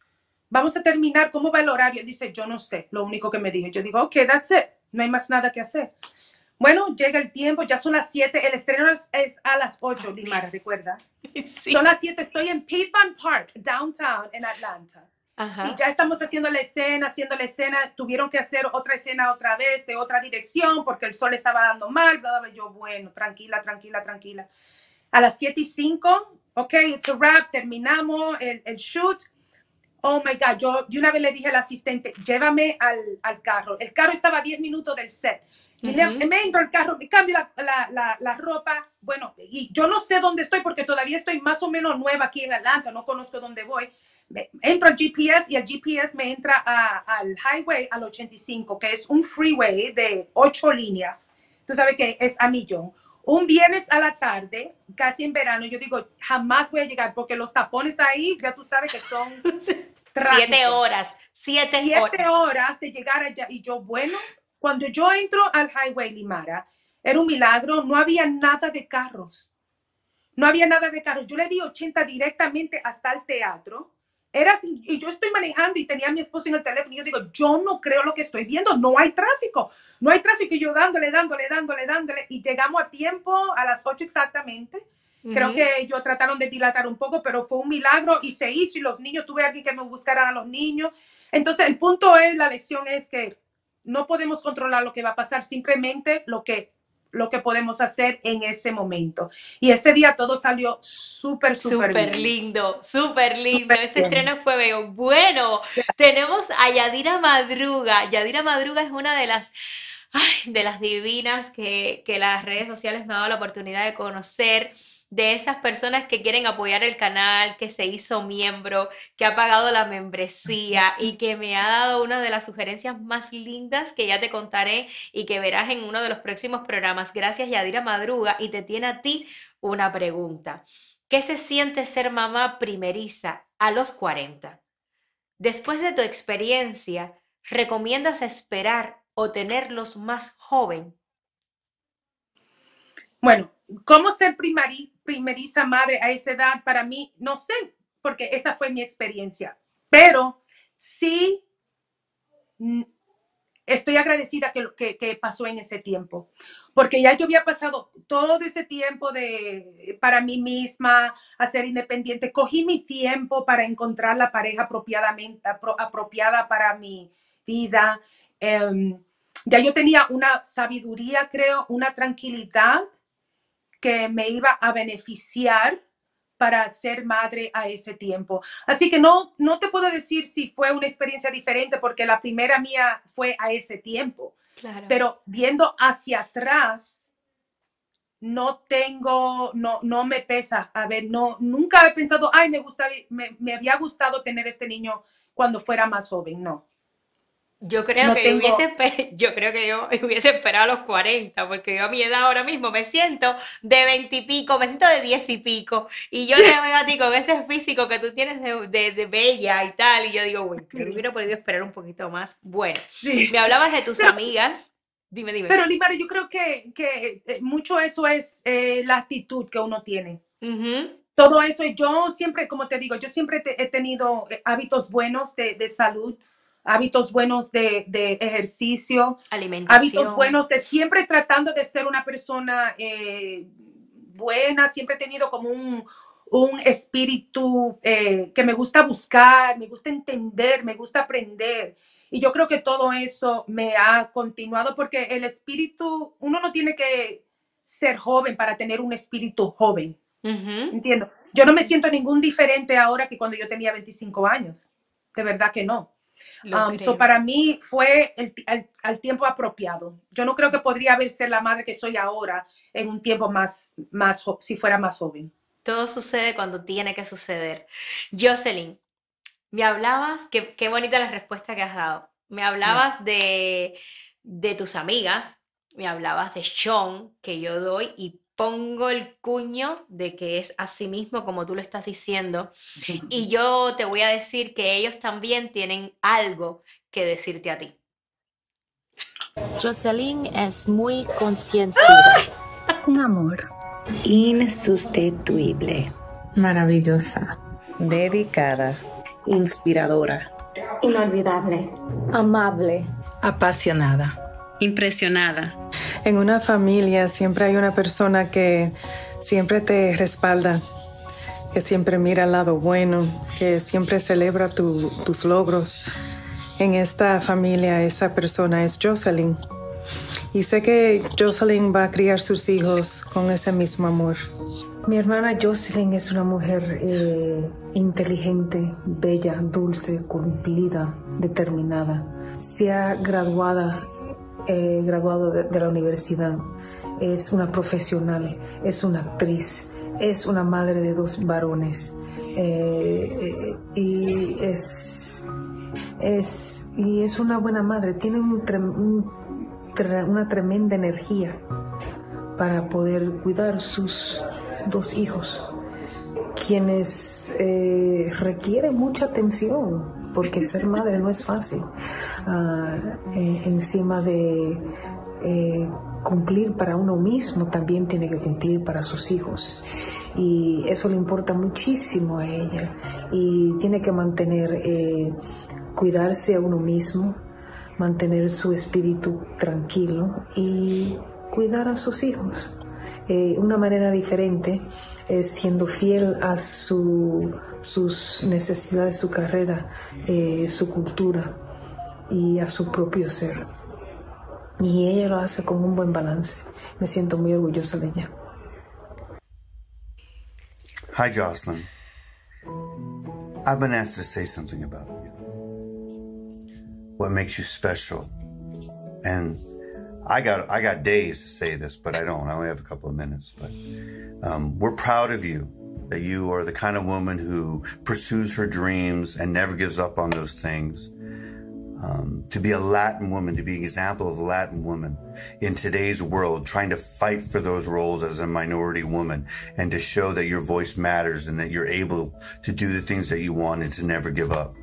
vamos a terminar, cómo va el horario? Él dice, yo no sé, lo único que me dijo. Yo digo, ok, that's it, no hay más nada que hacer. Bueno, llega el tiempo, ya son las 7, el estreno es, es a las 8, Limara, recuerda. Sí. Son las 7, estoy en Piedmont Park, downtown, en Atlanta. Ajá. Y ya estamos haciendo la escena, haciendo la escena. Tuvieron que hacer otra escena otra vez, de otra dirección, porque el sol estaba dando mal. Bla, bla, bla. Yo, bueno, tranquila, tranquila, tranquila. A las 7 y 5, ok, it's a wrap, terminamos el, el shoot. Oh my God, yo de una vez le dije al asistente, llévame al, al carro. El carro estaba a 10 minutos del set. Le- Ujú. me entro al carro, me cambio la, la, la, la ropa. Bueno, y yo no sé dónde estoy porque todavía estoy más o menos nueva aquí en Atlanta, no conozco dónde voy. Me- entro al GPS y el GPS me entra a- al highway al 85, que es un freeway de ocho líneas. Tú sabes que es a millón. Un viernes a la tarde, casi en verano, yo digo, jamás voy a llegar porque los tapones ahí, ya tú sabes que son Siete horas. Siete, siete horas. horas de llegar allá. Y yo, bueno, cuando yo entro al Highway Limara, era un milagro, no había nada de carros. No había nada de carros. Yo le di 80 directamente hasta el teatro. Era así, y yo estoy manejando y tenía a mi esposo en el teléfono y yo digo, yo no creo lo que estoy viendo, no hay tráfico, no hay tráfico y yo dándole, dándole, dándole, dándole y llegamos a tiempo a las 8 exactamente. Creo Ujú. que ellos trataron de dilatar un poco, pero fue un milagro y se hizo y los niños, tuve alguien que me buscara a los niños. Entonces, el punto es, la lección es que no podemos controlar lo que va a pasar, simplemente lo que, lo que podemos hacer en ese momento. Y ese día todo salió súper, súper Súper lindo, súper lindo. Ese bien. estreno fue bello. Bueno, tenemos a Yadira Madruga. Yadira Madruga es una de las, ay, de las divinas que, que las redes sociales me han dado la oportunidad de conocer. De esas personas que quieren apoyar el canal, que se hizo miembro, que ha pagado la membresía y que me ha dado una de las sugerencias más lindas que ya te contaré y que verás en uno de los próximos programas. Gracias, Yadira Madruga. Y te tiene a ti una pregunta. ¿Qué se siente ser mamá primeriza a los 40? Después de tu experiencia, ¿recomiendas esperar o tenerlos más joven? Bueno, ¿cómo ser primari- primeriza madre a esa edad? Para mí, no sé, porque esa fue mi experiencia. Pero sí estoy agradecida que, que, que pasó en ese tiempo, porque ya yo había pasado todo ese tiempo de, para mí misma, a ser independiente. Cogí mi tiempo para encontrar la pareja apropiadamente, apro- apropiada para mi vida. Em, ya yo tenía una sabiduría, creo, una tranquilidad que me iba a beneficiar para ser madre a ese tiempo. Así que no, no te puedo decir si fue una experiencia diferente porque la primera mía fue a ese tiempo, Claro. pero viendo hacia atrás, no tengo, no, no me pesa. A ver, no, nunca he pensado, ay, me gusta, me, me había gustado tener este niño cuando fuera más joven. No. Yo creo no que tengo- hubiese, yo creo que yo hubiese esperado a los 40, porque yo a mi edad ahora mismo me siento de 20 y pico, me siento de 10 y pico, y yo te veo a ti con ese físico que tú tienes de, de- de bella y tal, y yo digo, bueno, creo que hubiera podido esperar un poquito más. Bueno, Sí. me hablabas de tus Pero- amigas, dime, dime. Pero, Limara, yo creo que, que eh, mucho eso es eh, la actitud que uno tiene. Ujú, todo eso, yo siempre, como te digo, yo siempre te- he tenido eh, hábitos buenos de, de salud, hábitos buenos de, de ejercicio, Alimentación. hábitos buenos de siempre tratando de ser una persona eh, buena, siempre he tenido como un, un espíritu eh, que me gusta buscar, me gusta entender, me gusta aprender. Y yo creo que todo eso me ha continuado porque el espíritu, uno no tiene que ser joven para tener un espíritu joven. Entiendo. Yo no me siento ningún diferente ahora que cuando yo tenía 25 años. De verdad que no. Um, so para mí fue el al, al tiempo apropiado. Yo no creo que podría haber ser la madre que soy ahora en un tiempo más, más si fuera más joven. Todo sucede cuando tiene que suceder. Jocelyn, me hablabas, qué, qué bonita la respuesta que has dado. Me hablabas de, de tus amigas, me hablabas de Sean, que yo doy y pongo el cuño de que es así mismo como tú lo estás diciendo. Y yo te voy a decir que ellos también tienen algo que decirte a ti. Jocelyn es muy concienzuda. Un amor insustituible, Maravillosa. dedicada, inspiradora, Inolvidable. Amable. apasionada, impresionada. En una familia siempre hay una persona que siempre te respalda, que siempre mira al lado bueno, que siempre celebra tu- tus logros. En esta familia esa persona es Jocelyn. Y sé que Jocelyn va a criar sus hijos con ese mismo amor. Mi hermana Jocelyn es una mujer eh, inteligente, bella, dulce, cumplida, determinada. Se ha graduada, eh, graduado de, la universidad. Es una profesional, es una actriz, es una madre de dos varones. eh, y es, es, y es una buena madre. Tiene un una tremenda energía para poder cuidar sus dos hijos, quienes eh, requieren mucha atención, porque ser madre no es fácil. Ah, eh, encima de eh, cumplir para uno mismo, también tiene que cumplir para sus hijos. Y eso le importa muchísimo a ella. Y tiene que mantener, eh, cuidarse a uno mismo, mantener su espíritu tranquilo y cuidar a sus hijos. Una manera diferente es siendo fiel a su- sus necesidades, su carrera, eh, su cultura y a su propio ser. Y ella lo hace con un buen balance. me siento muy orgullosa de ella. Hi, Jocelyn. I've been asked to say something about you. What makes you special? And I got I got days to say this, but I don't. I only have a couple of minutes. But um, we're proud of you that you are the kind of woman who pursues her dreams and never gives up on those things. Um, to be a Latin woman, to be an example of a Latin woman in today's world, trying to fight for those roles as a minority woman and to show that your voice matters and that you're able to do the things that you want and to never give up.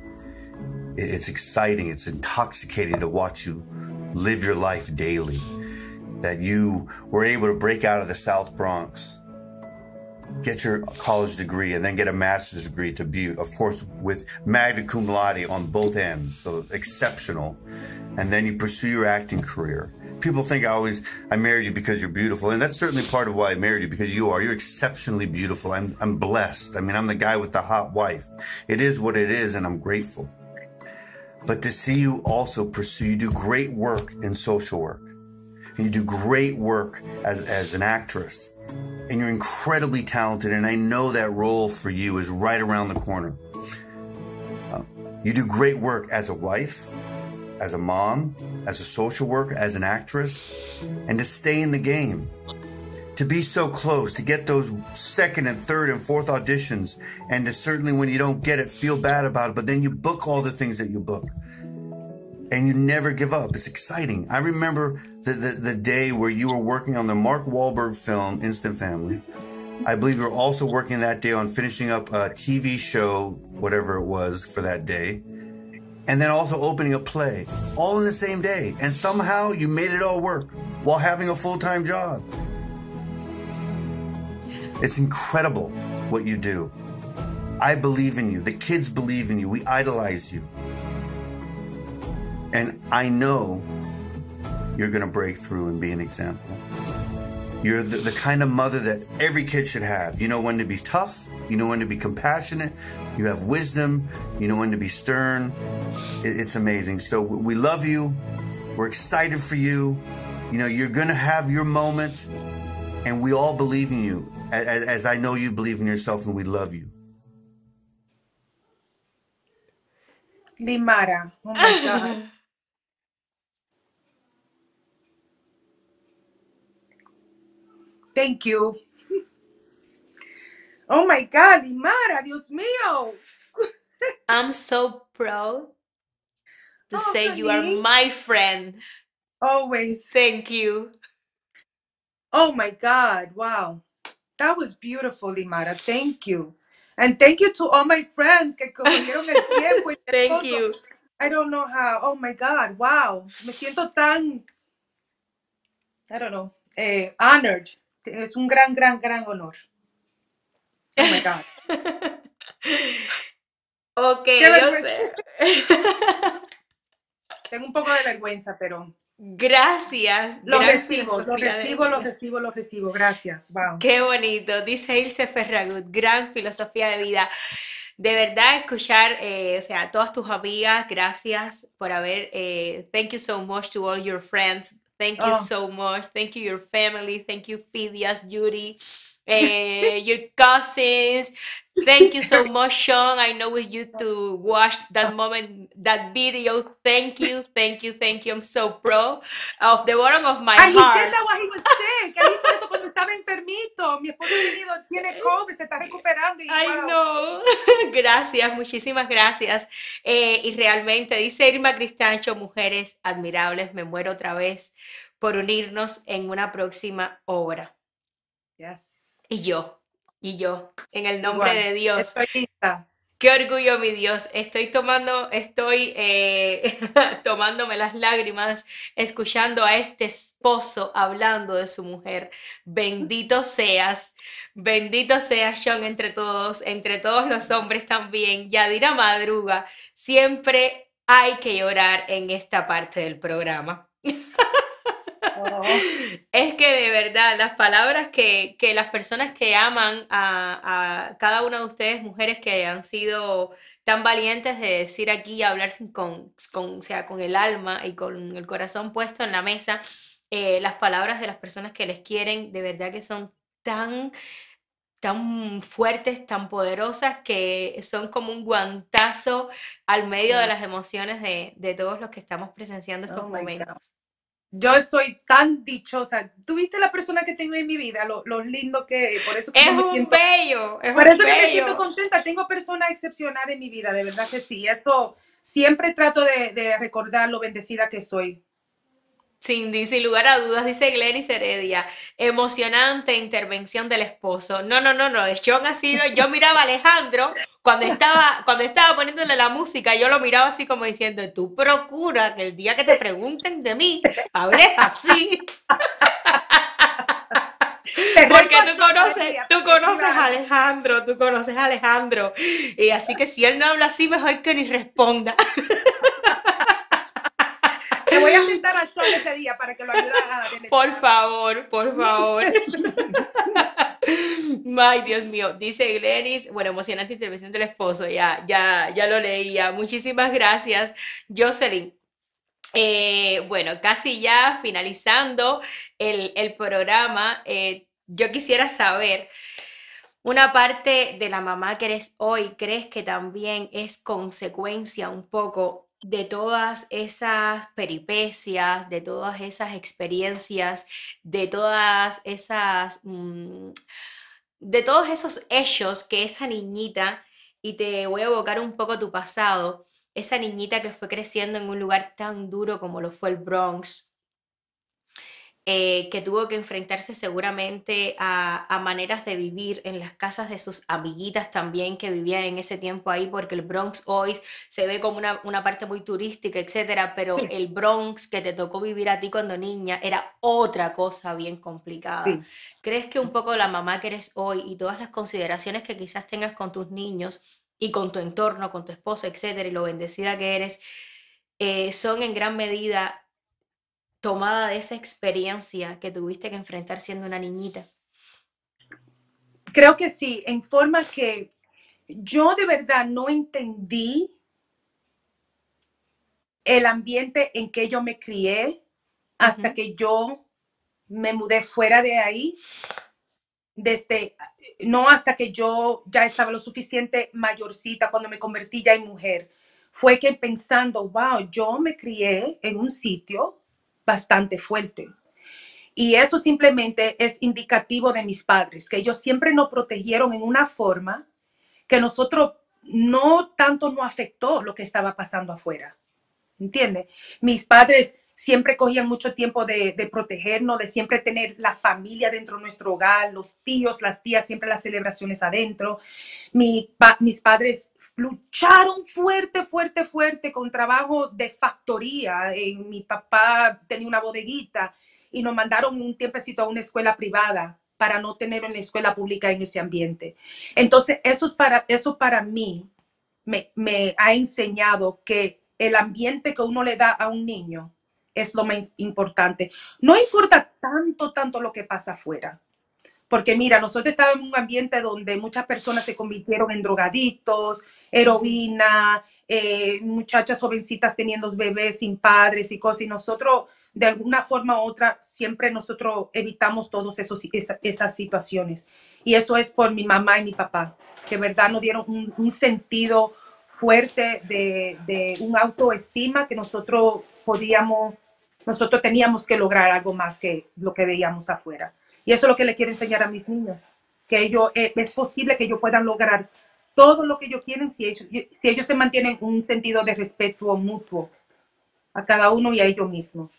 It's exciting. It's intoxicating to watch you live your life daily. That you were able to break out of the South Bronx, get your college degree and then get a master's degree to Butte, of course, with magna cum laude on both ends. So exceptional. And then you pursue your acting career. People think I always, I married you because you're beautiful. And that's certainly part of why I married you because you are. You're exceptionally beautiful. I'm, I'm blessed. I mean, I'm the guy with the hot wife. It is what it is and I'm grateful. But to see you also pursue, you do great work in social work. And you do great work as, as an actress and you're incredibly talented. And I know that role for you is right around the corner. Uh, you do great work as a wife, as a mom, as a social worker, as an actress, and to stay in the game. To be so close, to get those second and third and fourth auditions, and to certainly when you don't get it, feel bad about it, but then you book all the things that you book and you never give up. It's exciting. I remember the, the, the day where you were working on the Mark Wahlberg film Instant Family. I believe you were also working that day on finishing up a TV show, whatever it was for that day, and then also opening a play, all in the same day. And somehow you made it all work while having a full time job. It's incredible what you do. I believe in you. The kids believe in you. We idolize you. And I know you're going to break through and be an example. You're the, the kind of mother that every kid should have. You know when to be tough, you know when to be compassionate, you have wisdom, you know when to be stern. It- it's amazing. So we love you. We're excited for you. You know, you're going to have your moment, and we all believe in you, as, as I know you believe in yourself, and we love you. Limara. Oh my God. Thank you. Oh my God, Limara, Dios mío. I'm so proud to Oh, say you are my friend. Always. Thank you. Oh my God, wow. That was beautiful, Limara. Thank you. And thank you to all my friends que cogieron el tiempo. y el Thank you. I don't know how. Oh my God, wow. Me siento tan, I don't know, eh, honored. Es un gran, gran, gran honor. Oh my God. Ok, yo sé. Tengo un poco de vergüenza, pero Gracias. lo gran recibo, lo recibo, lo recibo, lo recibo. Gracias. Wow. Qué bonito, dice Ilse Ferragut, gran filosofía de vida. De verdad, escuchar, eh, o sea, a todas tus amigas, gracias por haber, eh, thank you so much to all your friends, thank you Oh. so much, thank you your family, thank you Phidias, Judy, eh, your cousins, thank you so much Sean, I know with you to watch that moment, that video, thank you, thank you, thank you, I'm so proud of the bottom of my he heart. did that while he was sick. Él hizo eso cuando estaba enfermito. Mi esposo ha tenido, tiene COVID, se está recuperando. Y, Ay, wow. no. Gracias, muchísimas gracias. Eh, y realmente, dice Irma Cristancho, mujeres admirables, me muero otra vez por unirnos en una próxima obra. Yes. Y yo, y yo, en el nombre Igual. de Dios. Estoy lista. Qué orgullo, mi Dios. Estoy tomando, estoy eh, tomándome las lágrimas, escuchando a este esposo hablando de su mujer. Bendito seas, bendito seas, Sean, entre todos, entre todos los hombres también. Yadira Madruga, siempre hay que llorar en esta parte del programa. Oh. Es que de verdad, las palabras que, que las personas que aman a, a cada una de ustedes, mujeres que han sido tan valientes de decir aquí y hablar sin, con, con, o sea, con el alma y con el corazón puesto en la mesa, eh, las palabras de las personas que les quieren, de verdad que son tan tan fuertes, tan poderosas, que son como un guantazo al medio de las emociones de, de todos los que estamos presenciando estos Oh momentos. Yo soy tan dichosa. ¿Tuviste la persona que tengo en mi vida? Lo, lo lindo que por eso que Es me un siento, bello, es por un eso que me siento contenta. Tengo personas excepcionales en mi vida, de verdad que sí. Eso siempre trato de, de recordar lo bendecida que soy. Sin, di- sin lugar a dudas, dice Glenis Heredia, emocionante intervención del esposo. No, no, no, no, Sean ha sido, yo miraba a Alejandro cuando estaba, cuando estaba poniéndole la música, yo lo miraba así como diciendo, tú procura que el día que te pregunten de mí, hables así. Porque tú conoces, tú conoces a Alejandro, tú conoces a Alejandro. Y así que si él no habla así, mejor que ni responda. Te voy a sentar al sol ese día para que lo ayudes a. Por favor, por favor. Ay, Dios mío, dice Glenis, bueno, emocionante intervención del esposo, ya, ya, ya lo leía. Muchísimas gracias, Jocelyn. Eh, bueno, casi ya finalizando el, programa, eh, yo quisiera saber, una parte de la mamá que eres hoy, ¿crees que también es consecuencia un poco de todas esas peripecias, de todas esas experiencias, de todas esas, mm, de todos esos hechos que esa niñita, y te voy a evocar un poco tu pasado, esa niñita que fue creciendo en un lugar tan duro como lo fue el Bronx, eh, que tuvo que enfrentarse seguramente a, a maneras de vivir en las casas de sus amiguitas también que vivían en ese tiempo ahí, porque el Bronx hoy se ve como una, una parte muy turística, etcétera, pero Sí. el Bronx que te tocó vivir a ti cuando niña era otra cosa bien complicada. Sí. ¿Crees que un poco la mamá que eres hoy y todas las consideraciones que quizás tengas con tus niños y con tu entorno, con tu esposo, etcétera, y lo bendecida que eres, eh, son en gran medida tomada de esa experiencia que tuviste que enfrentar siendo una niñita? Creo que sí, en forma que yo de verdad no entendí el ambiente en que yo me crié hasta que yo me mudé fuera de ahí, desde, no hasta que yo ya estaba lo suficiente mayorcita cuando me convertí ya en mujer. Fue que pensando, wow, yo me crié en un sitio bastante fuerte. Y eso simplemente es indicativo de mis padres, que ellos siempre nos protegieron en una forma que nosotros no tanto nos afectó lo que estaba pasando afuera. ¿Entiendes? Mis padres siempre cogían mucho tiempo de, protegernos, de siempre tener la familia dentro de nuestro hogar, los tíos, las tías, siempre las celebraciones adentro. Mis padres lucharon fuerte, fuerte, fuerte con trabajo de factoría. Eh, mi papá tenía una bodeguita y nos mandaron un tiempecito a una escuela privada para no tener en la escuela pública en ese ambiente. Entonces, eso, es para, eso para mí me, me ha enseñado que el ambiente que uno le da a un niño es lo más importante. No importa tanto, tanto lo que pasa afuera. Porque mira, nosotros estábamos en un ambiente donde muchas personas se convirtieron en drogadictos, heroína, eh, muchachas jovencitas teniendo bebés sin padres y cosas. Y nosotros, de alguna forma u otra, siempre nosotros evitamos todas esa- esas situaciones. Y eso es por mi mamá y mi papá, que verdad nos dieron un, un sentido fuerte de, de un autoestima que nosotros podíamos, nosotros teníamos que lograr algo más que lo que veíamos afuera. Y eso es lo que le quiero enseñar a mis niños, que ellos, eh, es posible que ellos puedan lograr todo lo que ellos quieren si ellos, si ellos se mantienen un sentido de respeto mutuo a cada uno y a ellos mismos.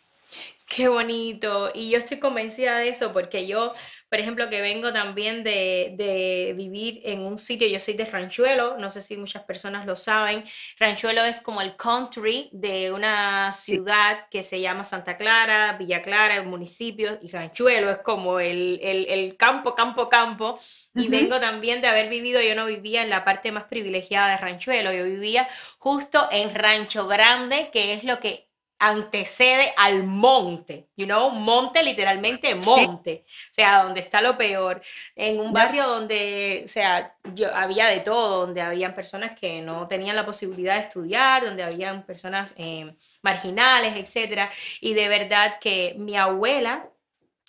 Qué bonito. Y yo estoy convencida de eso porque yo, por ejemplo, que vengo también de, de vivir en un sitio, yo soy de Ranchuelo, no sé si muchas personas lo saben. Ranchuelo es como el country de una ciudad que se llama Santa Clara, Villa Clara, el municipio, y Ranchuelo es como el, el, el campo, campo, campo. Y vengo también de haber vivido, yo no vivía en la parte más privilegiada de Ranchuelo, yo vivía justo en Rancho Grande, que es lo que antecede al monte, you know, monte literalmente monte, o sea, donde está lo peor, en un barrio donde, o sea, yo había de todo, donde habían personas que no tenían la posibilidad de estudiar, donde habían personas eh, marginales, etcétera, y de verdad que mi abuela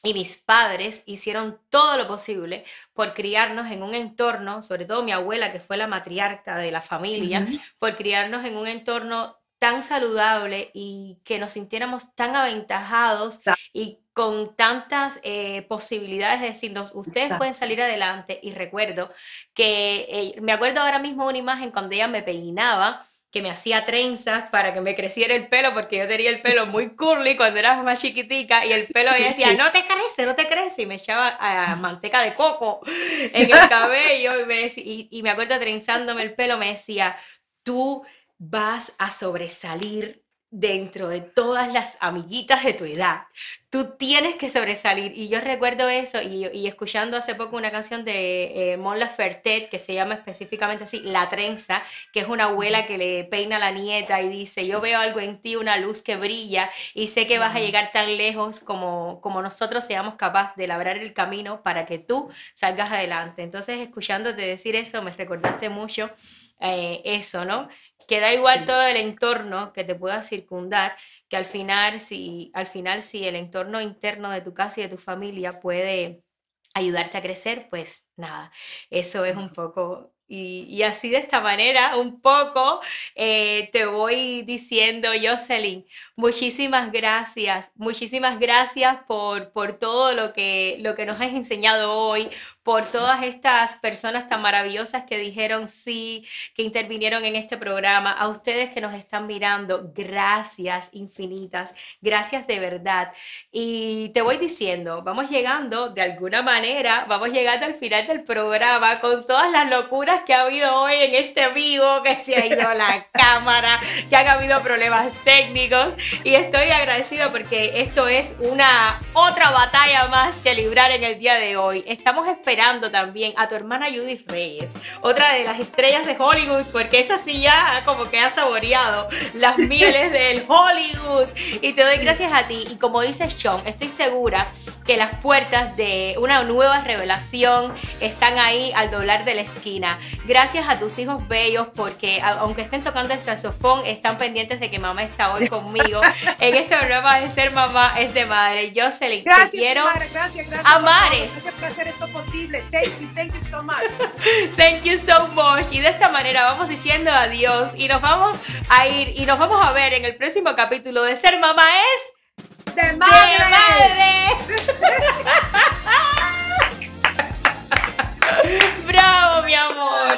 y mis padres hicieron todo lo posible por criarnos en un entorno, sobre todo mi abuela, que fue la matriarca de la familia, por criarnos en un entorno tan saludable y que nos sintiéramos tan aventajados y con tantas eh, posibilidades de decirnos, ustedes pueden salir adelante. Y recuerdo que, eh, me acuerdo ahora mismo una imagen cuando ella me peinaba, que me hacía trenzas para que me creciera el pelo, porque yo tenía el pelo muy curly cuando era más chiquitica, y el pelo ella decía, no te crece, no te crece, y me echaba a manteca de coco en el cabello, y me, y, y me acuerdo trenzándome el pelo, me decía, tú vas a sobresalir dentro de todas las amiguitas de tu edad. Tú tienes que sobresalir. Y yo recuerdo eso y, escuchando hace poco una canción de eh, Mon Laferte que se llama específicamente así, La Trenza, que es una abuela que le peina a la nieta y dice, yo veo algo en ti, una luz que brilla y sé que vas a llegar tan lejos como, como nosotros seamos capaces de labrar el camino para que tú salgas adelante. Entonces, escuchándote decir eso, me recordaste mucho eh, eso, ¿no? Que da igual todo el entorno que te pueda circundar, que al final, si, al final, si el entorno interno de tu casa y de tu familia puede ayudarte a crecer, pues nada, eso es un poco y, así de esta manera, un poco, eh, te voy diciendo, Jocelyn, muchísimas gracias, muchísimas gracias por, por todo lo que, lo que nos has enseñado hoy, por todas estas personas tan maravillosas que dijeron sí, que intervinieron en este programa, a ustedes que nos están mirando, gracias infinitas, gracias de verdad. Y te voy diciendo, vamos llegando de alguna manera, vamos llegando al final del programa con todas las locuras que ha habido hoy en este vivo, que se ha ido la cámara, que han habido problemas técnicos y estoy agradecido porque esto es una otra batalla más que librar en el día de hoy. Estamos esperando también a tu hermana Judith Reyes, otra de las estrellas de Hollywood, porque esa sí ya como que ha saboreado las mieles del Hollywood. Y te doy gracias a ti. Y como dice Sean, estoy segura que las puertas de una nueva revelación están ahí al doblar de la esquina. Gracias a tus hijos bellos porque aunque estén tocando el saxofón, están pendientes de que mamá está hoy conmigo en este programa de Ser Mamá es de Madre. Jocelyn, gracias, te quiero gracias, gracias, amares. Gracias por hacer esto posible. Thank you, thank you so much. thank you so much. Y de esta manera vamos diciendo adiós y nos vamos a ir y nos vamos a ver en el próximo capítulo de Ser Mamá es ¡De madre! Madre! ¡Bravo, mi amor!